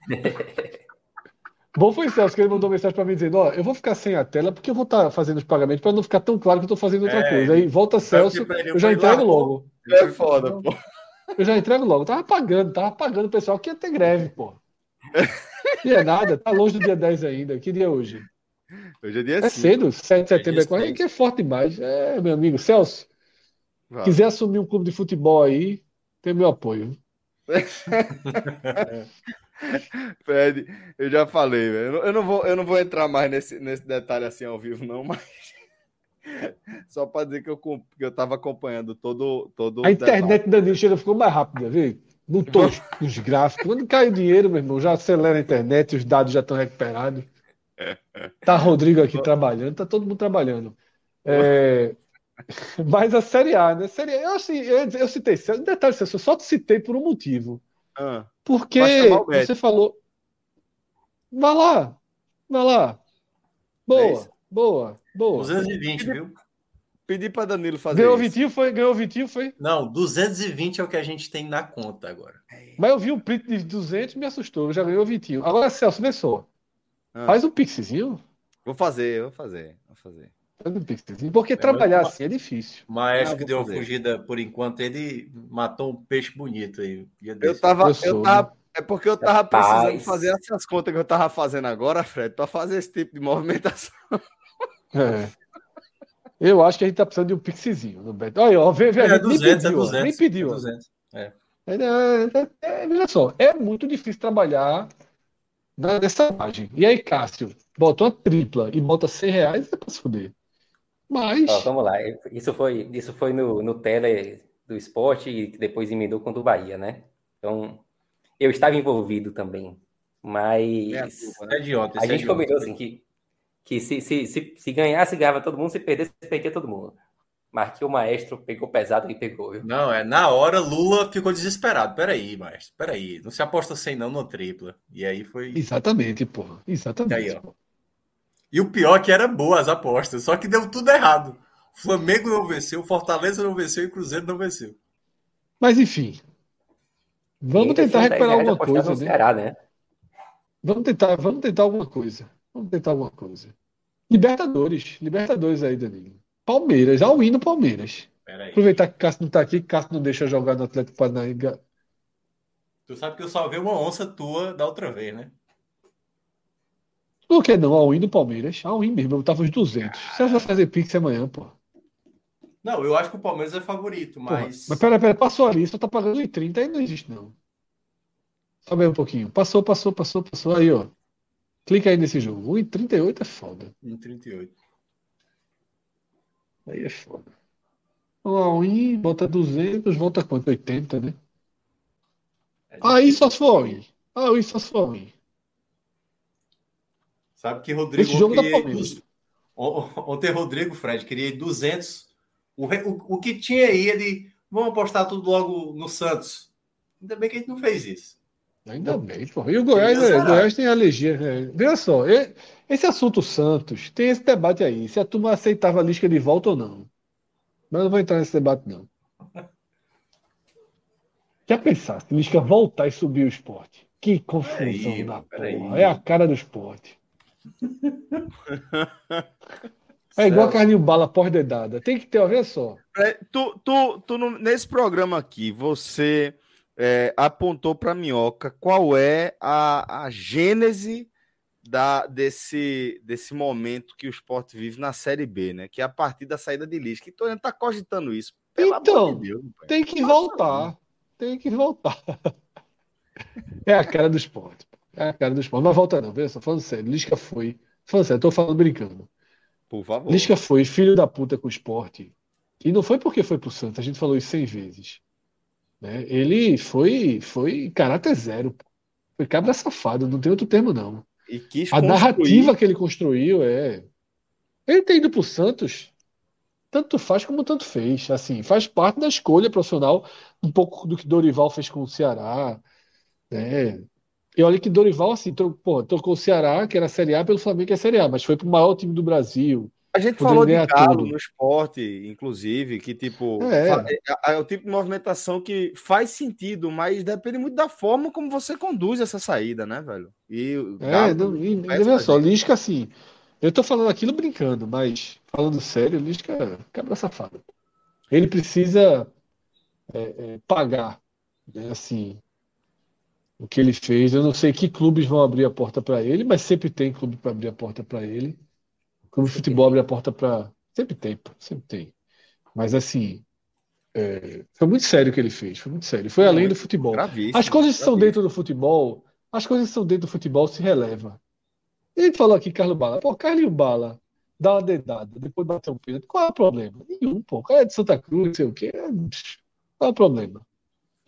Bom foi o Celso que ele mandou mensagem para mim dizendo: Ó, eu vou ficar sem a tela porque eu vou estar tá fazendo os pagamentos para não ficar tão claro que eu estou fazendo outra é, coisa. Aí volta Celso, eu já entrego logo. É foda, pô. Eu já entrego logo. Tava pagando, tava pagando o pessoal que ia ter greve, pô. Não é nada, tá longe do dia 10 ainda. Que dia é hoje? Hoje é dia É 5. cedo, 7 de setembro é quase, que é forte demais. É, meu amigo Celso. Vai. Quiser assumir um clube de futebol aí, tem meu apoio. Fred, eu já falei, velho. Eu não vou, eu não vou entrar mais nesse, nesse detalhe assim ao vivo, não, mas só para dizer que eu, que eu tava acompanhando todo. todo a internet da Nilchega ficou mais rápida, viu? Botou os, os gráficos. Quando cai o dinheiro, meu irmão, já acelera a internet, os dados já estão recuperados. Tá Rodrigo aqui trabalhando, tá todo mundo trabalhando. É... Mas a Série A, né? Série A, eu, assim, eu, eu citei, detalhe, eu só te citei por um motivo. Ah. Porque você falou. Vai lá, vai lá. Boa, é boa, boa. 220, viu? Pedi para Danilo fazer Ganhou o isso. Vitinho, foi? Ganhou o Vitinho, foi? Não, 220 é o que a gente tem na conta agora. Mas eu vi um print de 200 e me assustou. Já ganhou o Vitinho. Agora, Celso, vê só. Ah. Faz um pixezinho. Vou fazer, vou fazer, vou fazer. Pixezinho. Porque trabalhar mas- assim é difícil. O maestro Ah, que deu uma fugida por enquanto, ele matou um peixe bonito aí. Eu tava, Eu eu sou, tava, é porque eu tava Rapaz. precisando fazer essas contas que eu tava fazendo agora, Fred, para fazer esse tipo de movimentação. É. Eu acho que a gente tá precisando de um pixezinho no Beto. Olha, ó, vê, vê, a É gente nem 200, é pediu, ó, 200. nem pediu. é ó. 200. É, é, é, veja só, é muito difícil trabalhar na- nessa margem. E aí, Cássio, bota uma tripla e bota 100 reais, é pra se fuder. Mas, Ó, vamos lá. Isso foi, isso foi no, no tele do esporte e depois emendou com o do Bahia, né? Então, eu estava envolvido também. Mas É a culpa, É né? idiota. a é gente idiota. combinou assim que, que se, se, se, se ganhasse, ganhava todo mundo, se perdesse, perdia todo mundo. Mas que o maestro pegou pesado e pegou, viu? Não, é na hora Lula ficou desesperado. Peraí, maestro, peraí. Não se aposta sem não no tripla. E aí foi. exatamente, porra. Exatamente. Aí, ó. porra. E o pior é que era boa as apostas, só que deu tudo errado. O Flamengo não venceu, o Fortaleza não venceu e o Cruzeiro não venceu. Mas, enfim. Vamos tentar tinha 10 recuperar alguma coisa, né? Ceará, né? Vamos tentar, vamos tentar alguma coisa. Vamos tentar alguma coisa. Libertadores. Libertadores aí, Danilo. Palmeiras. Ao hino Palmeiras. Peraí. Aproveitar que Cássio não tá aqui, que Cássio não deixa jogar no Atlético Paranaense. Tu sabe que eu salvei uma onça tua da outra vez, né? Por que não? Ao hino Palmeiras. Ao hino mesmo. Eu tava uns 200. Você vai fazer Pix amanhã, pô. Não, eu acho que o Palmeiras é favorito, Porra. mas. Mas pera, pera. Passou ali. Só tá pagando em 30. Aí não existe, não. Sobe aí um pouquinho. Passou, passou, passou, passou. Aí, ó. Clica aí nesse jogo. 1,38 é foda. Em 38. Aí é foda. O all-in, bota 200, volta quanto? 80, né? É Aí só se for all-in. Aí só se for all-in. Sabe que Rodrigo Esse jogo da queria ir Palmeiras. dos- On- Ontem Rodrigo, Fred, queria ir 200. O, o, o que tinha aí, ele. Vamos apostar tudo logo no Santos. Ainda bem que a gente não fez isso. Ainda bem, pô. E o Goiás, é, o. Goiás tem alergia. né? Veja só, esse assunto Santos, tem esse debate aí. Se a turma aceitava a Lisca de volta ou não. Mas eu não vou entrar nesse debate, não. Quer pensar, se Lisca voltar e subir o esporte? Que confusão Peraí, da porra. É a cara do esporte. É igual a carninho bala pós-dedada. Tem que ter, olha só. É, Tu, tu, tu nesse programa aqui, você é, apontou para Minhoca qual é a, a gênese da, desse, desse momento que o esporte vive na Série B, né? Que é a partir da saída de Lisca. Então, ele tá cogitando isso. Pelo Então, de Deus. Tem que voltar. Tem que voltar. É a cara do esporte. É a cara do esporte. Mas volta não, veja só, falando sério. Lisca foi. Falando sério, tô falando brincando. Por favor. Lisca foi filho da puta com o esporte. E não foi porque foi pro Santos, a gente falou isso 100 vezes. Né? Ele foi, foi caráter zero. Foi cabra safado, não tem outro termo, não. E quis A construir- narrativa que ele construiu é. Ele ter ido pro Santos, tanto faz como tanto fez. Assim, faz parte da escolha profissional, um pouco do que Dorival fez com o Ceará. Né? E olha que Dorival, assim, tro- porra, trocou o Ceará, que era a Série A, pelo Flamengo, que é Série A, mas foi pro maior time do Brasil. A gente falou de Galo tudo. no esporte, inclusive, que tipo É. é, é o tipo de movimentação que faz sentido, mas depende muito da forma como você conduz essa saída, né, velho? E o É, Galo não, e, pra só. Lisca, assim, eu tô falando aquilo brincando, mas falando sério, Lisca cabra safado. Ele precisa é, é, pagar, né, assim, o que ele fez. Eu não sei que clubes vão abrir a porta para ele, mas sempre tem clube para abrir a porta para ele. O clube de futebol abre a porta para. Sempre tem, sempre tem. Mas, assim, é, foi muito sério o que ele fez, foi muito sério. Foi além do futebol. As coisas que são dentro do futebol, as coisas que são dentro do futebol se releva. E gente falou aqui, Carlos Bala. Pô, Carlinho Bala dá uma dedada, depois bater um pênalti. Qual é o problema? Nenhum, pô. O cara é de Santa Cruz, não sei o quê. É, Qual é o problema?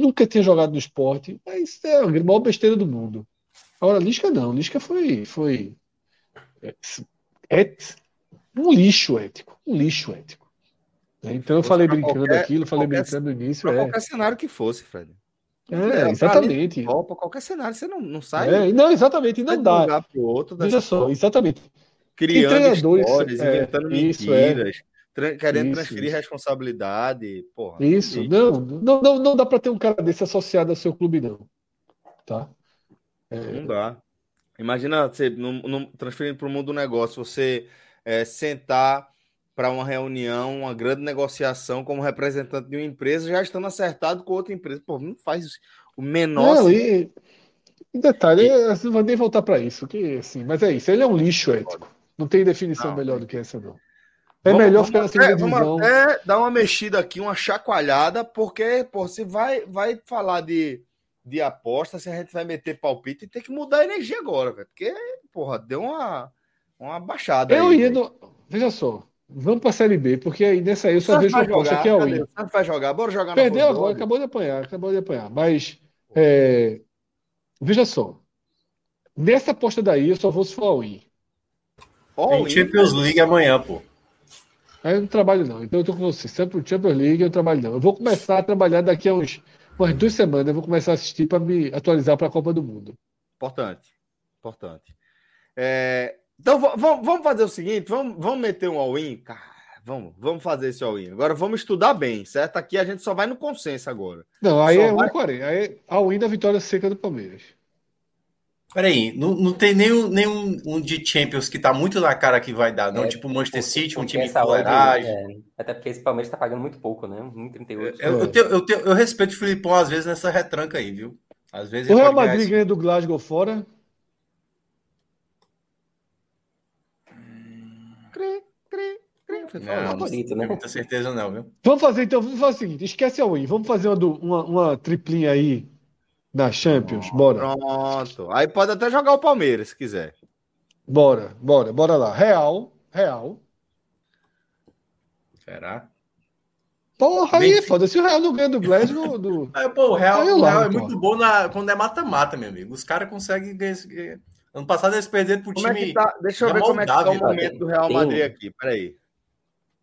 Nunca tinha jogado no esporte, mas é a maior besteira do mundo. Agora, Lisca não. Lisca foi, foi é, é um lixo ético. Um lixo ético. né? Então eu falei brincando qualquer- daquilo, falei qualquer- brincando no início. É, qualquer cenário que fosse, Fred. é, exatamente. Copa, qualquer cenário, você não, não sai É, não, exatamente, não um dá. lugar pro outro, Veja só, forma, exatamente. criando histórias, é, inventando isso, é. Querendo Isso, transferir isso. responsabilidade. Porra. Isso, E- não, não, não, não dá para ter um cara desse associado ao seu clube, não. Tá? Não dá. Imagina você num- num- transferindo para o mundo do negócio, você é, sentar para uma reunião, uma grande negociação como representante de uma empresa, já estando acertado com outra empresa. Pô, não faz o menor Não, e, e detalhe, eu não vou nem voltar para isso, que assim, mas é isso, ele é um lixo ético. Não tem definição Não, melhor do que essa, não. É Vamos- melhor vamos ficar na até- segunda vamos divisão. até dar uma mexida aqui, uma chacoalhada, porque, pô, se vai, vai falar de, de aposta, se a gente vai meter palpite, tem que mudar a energia agora, velho. Porque, porra, deu uma, uma baixada Eu aí, ia no... Veja só, vamos para a Série B, porque aí nessa aí eu só vejo uma aposta que é o Santos vai jogar, bora jogar Perdeu agora, acabou de apanhar, acabou de apanhar. Mas, é, veja só, nessa aposta daí eu só vou se for all in. All Tem Champions League amanhã, pô. Aí eu não trabalho não, então eu tô com você. Sempre o Champions League eu não trabalho não. Eu vou começar a trabalhar daqui a uns, umas duas semanas, eu vou começar a assistir para me atualizar para a Copa do Mundo. Importante. Importante. É, então va- vamos, fazer o seguinte: vamos, vamos meter um all-in? Cara, vamos, vamos fazer esse all-in. Agora vamos estudar bem, certo? Aqui a gente só vai no consenso agora. Não, aí Só é vai- 1,40. Aí é all in da vitória seca do Palmeiras. Peraí, não, não tem nenhum, nenhum um de Champions que tá muito na cara que vai dar, não? É, tipo o Manchester Porque- City, um time de fuleiragem. é, até porque esse Palmeiras tá pagando muito pouco, né? 1,38. Eu, eu, tenho- eu, tenho- eu respeito o Filipão às vezes nessa retranca aí, viu? Às vezes O ele Real Madrid esse- ganha do Glasgow fora. Cri, cri, cri. Foi Não, não favorito, tenho né? muita certeza não, viu? Vamos fazer então, vamos fazer o seguinte: esquece a win. Vamos fazer uma, uma, uma triplinha aí na Champions. Bora. Pronto. Aí pode até jogar o Palmeiras, se quiser. Bora, bora, bora lá. Real, Real. Será? Porra, aí é foda. Se o Real não ganha do Glasgow, do... É, pô, o Real, eu o Real é largo, muito bom na, quando é mata-mata, meu amigo. Os caras conseguem ganhar. Ano passado eles perderam pro Como é time. que tá? Deixa eu da ver como é que tá o momento do Real Madrid aqui. Peraí.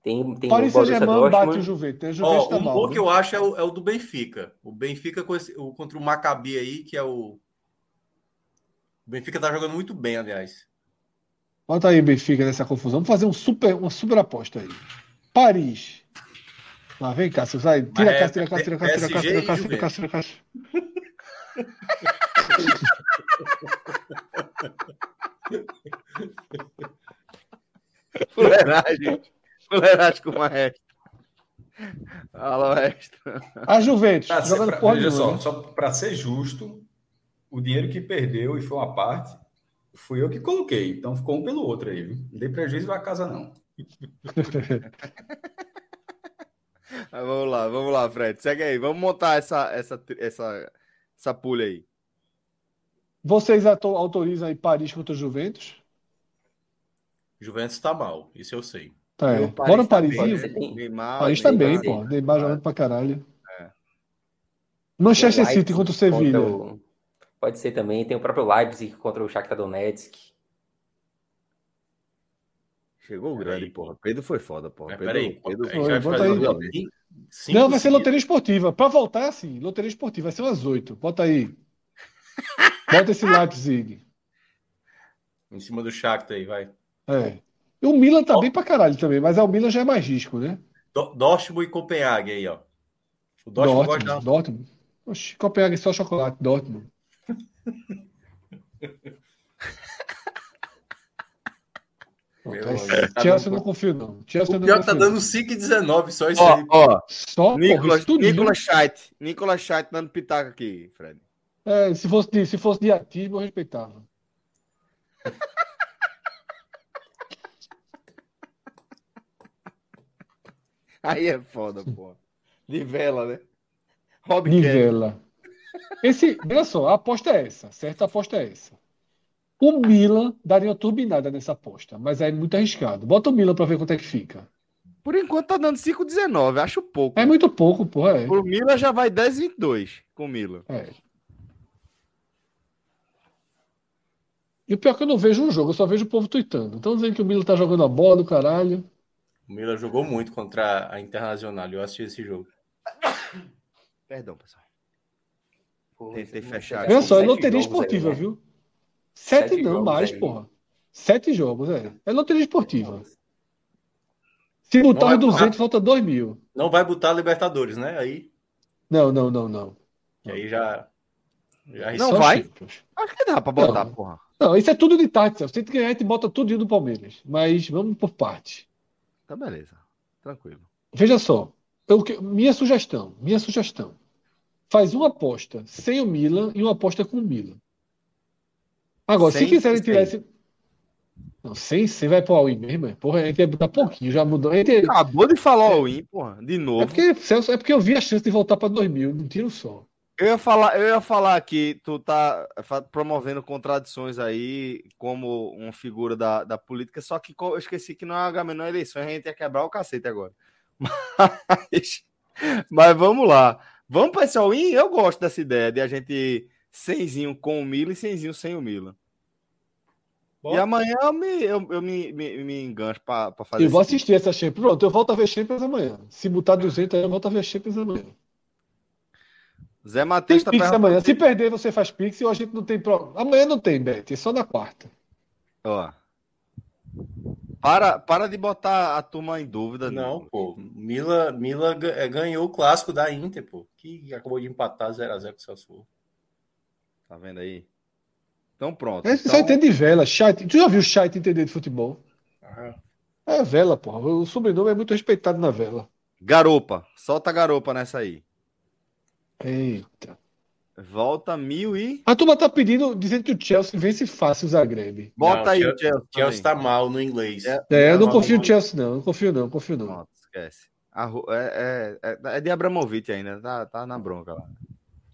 Tem, tem Paris Saint-Germain bate o. Juventus. O Juventus Ó, tá um mal. bom né? que eu acho é o, é o do Benfica. O Benfica com esse- o- contra o Maccabi aí, que é o. O Benfica tá jogando muito bem, aliás. Bota aí, Benfica, nessa confusão. Vamos fazer um super, uma super aposta aí. Paris. Lá, vem cá, você vai. Tira é caixa, tira a caixa, tira a caixa, tira a caixa, tira a tira a caixa, tira a caixa. Fuleiragem. Fuleiragem com o maestro. Alô, maestro. A Juventus, Pra ser- jogando pra- porra veja só, nenhuma. só para ser justo, o dinheiro que perdeu e foi uma parte, fui eu que coloquei. Então ficou um pelo outro aí, viu? Não dei prejuízo na casa, não. Ah, Vamos lá, vamos lá, Fred. Segue aí. Vamos montar essa, essa, essa, essa pulha aí. Vocês auto- autorizam aí Paris contra o Juventus? Juventus tá mal, isso eu sei. Tá, é. Bora tá bem, Parisinho. Você tem- Neymar, Paris tá bem, Neymar. pô. Neymar jogando pra caralho. É. Manchester City contra o Sevilha. o- Pode ser também. Tem o próprio Leipzig contra o Shakhtar Donetsk. Chegou o grande, porra. Pedro foi foda, porra. Mas Pedro, peraí, Pedro gente vai bota aí. cinco Não, vai ser loteria esportiva. Pra voltar é assim, loteria esportiva. Vai ser umas oito. Bota aí. Bota esse Leipzig. Em cima do Shakhtar aí, vai. É. E o Milan tá bem pra caralho também, mas é o Milan já é mais risco, né? Do- Dortmund e Copenhague aí, ó. O Dortmund, Dortmund, gosta Dortmund. Oxi, Copenhague é só chocolate, Dortmund. Tá Chelsea eu não confio, não. Chelsea O pior que tá não. dando 5,19 só isso Ó, aí. ó. Só, porra, Nicolas, tudinho. Nicolas Scheidt. Nicolas Scheidt dando pitaco aqui, Fred. É, se fosse de, se fosse de atismo, eu respeitava. Aí é foda, porra. De vela, né? Rob. Nivela. Esse, olha só, a aposta é essa, certo? A aposta é essa. O Milan daria uma turbinada nessa aposta, mas é muito arriscado. Bota o Milan pra ver quanto é que fica. Por enquanto tá dando 5,19. Acho pouco. É muito pouco, porra. É. Pro Milan já vai 10,22 com o Milan. É. E o pior é que eu não vejo um jogo, eu só vejo o povo tweetando. Estão dizendo que o Milan tá jogando a bola do caralho. O Milan jogou muito contra a Internacional. Eu assisti esse jogo. Perdão, pessoal. Tentei fechar Olha só, é loteria jogos aí, esportiva, né? viu? Sete, Sete não, jogos mais, aí. porra. Sete jogos, é. É loteria esportiva. Se botar os vai 200, falta 2 mil. Não vai botar Libertadores, né? Aí, Não, não, não, não. aí já. já Não vai? Acho que dá pra botar, Não. porra. Não, isso é tudo de tarde, Celso. Se a gente ganhar, a gente bota tudo no Palmeiras. Mas vamos por parte. Tá beleza. Tranquilo. Veja só. Eu minha sugestão, minha sugestão. Faz uma aposta sem o Milan e uma aposta com o Milan. Agora, se Sem quiserem e tirar sem. esse. Não, sem, sem vai pro All-in mesmo. é. Porra, a gente ia botar pouquinho, já mudou. Gente... Acabou de falar o win, porra. De É novo. porque, Celso, é porque eu vi a chance de voltar para 2000, não tiro só. Eu ia falar, eu ia falar que tu tá promovendo contradições aí como uma figura da, da política, só que eu esqueci que não é a menor eleição, a gente ia quebrar o cacete agora. Mas, mas vamos lá. Vamos para esse all-in? Eu gosto dessa ideia de a gente cenzinho com o Milan e cenzinho sem o Milan. Bom. E amanhã eu me, eu, eu me, me, me engancho para fazer Eu vou assistir essa Champions. Pronto, eu volto a ver Champions amanhã. Se botar 200 aí, eu volto a ver Champions amanhã. Zé Tem Matheus tá Pix perguntando- amanhã. Se perder, você faz Pix e a gente não tem problema. Amanhã não tem, Bet, é só na quarta. Ó. Para, para de botar a turma em dúvida. Não, Nilo. pô. Mila, Mila eh, ganhou o clássico da Inter, pô. Que acabou de empatar 0x0 com o Celso. Tá vendo aí? Então pronto. Gente Então, só entende de vela. Chat. Tu já viu o chat entender de futebol? Ah, É vela, porra. O sobrenome é muito respeitado na vela. Garopa. Solta a garopa nessa aí. Eita. Volta mil e. A turma tá pedindo, dizendo que o Chelsea vence fácil o Zagreb. Bota Não, aí o Chelsea. Chelsea também. tá mal no inglês. É. É, eu não Não, confio no Chelsea, não. Não confio, não. Confio, não. Pronto, esquece. É, é, é, é de Abramovic ainda. Tá, tá na bronca lá.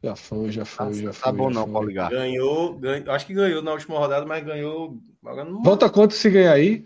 Já foi, já foi, já Tá, foi. tá bom não. Paulo Ligar. Ganhou, ganhou, acho que ganhou na última rodada, mas ganhou. ganhou Volta quanto se ganhar aí?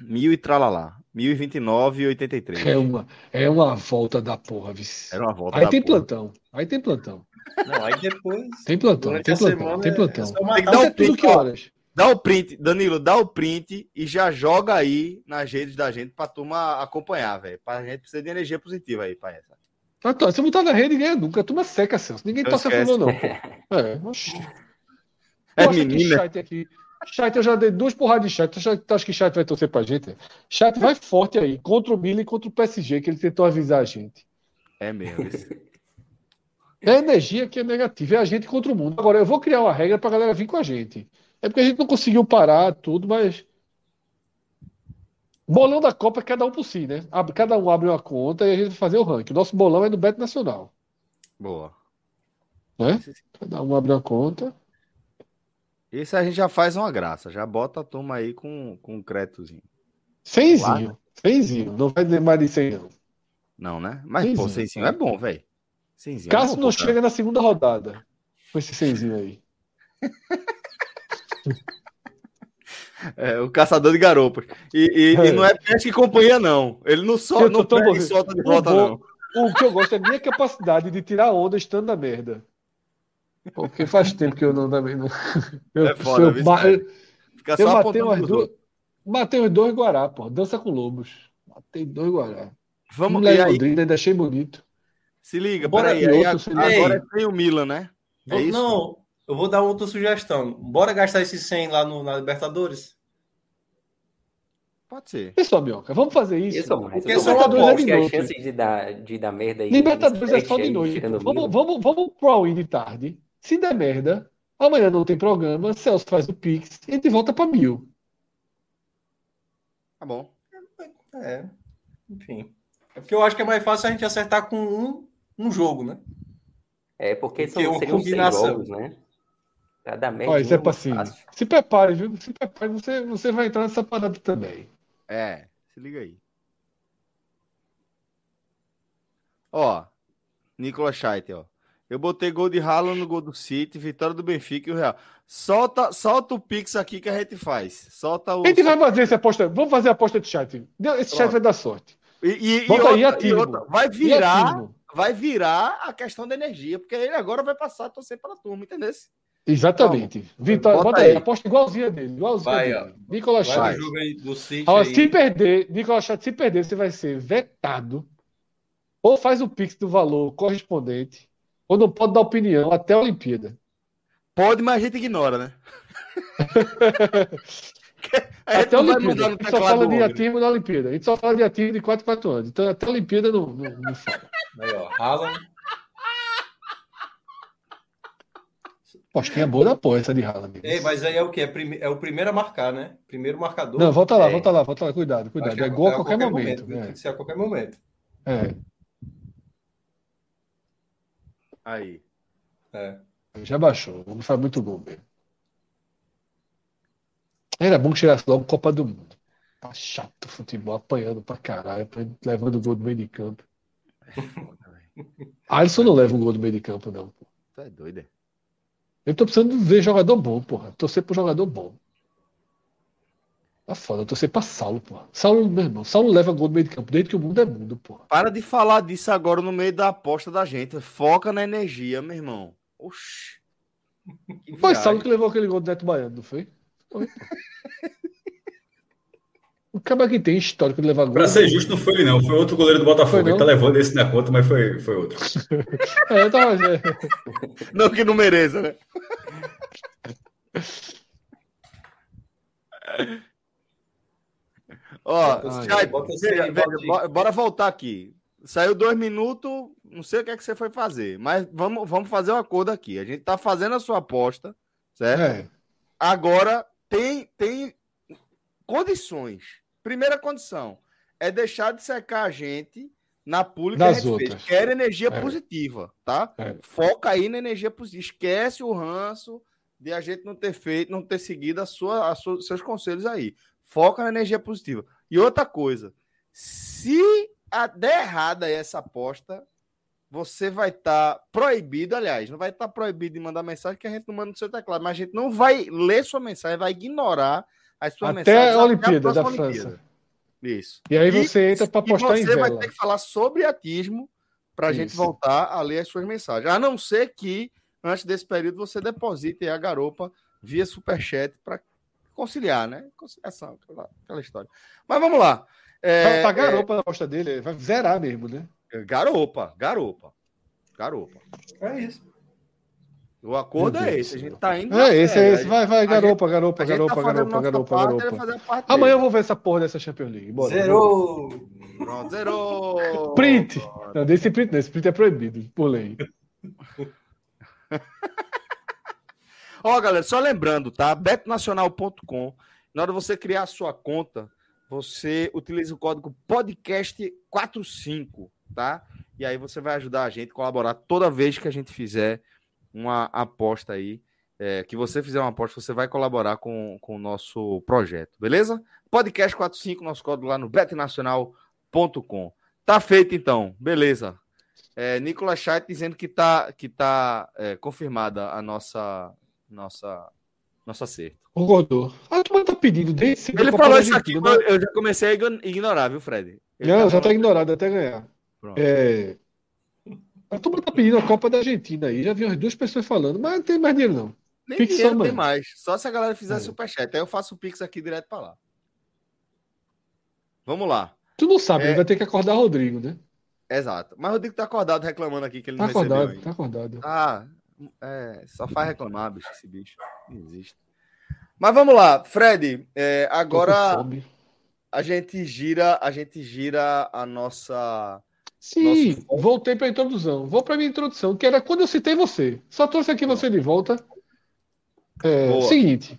Mil e tralalá. Mil e vinte e nove e oitenta e três. É uma, é uma volta da porra, vice. Era uma volta Aí da tem porra. plantão. Aí tem plantão. Não, aí depois. Tem plantão, tem plantão, semana tem é- plantão. é é tudo print, que horas? Dá o print, Danilo, dá o print e já joga aí nas redes da gente pra turma acompanhar, velho. Pra gente precisa de energia positiva aí, essa. Ah, tá. Se eu botar na rede, ganha nunca. A turma seca, Celso. Ninguém esquece. por não, pô. É, oxi. É menina. aqui. Chat, eu já dei duas porradas de chat. Tu acha, que chat vai torcer pra gente? Chat vai forte aí, contra o Milan e contra o PSG, que ele tentou avisar a gente. É mesmo. É a energia que é negativa, é a gente contra o mundo. Agora, eu vou criar uma regra pra galera vir com a gente. É porque a gente não conseguiu parar tudo, mas. Bolão da Copa é cada um por si, né? Cada um abre uma conta e a gente vai fazer o ranking. O nosso bolão é do Beto Nacional, Boa. né? Cada um abre uma conta. Isso a gente já faz uma graça. Já bota a turma aí com, com um créditozinho. Cenzinho. Cenzinho. Não vai dizer mais de 100, não. Não, né? Mas, Cenzinho. pô, Cenzinho é bom, velho. É Cássio não cara. chega na segunda rodada com esse cenzinho aí. É, o caçador de garopas. E, e- e É. não é peste e companhia, não. Ele não, Eu tô não pega e solta de volta, não. O que eu gosto é a minha capacidade de tirar onda estando na merda. Porque faz tempo que eu não também não. Eu, É foda, eu, viu, Fica eu só matei umas duas. Matei os dois Guará, pô. Dança com lobos. Matei dois Guará. Vamos, e aí, Londrina, ainda achei bonito. se liga, Bora peraí. de Aí, agora liga. agora tem o Milan, né? É isso? Não, eu vou dar outra sugestão. Bora gastar esse 100 lá no, na Libertadores? Pode ser. Pessoal, Mioca, vamos fazer isso. Isso. Porque só que as minuto. chances de dar, de dar merda aí. Libertadores é só de noite. Vamos, vamos, vamos pro all-in de tarde. Se der merda, amanhã não tem programa. Celso faz o Pix e a gente volta pra mil. Tá bom. É, enfim. É porque eu acho que é mais fácil a gente acertar com um, um jogo, né? É porque são, Porque seriam seis combinação. jogos, né? Dar merda. Olha, é fácil. Se prepare, viu? Se prepare, você, você vai entrar nessa parada também. É, se liga aí. Ó, Nicolas Scheidt, ó. Eu botei gol de Haaland no gol do City, vitória do Benfica e o Real. Solta, solta o Pix aqui que a gente faz. Solta o. A gente vai fazer essa aposta. Vamos fazer a aposta de chat. Deu- Esse chat Pronto. vai dar sorte. E, e, e Bota outra- ativo. e outra, vai E virar, ativo. vai virar a questão da energia, porque ele agora vai passar a torcer pela turma, entendeu? Exatamente. Vitória, Bota bota aí. aí. Aposta igualzinha dele. Igualzinha Vai, dele. Nicolas Vai no Chat. Ó, se perder, Nicolas Chat, se perder, você vai ser vetado. Ou faz o Pix do valor correspondente, ou não pode dar opinião até a Olimpíada. Pode, mas a gente ignora, né? É, até a Olimpíada. A gente só fala de atismo na Olimpíada. A gente só fala de atismo de 4 4 anos. Então até a Olimpíada não, não, não fala. Aí, ó, Haaland. Postinha boa da porra essa de Haaland. Ei, mas aí é o quê? É, prime- é o primeiro a marcar, né? Primeiro marcador. Não, volta lá, É. volta lá, volta lá. Cuidado, cuidado. que É gol a qualquer momento. Tem né? que ser a qualquer momento. É. Aí. É. Já baixou. Não faz muito gol mesmo. Era bom que chegasse logo Copa do Mundo. Tá chato o futebol, apanhando pra caralho, levando gol do meio de campo. É foda, velho. Alisson não leva um gol do meio de campo, não. Tu é doido, é? Eu tô precisando ver jogador bom, porra. Torcer pro jogador bom. Tá foda, torcer pra Saulo, porra. Saulo, meu irmão, Saulo leva gol do meio de campo desde que o mundo é mundo, porra. Para de falar disso agora no meio da aposta da gente. Foca na energia, meu irmão. Oxi. Foi. Saulo que levou aquele gol do Neto Baiano, não foi? Foi, pô. O cara que tem histórico de levar gol. Pra ser justo, não foi ele, não. Foi outro goleiro do Botafogo. Ele tá levando esse na conta, mas foi, foi outro. É, é. Não que não mereça, né? Ó, Chay, bora- voltar aqui. Saiu dois minutos, não sei o que é que você foi fazer, mas vamos, vamos fazer um acordo aqui. A gente tá fazendo a sua aposta, certo? É. Agora tem, tem condições. Primeira condição é deixar de secar a gente na pública que a gente outras. fez. Quer energia É. positiva, tá? É. Foca aí na energia positiva. Esquece o ranço de a gente não ter feito, não ter seguido a sua, a sua- seus conselhos aí. Foca na energia positiva. E outra coisa, se a, der errada essa aposta, você vai estar proibido, aliás, não vai estar proibido de mandar mensagem que a gente não manda no seu teclado, mas a gente não vai ler sua mensagem, vai ignorar as suas Até mensagens a Olimpíada da próxima França. Olimpíada. Isso. E aí você entra pra e postar em você vai vela. ter que falar sobre atismo para a gente voltar a ler as suas mensagens. A não ser que, antes desse período, você deposite a garopa via superchat para conciliar, né? Conciliação, aquela, aquela história. Mas vamos lá. É, tá garopa na aposta dele, vai zerar mesmo, né? é, garopa, garopa. Garopa. É isso. O acordo é esse. A gente tá indo. É esse, é a esse. Vai, vai, a garopa, garopa, a garopa, tá garopa, garopa, parte, garopa. a Amanhã eu vou ver essa porra dessa Champions League. Bora. Zerou! Pronto, zerou. Print! Não, desse print não, esse print é proibido, por lei. Ó, galera, só lembrando, tá? betnacional.com. Na hora de você criar a sua conta, você utiliza o código podcast45, tá? E aí você vai ajudar a gente a colaborar toda vez que a gente fizer uma aposta aí. é, que você fizer uma aposta, você vai colaborar com, com o nosso projeto, beleza? Podcast45, nosso código lá no betnacional.com. Tá feito então, beleza. É, Nicolas Chat dizendo que tá, que tá é, confirmada a nossa nossa nosso acerto. Concordou. A turma tá pedindo desde Ele Copa falou isso aqui, Argentina, eu já comecei a igno- ignorar, viu, Fred? Ele Não, tá já tá ignorado até ganhar. Pronto. É... A turma tá pedindo a Copa da Argentina aí. Já vi umas duas pessoas falando, mas não tem mais dinheiro, não. Nem Pix dinheiro tem mais. Só se a galera fizer É. superchat. Aí eu faço o Pix aqui direto pra lá. Vamos lá. Tu não sabe, É. ele vai ter que acordar Rodrigo, né? Exato. Mas o Rodrigo tá acordado reclamando aqui que ele Tá não recebeu acordado, ainda. tá acordado. Ah, é, só faz reclamar, bicho, esse bicho. Não existe. Mas vamos lá, Fred. é, agora a gente gira, a gente gira a nossa. Sim, Nosso voltei pra introdução. Vou pra minha introdução, que era quando eu citei você. Só trouxe aqui você de volta. É, Boa. seguinte.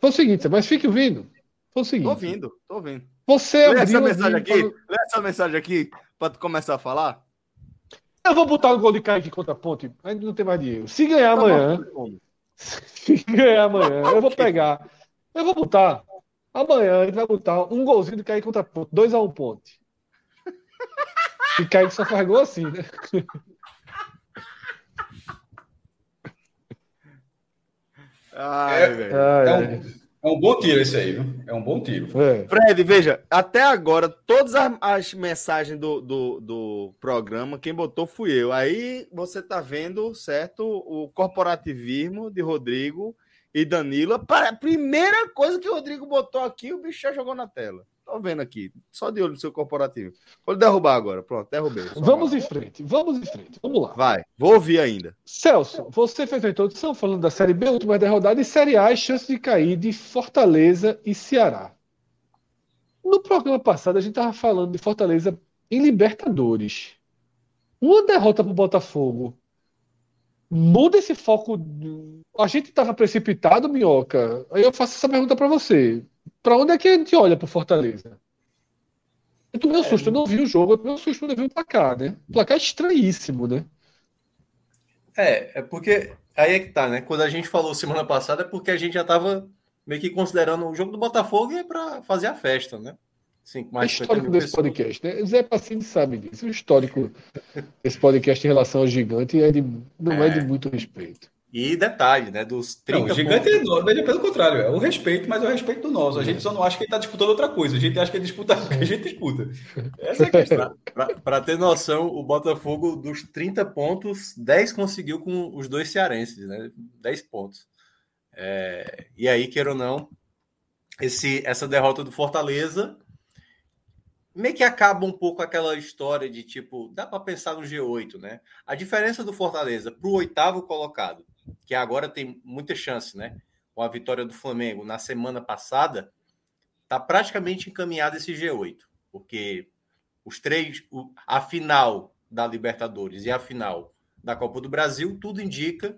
Foi o seguinte, mas fique ouvindo. Foi o seguinte. Tô ouvindo, tô ouvindo. Você Lê essa mensagem aqui para- Lê essa mensagem aqui pra tu começar a falar. Eu vou botar o gol de Kaique contra a Ponte. Ainda não tem mais dinheiro. Se ganhar amanhã, se ganhar amanhã, eu vou pegar. Eu vou botar. Amanhã a gente vai botar um golzinho de Kaique contra a Ponte. 2x1 um Ponte. E Kaique só faz gol assim, né? Ai, É. velho. É é. um, é um bom tiro esse aí, viu? É um bom tiro. É. Fred, veja, até agora, todas as, as mensagens do, do, do programa, quem botou fui eu. Aí você tá vendo, certo, o corporativismo de Rodrigo e Danilo. Para, primeira coisa que o Rodrigo botou aqui, o bicho já jogou na tela. Tô vendo aqui. Só de olho no seu corporativo. Vou derrubar agora. Pronto, derrubei. Vamos em frente, vamos em frente. Vamos lá. Vai, vou ouvir ainda. Celso, você fez a introdução falando da Série B, última rodada, e Série A, chance de cair de Fortaleza e Ceará. No programa passado, a gente estava falando de Fortaleza em Libertadores. Uma derrota para o Botafogo muda esse foco. A gente estava precipitado, Minhoca. Aí eu faço essa pergunta para você. Para onde é que a gente olha para Fortaleza? Eu tomei um susto, eu não vi o jogo, eu tomei um susto quando eu vi o placar, né? O placar é estranhíssimo, né? É, é porque aí é que tá, né? Quando a gente falou semana passada é porque a gente já estava meio que considerando o jogo do Botafogo é para fazer a festa, né? Sim, mais o histórico desse pessoas. podcast, né? Zé Pacini sabe disso. O histórico desse podcast em relação ao gigante é de, não é, é de muito respeito. E detalhe, né? Dos 30 não, o gigante pontos... é enorme, é pelo contrário, é o respeito, mas é o respeito do nosso. A gente só não acha que ele está disputando outra coisa. A gente acha que ele disputa o que a gente disputa. Essa é a questão. Para ter noção, o Botafogo, dos 30 pontos, 10 conseguiu com os dois cearenses, né? 10 pontos. É... E aí, queira ou não, esse, essa derrota do Fortaleza meio que acaba um pouco aquela história de tipo, dá para pensar no G8, né? A diferença do Fortaleza para o oitavo colocado, que agora tem muita chance, né? Com a vitória do Flamengo na semana passada, tá praticamente encaminhado esse G8, porque os três, a final da Libertadores e a final da Copa do Brasil, tudo indica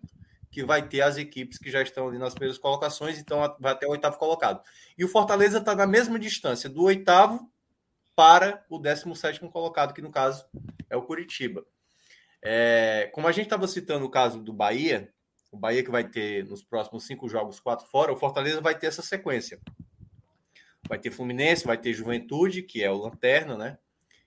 que vai ter as equipes que já estão ali nas primeiras colocações, então vai até o oitavo colocado. E o Fortaleza está na mesma distância do oitavo para o 17 colocado, que no caso é o Curitiba. É, como a gente estava citando o caso do Bahia, o Bahia que vai ter nos próximos cinco jogos, quatro fora, o Fortaleza vai ter essa sequência. Vai ter Fluminense, vai ter Juventude, que é o Lanterna, né?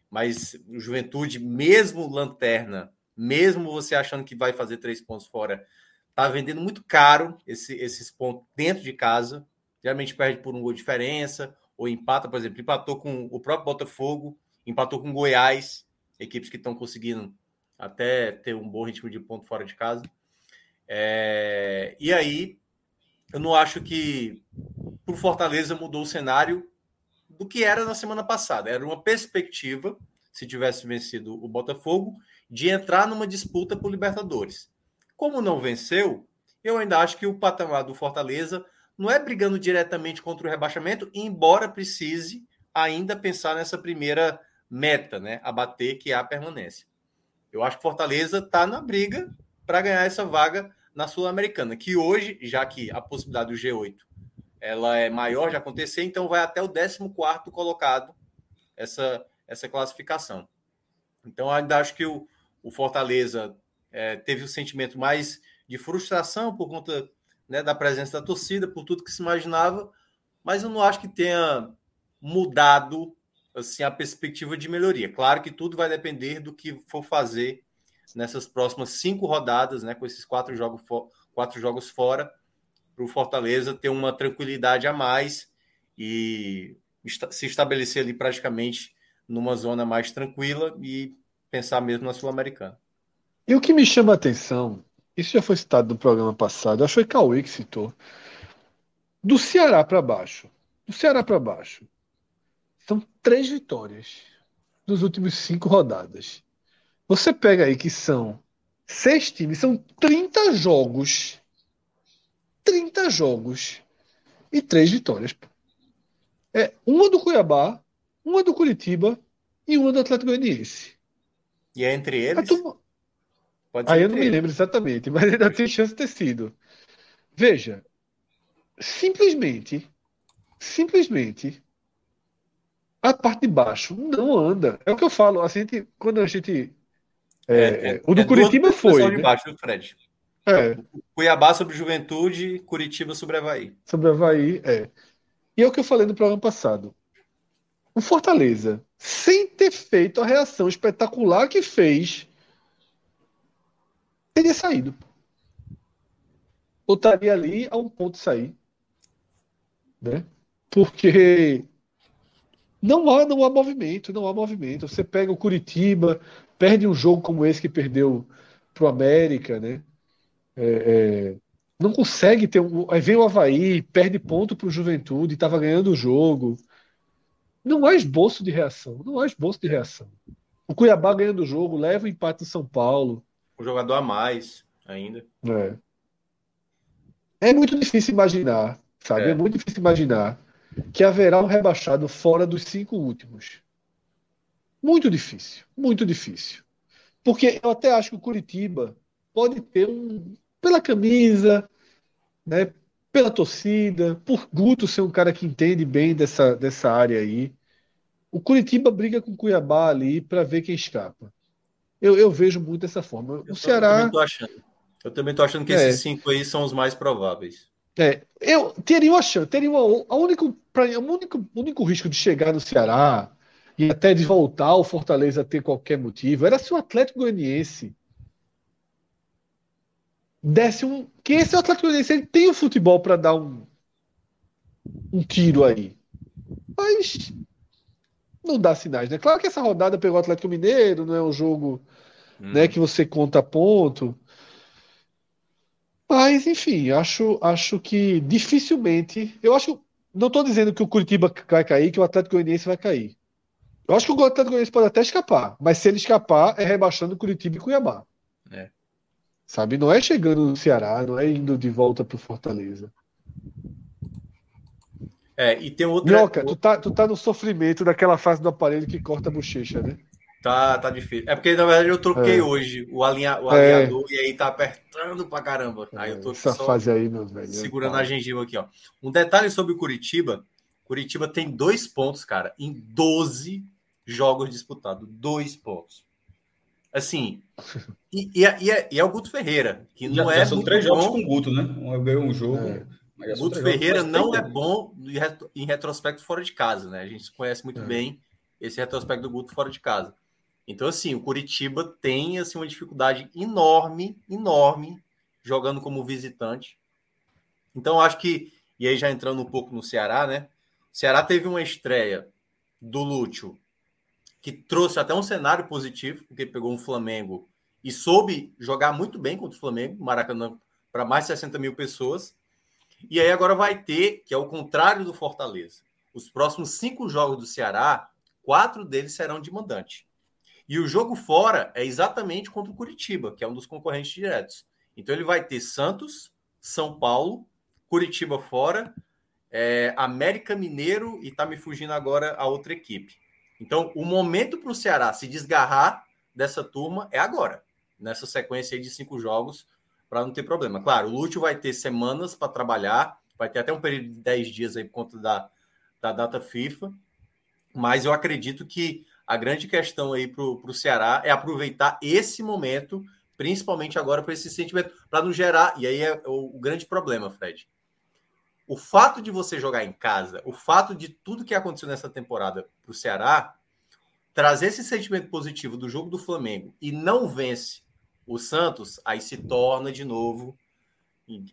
Mas Juventude, mesmo Lanterna, mesmo você achando que vai fazer três pontos fora, tá vendendo muito caro esse, esses pontos dentro de casa. Geralmente perde por um gol de diferença, ou empata, por exemplo, empatou com o próprio Botafogo, empatou com Goiás, equipes que estão conseguindo até ter um bom ritmo de ponto fora de casa. É, e aí, eu não acho que o Fortaleza mudou o cenário do que era na semana passada. Era uma perspectiva, se tivesse vencido o Botafogo, de entrar numa disputa por Libertadores. Como não venceu, eu ainda acho que o patamar do Fortaleza não é brigando diretamente contra o rebaixamento, embora precise ainda pensar nessa primeira meta, né, a bater, que é a permanência. Eu acho que Fortaleza está na briga para ganhar essa vaga na Sul-Americana, que hoje, já que a possibilidade do G8 ela é maior de acontecer, então vai até o 14 colocado essa, essa classificação. Então, ainda acho que o, o Fortaleza é, teve o um sentimento mais de frustração por conta né, da presença da torcida, por tudo que se imaginava, mas eu não acho que tenha mudado assim a perspectiva de melhoria. Claro que tudo vai depender do que for fazer nessas próximas cinco rodadas, né, com esses quatro jogos, quatro jogos fora, para o Fortaleza ter uma tranquilidade a mais e se estabelecer ali praticamente numa zona mais tranquila e pensar mesmo na Sul-Americana. E o que me chama a atenção isso já foi citado no programa passado, acho que foi Cauê que citou. Do Ceará para baixo, do Ceará para baixo, são três vitórias nos últimos cinco rodadas. Você pega aí que são seis times, são 30 jogos. 30 jogos e três vitórias. É uma do Cuiabá, uma do Curitiba e uma do Atlético Goianiense. E é entre eles? Turma... Aí eu não me lembro exatamente, mas ainda tem chance de ter sido. Veja, simplesmente, simplesmente, a parte de baixo não anda. É o que eu falo. A gente, quando a gente. É, é, é, o do é Curitiba foi. Né? baixo, Fred. É. Cuiabá sobre Juventude, Curitiba sobre Havaí. Sobre Havaí, é. E é o que eu falei no programa passado. O Fortaleza, sem ter feito a reação espetacular que fez teria saído. Ou estaria ali a um ponto de sair. Né? Porque não há, não há movimento, não há movimento. Você pega o Curitiba, perde um jogo como esse que perdeu para o América, né? É, é, não consegue ter um. Aí vem o Havaí, perde ponto para o Juventude, estava ganhando o jogo. Não há esboço de reação. Não há esboço de reação. O Cuiabá ganhando o jogo, leva o empate do São Paulo. O jogador a mais ainda. É. É muito difícil imaginar, sabe? É. é muito difícil imaginar que haverá um rebaixado fora dos cinco últimos. Muito difícil, muito difícil. Porque eu até acho que o Curitiba pode ter um. Pela camisa, né, pela torcida, por Guto ser um cara que entende bem dessa, dessa área aí. O Curitiba briga com o Cuiabá ali para ver quem escapa. Eu, eu, vejo muito dessa forma. O eu Ceará. Eu também tô achando, achando que é. esses cinco aí são os mais prováveis. É, eu teria uma chance, teria uma, a único, pra, o único, único risco de chegar no Ceará e até de voltar ao Fortaleza ter qualquer motivo era se o Atlético Goianiense desse um. Que esse Atlético Goianiense ele tem o futebol para dar um, um tiro aí. Mas não dá sinais, né? Claro que essa rodada pegou o Atlético Mineiro, não é um jogo hum. né, que você conta ponto. Mas, enfim, acho, acho que dificilmente. Eu acho. Não estou dizendo que o Curitiba vai cair, que o Atlético Goianiense vai cair. Eu acho que o Atlético Goianiense pode até escapar, mas se ele escapar, é rebaixando Curitiba e Cuiabá. É. Sabe? Não é chegando no Ceará, não é indo de volta para Fortaleza. É, e tem outra. Minhoca, tu tá, tu tá no sofrimento daquela fase do aparelho que corta a bochecha, né? Tá, tá difícil. É porque, na verdade, eu troquei é. hoje o, alinha, o é. alinhador e aí tá apertando pra caramba. Aí eu tô Essa fase aí, meu velho. Segurando a gengiva aqui, ó. Um detalhe sobre o Curitiba: Curitiba tem dois pontos, cara, em 12 jogos disputados. Dois pontos. Assim, e, e, é, e, é, e é o Guto Ferreira, que não já, é. Já são três bom. jogos com o Guto, né? Um ganhou um jogo. É. Guto Ferreira não é bom em retrospecto fora de casa, né? A gente conhece muito é. bem esse retrospecto do Guto fora de casa. Então, assim, o Curitiba tem assim, uma dificuldade enorme, enorme, jogando como visitante. Então, acho que, e aí já entrando um pouco no Ceará, né? O Ceará teve uma estreia do Lúcio que trouxe até um cenário positivo, porque pegou um Flamengo e soube jogar muito bem contra o Flamengo, Maracanã, para mais de 60 mil pessoas. E aí agora vai ter, que é o contrário do Fortaleza. Os próximos cinco jogos do Ceará, quatro deles serão de mandante. E o jogo fora é exatamente contra o Curitiba, que é um dos concorrentes diretos. Então ele vai ter Santos, São Paulo, Curitiba fora, é, América Mineiro e tá me fugindo agora a outra equipe. Então, o momento para o Ceará se desgarrar dessa turma é agora, nessa sequência de cinco jogos, para não ter problema. Claro, o Lúcio vai ter semanas para trabalhar, vai ter até um período de 10 dias aí por conta da, da data FIFA, mas eu acredito que a grande questão aí para o Ceará é aproveitar esse momento, principalmente agora para esse sentimento, para não gerar. E aí é o, o grande problema, Fred o fato de você jogar em casa, o fato de tudo que aconteceu nessa temporada para o Ceará, trazer esse sentimento positivo do jogo do Flamengo e não vence o Santos, aí se torna de novo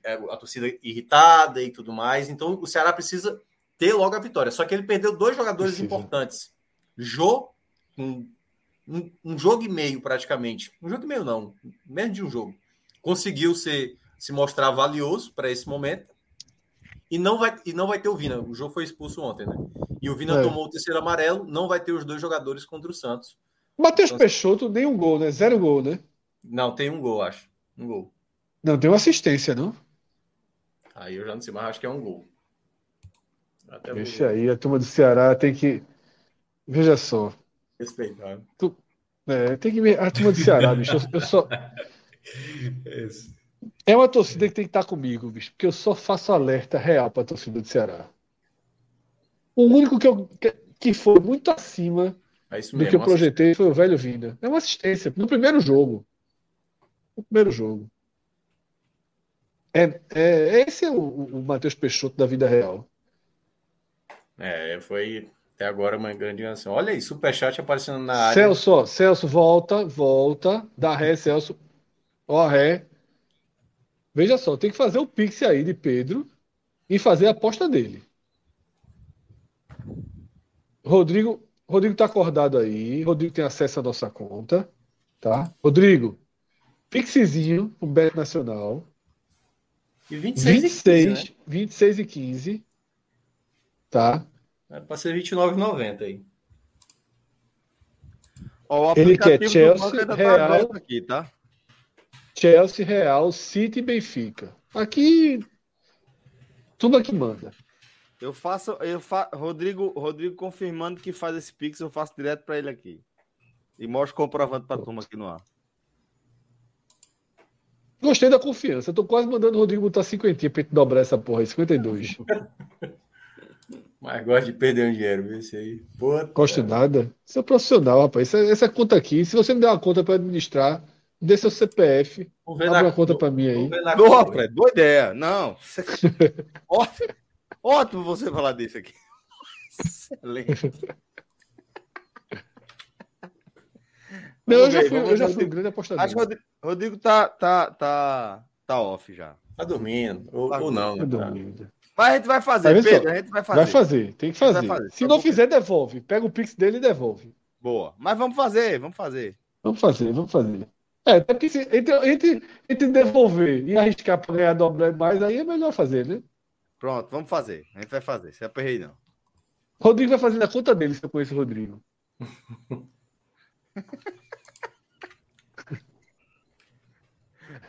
é, a torcida irritada e tudo mais. Então o Ceará precisa ter logo a vitória. Só que ele perdeu dois jogadores importantes. Jô, um, um, um, jogo e meio praticamente. Um jogo e meio não, menos de um jogo. Conseguiu ser, se mostrar valioso para esse momento e não vai, e não vai ter o Vina. O jogo foi expulso ontem, né? E o Vina é. tomou o terceiro amarelo. Não vai ter os dois jogadores contra o Santos. Matheus então, Peixoto, nem um gol, né? Zero gol, né? Não, tem um gol, acho. Um gol. Não, tem uma assistência, não? Aí eu já não sei, mas acho que é um gol. Até Deixa aí, a turma do Ceará tem que. Veja só. Respeitar. Tu... É, tem que ver. A turma do Ceará, bicho. Eu só. Esse. É uma torcida que tem que estar comigo, bicho, porque eu só faço alerta real para a torcida do Ceará. O único que, eu, que foi muito acima é do mesmo, que eu projetei foi o velho Vinda. É uma assistência no primeiro jogo. No primeiro jogo. É, é, esse é o, o Matheus Peixoto da vida real. É, foi até agora uma grande canção. Olha aí, Superchat aparecendo na área. Celso, ó, Celso, volta, volta, dá ré, Celso. Ó, ré. Veja só, tem que fazer o pix aí de Pedro e fazer a aposta dele. Rodrigo, Rodrigo tá acordado aí. Rodrigo tem acesso à nossa conta, tá? Rodrigo, pixzinho pro Bet Nacional. E 26, 26, e 15, né? 26 e 15. Tá? É para ser 29,90 aí. Ó, o Ele quer aplicativo do Chelsea, banco ainda tá Real. aberto aqui, tá? Chelsea, Real, City e Benfica. Aqui, tudo aqui manda. Eu faço, eu fa... Rodrigo, Rodrigo confirmando que faz esse pix, eu faço direto para ele aqui. E mostro comprovando para turma aqui no ar. Gostei da confiança. Tô quase mandando o Rodrigo botar 50 pra gente dobrar essa porra aí, 52. Mas gosta de perder um dinheiro, viu? Esse aí. Puta. Gosto nada. Isso é profissional, rapaz. Essa, essa conta aqui, se você me der uma conta para administrar, dê seu CPF, abre na- uma conta para mim aí. Boa. Fred, boa ideia. Não. ótimo, ótimo você falar disso aqui. Excelente. Não, eu já fui, eu já fui um grande apostador. Acho que o Rodrigo, tá, tá, tá, tá off já. Tá dormindo. Ou, Tá ou não, né? Tá. duvido. Mas a gente vai fazer, Tá Pedro. A gente vai fazer. Vai fazer, tem que fazer. fazer, Se não fizer, devolve. Pega o pix dele e devolve. Boa. Mas vamos fazer, vamos fazer. Vamos fazer, vamos fazer. É, até porque se, entre, entre, entre devolver e arriscar para ganhar dobrar mais, aí é melhor fazer, né? Pronto, vamos fazer. A gente vai fazer. Se aperrei, não. Rodrigo vai fazer na conta dele, se eu conheço o Rodrigo.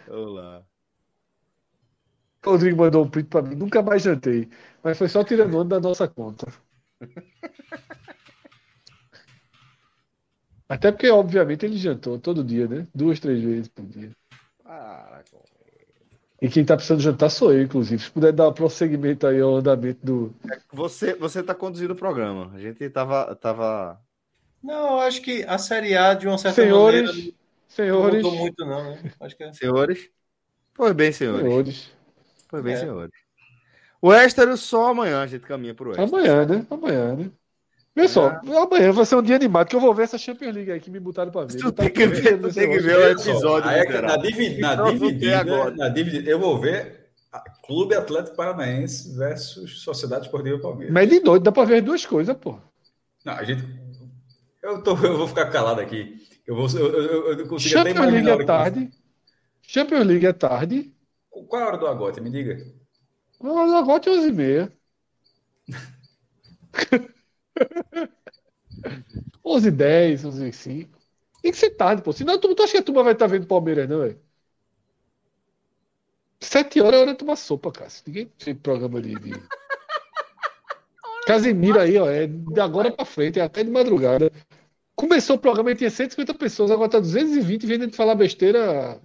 Vamos lá. O Rodrigo mandou um print para mim. Nunca mais jantei. Mas foi só tirando onda da nossa conta. Até porque, obviamente, ele jantou todo dia, né? Duas, três vezes por dia. Caraca. E quem tá precisando jantar sou eu, inclusive. Se puder dar prosseguimento aí ao andamento do. Você, você tá conduzindo o programa. A gente tava, tava Não, eu acho que a Série A, de uma certa Senhores, maneira, não senhores, mudou muito, não, né? Acho que é. Senhores? Pois bem, senhores. senhores. Pois bem, É. senhores. O Éstero só amanhã a gente caminha pro Éstero. Amanhã, né? Amanhã, né? Vê só, amanhã vai ser um dia animado que eu vou ver essa Champions League aí que me botaram pra ver. Tu Eu tem que ver, tu tem que ver o episódio. aí é que miserável. na, divi- na Então, tem dividida, agora. na dividida, eu vou ver a Clube Atlético Paranaense versus Sociedade Esportiva Palmeiras. Mas de noite dá pra ver as duas coisas, pô. Não, a gente. Eu, tô, eu vou ficar calado aqui. Eu vou. Eu, eu, eu consigo até Champions League imaginar a hora é que- tarde. Champions League é tarde. Qual é a hora do agote? Me diga. Agora é 11 e meia. 11 h 10, 11 h 5. Tem que ser tarde, pô. Senão tu, tu acha que a turma vai estar vendo Palmeiras, não, velho? 7 horas é hora de tomar sopa, cara. Ninguém tem programa de. de... Casemiro aí, ó. É de agora pra frente, é até de madrugada. Começou o programa e tinha 150 pessoas, agora tá 220 vendo de falar besteira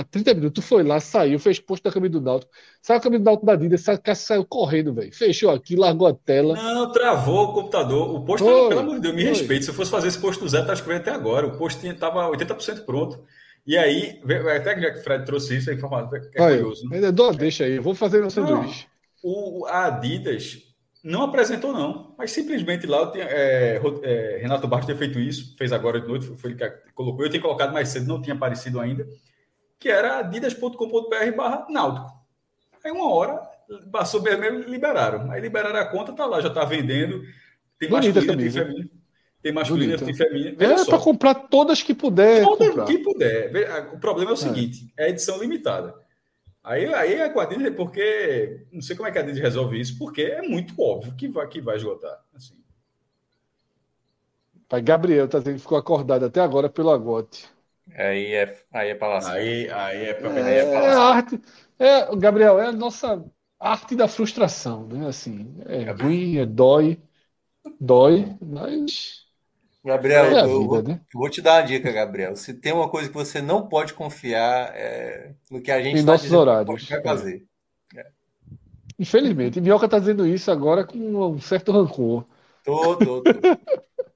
há 30 minutos. Tu foi lá, saiu, fez post da camisa do Náutico. Saiu a camisa do Náutico da Adidas, sa- Cássio saiu correndo, velho. Fechou aqui, largou a tela. Não, travou o computador. O posto, Foi, pelo amor de Deus, me foi. respeite. Se eu fosse fazer esse posto do Zé, tá escrevendo até agora. O posto tinha, tava 80% pronto. E aí, até que o Fred trouxe isso, a informação é curioso. né? ainda dou deixa aí, eu vou fazer meu sanduíche. O, a Adidas não apresentou, não. Mas simplesmente lá, é, é, Renato Barros tinha feito isso, fez agora de noite, foi ele que colocou. Eu tinha colocado mais cedo, não tinha aparecido ainda. Que era adidas.com.br barra náutico. Aí uma hora, passou mesmo, liberaram. Aí liberaram a conta, tá lá, já tá vendendo. Tem Bonita masculina, tem feminina. Tem masculina, Bonita. tem feminina. Veja É pra comprar todas que puder Toda comprar. que puder. O problema é o seguinte: é edição limitada. Aí, aí é com a Adidas, porque. Não sei como é que a Adidas resolve isso, porque é muito óbvio que vai, que vai esgotar. Assim. Pai Gabriel tá dizendo que ficou acordado até agora pelo agote. Aí é, aí é palácio. Aí, aí é pra É, é a arte. É, Gabriel, é a nossa arte da frustração, né? Assim, é ruim, é dói, dói, mas Gabriel, é eu, vida, vou, né? eu vou te dar uma dica, Gabriel. Se tem uma coisa que você não pode confiar é no que a gente está dizendo que horários. vai fazer. Infelizmente, Minhoca tá dizendo isso agora com um certo rancor. Tô, tô, tô.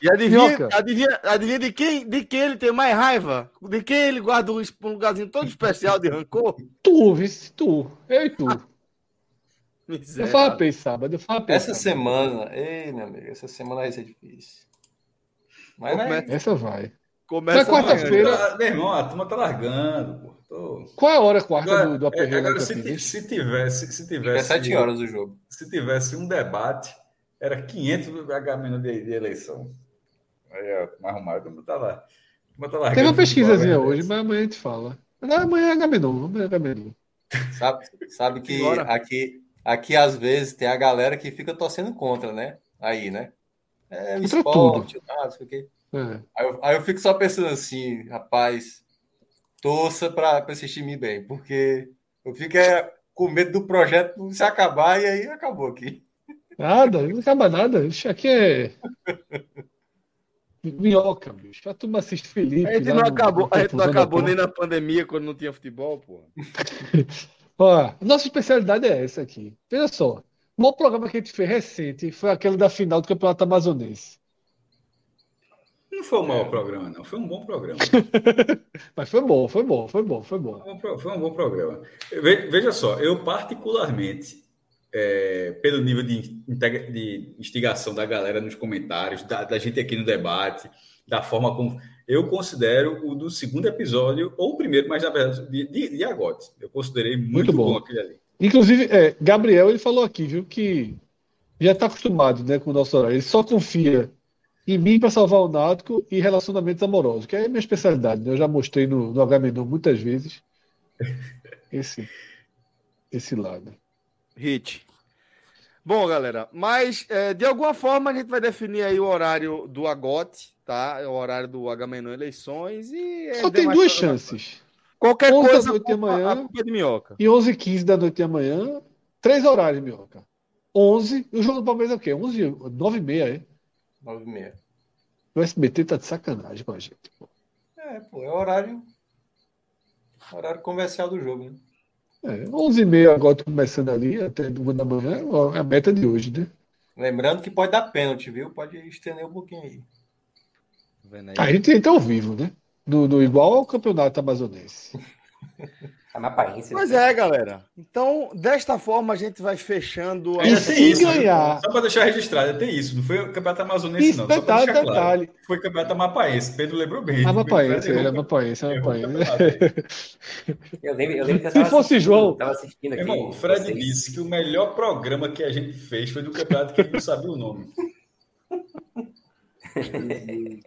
E adivinha, Minhoca. adivinha, adivinha de, quem, de quem ele tem mais raiva? De quem ele guarda um, um lugarzinho todo especial de rancor? Tu, vice, tu, eu e tu. Eu Miserável. farrapei sábado, eu farrapei Essa sábado. semana, ei, meu amigo, essa semana vai ser difícil. Mas Como né, é? Essa vai. Começa quarta-feira- Meu irmão, a turma tá largando. Pô. Tô... Qual é a hora quarta Agora, do, do é, agora se, se tivesse, se tivesse, sete horas o jogo. se tivesse um debate, era 500 H- de, de eleição. Aí, arrumado, não tá lá. Turma tá Teve uma pesquisazinha né? hoje, mas amanhã a gente fala. Não, amanhã é Agamenon, amanhã é Agamenon. Sabe, sabe que aqui, aqui às vezes tem a galera que fica torcendo contra, né? Aí, né? É o Contra esporte, ah, não sei o quê. É. Aí eu, aí eu fico só pensando assim, rapaz, torça para esse time bem, porque eu fico é, com medo do projeto se acabar e aí acabou aqui. Nada, não acaba nada. Isso aqui é. Minhoca, bicho. A turma assiste Felipe. A gente não acabou, no a gente não acabou nem na pandemia quando não tinha futebol, pô. Ó, nossa especialidade é essa aqui. Veja só. O maior programa que a gente fez recente foi aquele da final do Campeonato Amazonense. Não foi um mau programa, não. Foi um bom programa. Mas foi bom, foi bom, foi bom, foi bom. Foi um Foi um bom programa. Ve- Veja só, eu particularmente, é, pelo nível de, de instigação da galera nos comentários, da, da gente aqui no debate, da forma como. Eu considero o do segundo episódio, ou o primeiro, mas na verdade, de, de, de Agote. Eu considerei muito, Muito bom. bom. aquele ali. Inclusive, é, Gabriel, ele falou aqui, viu, que já está acostumado, né, com o nosso horário. Ele só confia em mim para salvar o Náutico e relacionamentos amorosos, que é a minha especialidade, né? Eu já mostrei no, no muitas vezes esse, esse lado. Hit. Bom, galera, mas é, de alguma forma a gente vai definir aí o horário do Agote, tá? É o horário do H-Menon Eleições e... as Só tem duas chances. Qualquer 11 da coisa, noite de a culpa- amanhã. a é de minhoca. E 11 h 15 da noite de amanhã, três horários, Minhoca. 11, e o jogo do Palmeiras é o quê? 11, 9 h 30 é? 9 e meia. O SBT tá de sacanagem com a gente. pô. É, pô, é horário. Horário comercial do jogo, né? É, 11 h 30 agora tô começando ali, até uma da manhã, é a meta de hoje, né? Lembrando que pode dar pênalti, viu? Pode estender um pouquinho aí. Tá vendo aí? A gente entra ao vivo, né? No, no igual ao campeonato amazonense. Amapaense. Mas né? é, galera. Então, desta forma, a gente vai fechando. a- E se tem isso, ganhar? Só para deixar registrado, tem isso. Não foi o Campeonato Amazonense, Isso, não. Só pra detalhe, claro. detalhe. Foi o Campeonato Amapaense. Pedro lembrou bem. Amapaense, Errou- é Amapaense, é. Eu lembro, eu lembro que eu Se fosse João- Tava assistindo aqui. Irmão, o Fred vocês. disse que o melhor programa que a gente fez foi do campeonato que ele não sabia o nome.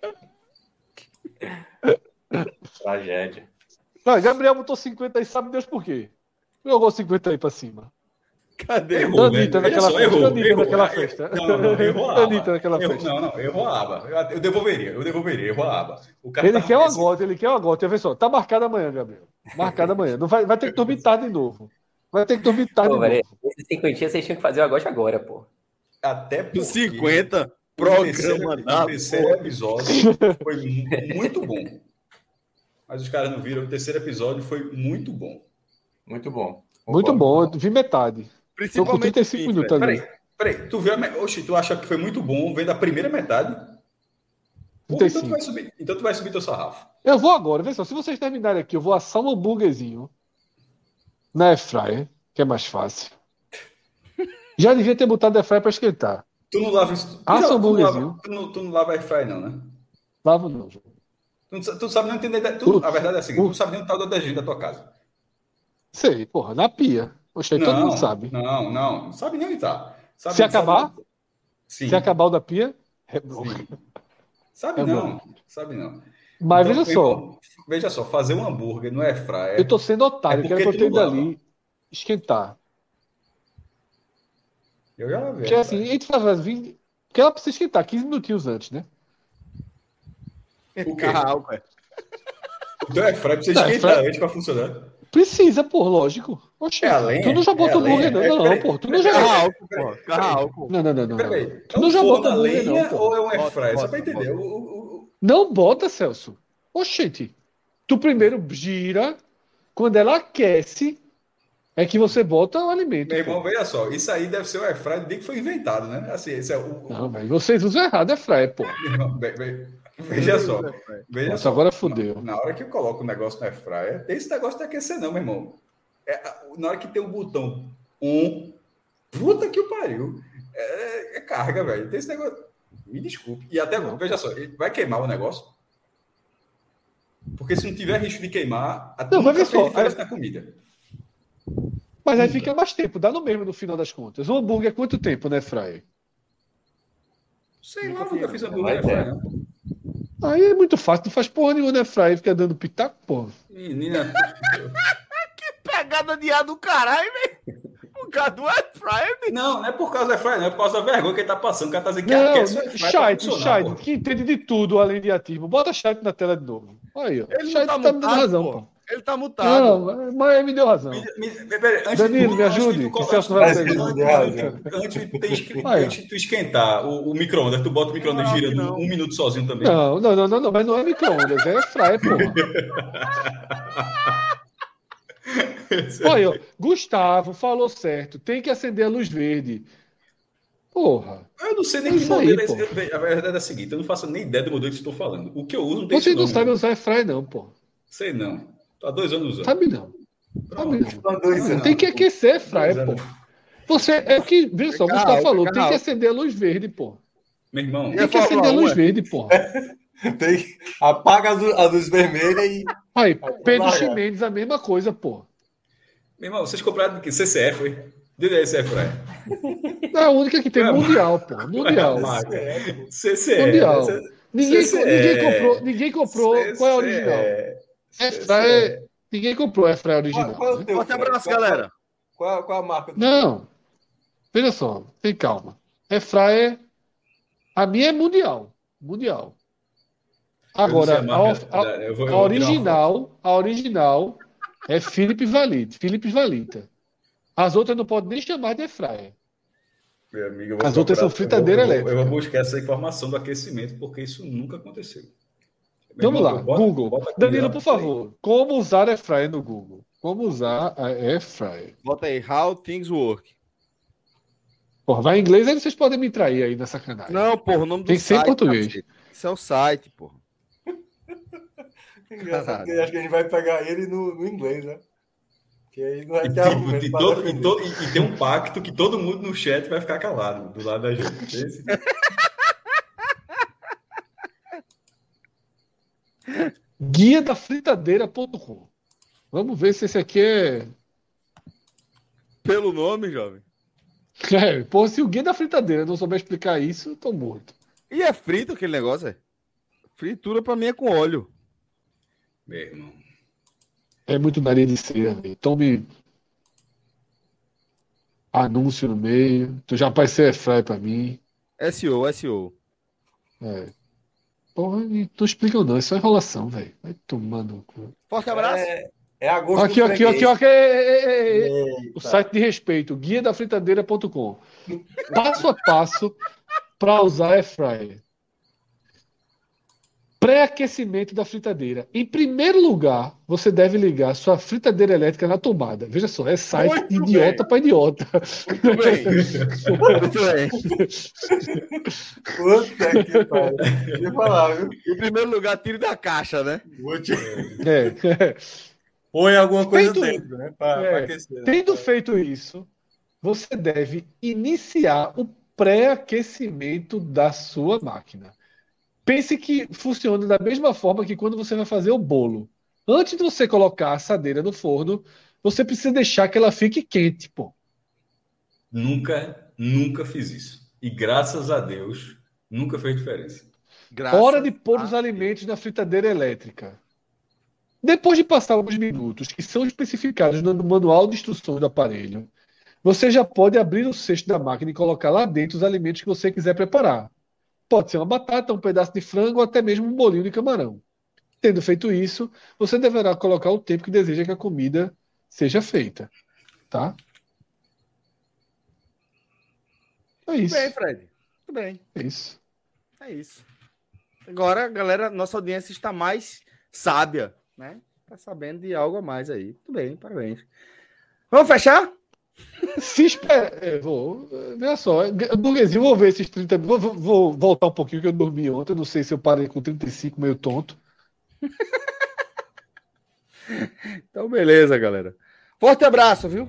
Tragédia. Não, Gabriel botou 50 aí, sabe Deus por quê? Jogou 50 aí pra cima. Cadê? Errou, né? Anitta Veja naquela só, festa. errou, Anitta errou. naquela festa. Não, não, errou a aba. Anitta naquela Errou- festa. Não, não, errou a aba. Eu, eu devolveria, eu devolveria, errou a aba. O Ele tava quer o pensando- agote, ele quer o agote. Vê só, tá marcado amanhã, Gabriel. Marcado amanhã. Não vai, vai ter que dormir tarde de novo. Vai ter que dormir tarde Pô, de velho, novo. esse cinquentinha vocês tinham que fazer o agote agora, pô. Até porque 50 o terceiro, programa o da terceiro episódio foi mu- muito bom. Mas os caras não viram, o terceiro episódio foi muito bom. Muito bom. Muito bom, eu vi metade. Tô com Principalmente 35 fim, minutos ali. Peraí, peraí, tu viu a me... Oxi, tu acha que foi muito bom vendo a primeira metade? Pô, 35. então, tu vai subir, então tu vai subir teu sarrafo. Eu vou agora, vê só. Se vocês terminarem aqui, eu vou assar um hambúrguerzinho na Airfryer, que é mais fácil. Já devia ter botado a Airfryer pra esquentar. Tu não lava isso. Tu, Ah, já- tu, não lava, hambúrguerzinho. tu, não, tu não lava airfryer, não, né? Lavo não, João. Tu, não sa- tu sabe não entender. Tu, a verdade é a seguinte: tu não sabe nem o tal do detergente da tua casa. Sei, porra, na pia. Poxa, todo mundo sabe. Não, não, não sabe nem onde tá. Sabe, Se acabar? Sabe. Se acabar o da pia, é bom. sim. Sabe É não, sabe não. Mas Então, veja só, Veja só, fazer um hambúrguer no airfryer. eu tô sendo otário, É quero que eu tenha não dali esquentar. Eu já lavei. Porque assim, a gente faz 20. Porque ela precisa esquentar 15 minutinhos antes, né? O quê? Carro, velho. O teu airfryer precisa Não, esquentar airfryer- antes pra funcionar. Precisa, pô, lógico. Oxe, É a lenha? tu não já É bota hambúrguer, lenha? não. Não, Peraí, pô, tu não já. Porra. Carro álcool. Não, não, não, não. Peraí, não. é Tu não já forno bota a hambúrguer, lenha não, pô. ou é um Bota, airfryer? Só pra entender. bota. O, o- o- Não bota, Celso. Oxente. Tu primeiro gira, quando ela aquece, é que você bota o alimento. Meu irmão, pô. veja só, isso aí deve ser o airfryer desde que foi inventado, né? Assim, esse é o. Não, mas vocês usam errado, é fryer, pô. Meu irmão, ve- ve- Veja só, veja Nossa, só. agora fudeu. Na hora que eu coloco o negócio no airfryer, tem esse negócio de aquecer, não, meu irmão. É, na hora que tem o botão on, puta que o pariu. É, é carga, velho. Tem esse negócio. Me desculpe. E até, veja só, ele vai queimar o negócio? Porque se não tiver risco de queimar, a Não, mas fez só, diferença na comida. Mas aí fica mais tempo, dá no mesmo no final das contas. O hambúrguer é quanto tempo, né, fryer? Sei Nunca lá, nunca fiz, hambúrguer não. Aí é muito fácil, não faz porra nenhuma, né, fryer? Fica dando pitaco, porra. Menina, Pegada de ar do caralho, velho. O causa do air bicho. Não, não é por causa da Fry, não, é por causa da vergonha que ele tá passando. O cara tá dizendo que Não, aquece o air funcionar, Chat, pô. que entende de tudo além de ativo. Bota chat na tela de novo. Aí, ó. Ele Chat não tá tá me dando razão, pô. Pô. Ele tá mutado. Não, mas me deu razão. Me- me- antes Danilo, me ajude, antes- tu antes de tu esquentar o, o micro-ondas, tu bota o micro-ondas girando não. um minuto sozinho também. Não, não, não, não, não, mas não é micro-ondas, é fryer, porra. Olha, ó, Gustavo falou certo, tem que acender a luz verde. Porra. Eu não sei nem É que isso aí, modelo é pô. esse. A verdade é a seguinte, eu não faço nem ideia do modelo que estou falando. O que eu uso não tem Vocês isso não meu. usar air fryer, não, pô. Sei não. Tô há dois anos usando. Sabe não. Sabe não. São dois anos. Tem que aquecer Dois pô. Você, é o que, veja só, o Gustavo falou, tem que acender a luz verde, pô. Meu irmão, Tem que acender a luz 1, verde, pô. Tem, apaga a luz, a luz vermelha e. Aí, Pedro. Ximenes, a mesma coisa, pô. meu irmão, vocês compraram do que? CCF, foi? Diz aí, CCF, Fry. É a única que tem É, mundial, pô. Mundial. CCF. Mundial. Ninguém, ninguém comprou, ninguém comprou. Qual é a original? É fryer, ninguém comprou a fryer original. Qual, qual é o né? teu, Forte abraço, Qual- galera. Qual, qual a marca do Não. Veja só, tem calma. É fryer. A minha é mundial. Mundial. Agora, a a, a- original, a original é Philips Valite, Philips Valita. As outras não podem nem chamar de fryer. Meu amigo, eu vou As outras são fritadeira eu vou- elétrica. eu vou buscar essa informação do aquecimento, porque isso nunca aconteceu. Meu Vamos irmão, lá, bota- Google. bota Danilo, por favor, como usar air fryer no Google? Como usar a air fryer? Bota aí, How Things Work. Porra, vai em inglês, aí vocês podem me trair aí na sacanagem. Não, porra, o nome do Tem que ser em site, português. cacete. Isso é o site, porra. Engraçado, acho que a gente vai pegar ele no, no inglês, né? Que aí não vai E, ter tipo, e pra todo- e todo- e tem um pacto que todo mundo no chat vai ficar calado do lado da gente. Esse- Guia da fritadeira.com. Vamos ver se esse aqui é. Pelo nome, jovem. é. Pô, se o guia da fritadeira não souber explicar isso, eu tô morto. E é frito aquele negócio, é? Fritura pra mim é com óleo. Meu irmão. É muito nariz de cera, velho. Tome. Anúncio no meio. Tu já apareceu air fryer pra mim. SEO, SEO. É. Porra, e não explicam não, isso é enrolação, velho. Vai tomando. cu. Forte abraço. É, é agosto Aqui, aqui, aqui, aqui. é, é. O site de respeito, guia da fritadeira.com. Passo a passo para usar air fryer. Pré-aquecimento da fritadeira. Em primeiro lugar, você deve ligar sua fritadeira elétrica na tomada. Veja só, é site Muito idiota para idiota. Muito bem. Muito bem. Puta que pariu. Deixa eu falar, viu? Em primeiro lugar, tiro da caixa, né? Te... É. Põe alguma coisa Feito- dentro, né? Pra, É. pra aquecer. né? Tendo feito isso, você deve iniciar o pré-aquecimento da sua máquina. Pense que funciona da mesma forma que quando você vai fazer o bolo. Antes de você colocar a assadeira no forno, você precisa deixar que ela fique quente, pô. Nunca, nunca fiz isso. E graças a Deus, nunca fez diferença. Graças Hora de pôr os alimentos na fritadeira elétrica. Depois de passar alguns minutos que são especificados no manual de instruções do aparelho, você já pode abrir o cesto da máquina e colocar lá dentro os alimentos que você quiser preparar. Pode ser uma batata, um pedaço de frango ou até mesmo um bolinho de camarão. Tendo feito isso, você deverá colocar o tempo que deseja que a comida seja feita. Tá? É Tudo isso. bem, Fred. Tudo bem. É isso. É isso. Agora, galera, nossa audiência está mais sábia, né? Tá sabendo de algo a mais aí. Tudo bem, parabéns. Vamos fechar? Se espera. É, vou. Veja só, é, burguesinho, vou ver esses 30. Vou, vou- vou voltar um pouquinho que eu dormi ontem. Não sei se eu parei com 35 meio tonto. Então, beleza, galera. Forte abraço, viu?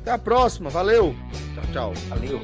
Até a próxima. Valeu. Tchau, tchau. Valeu.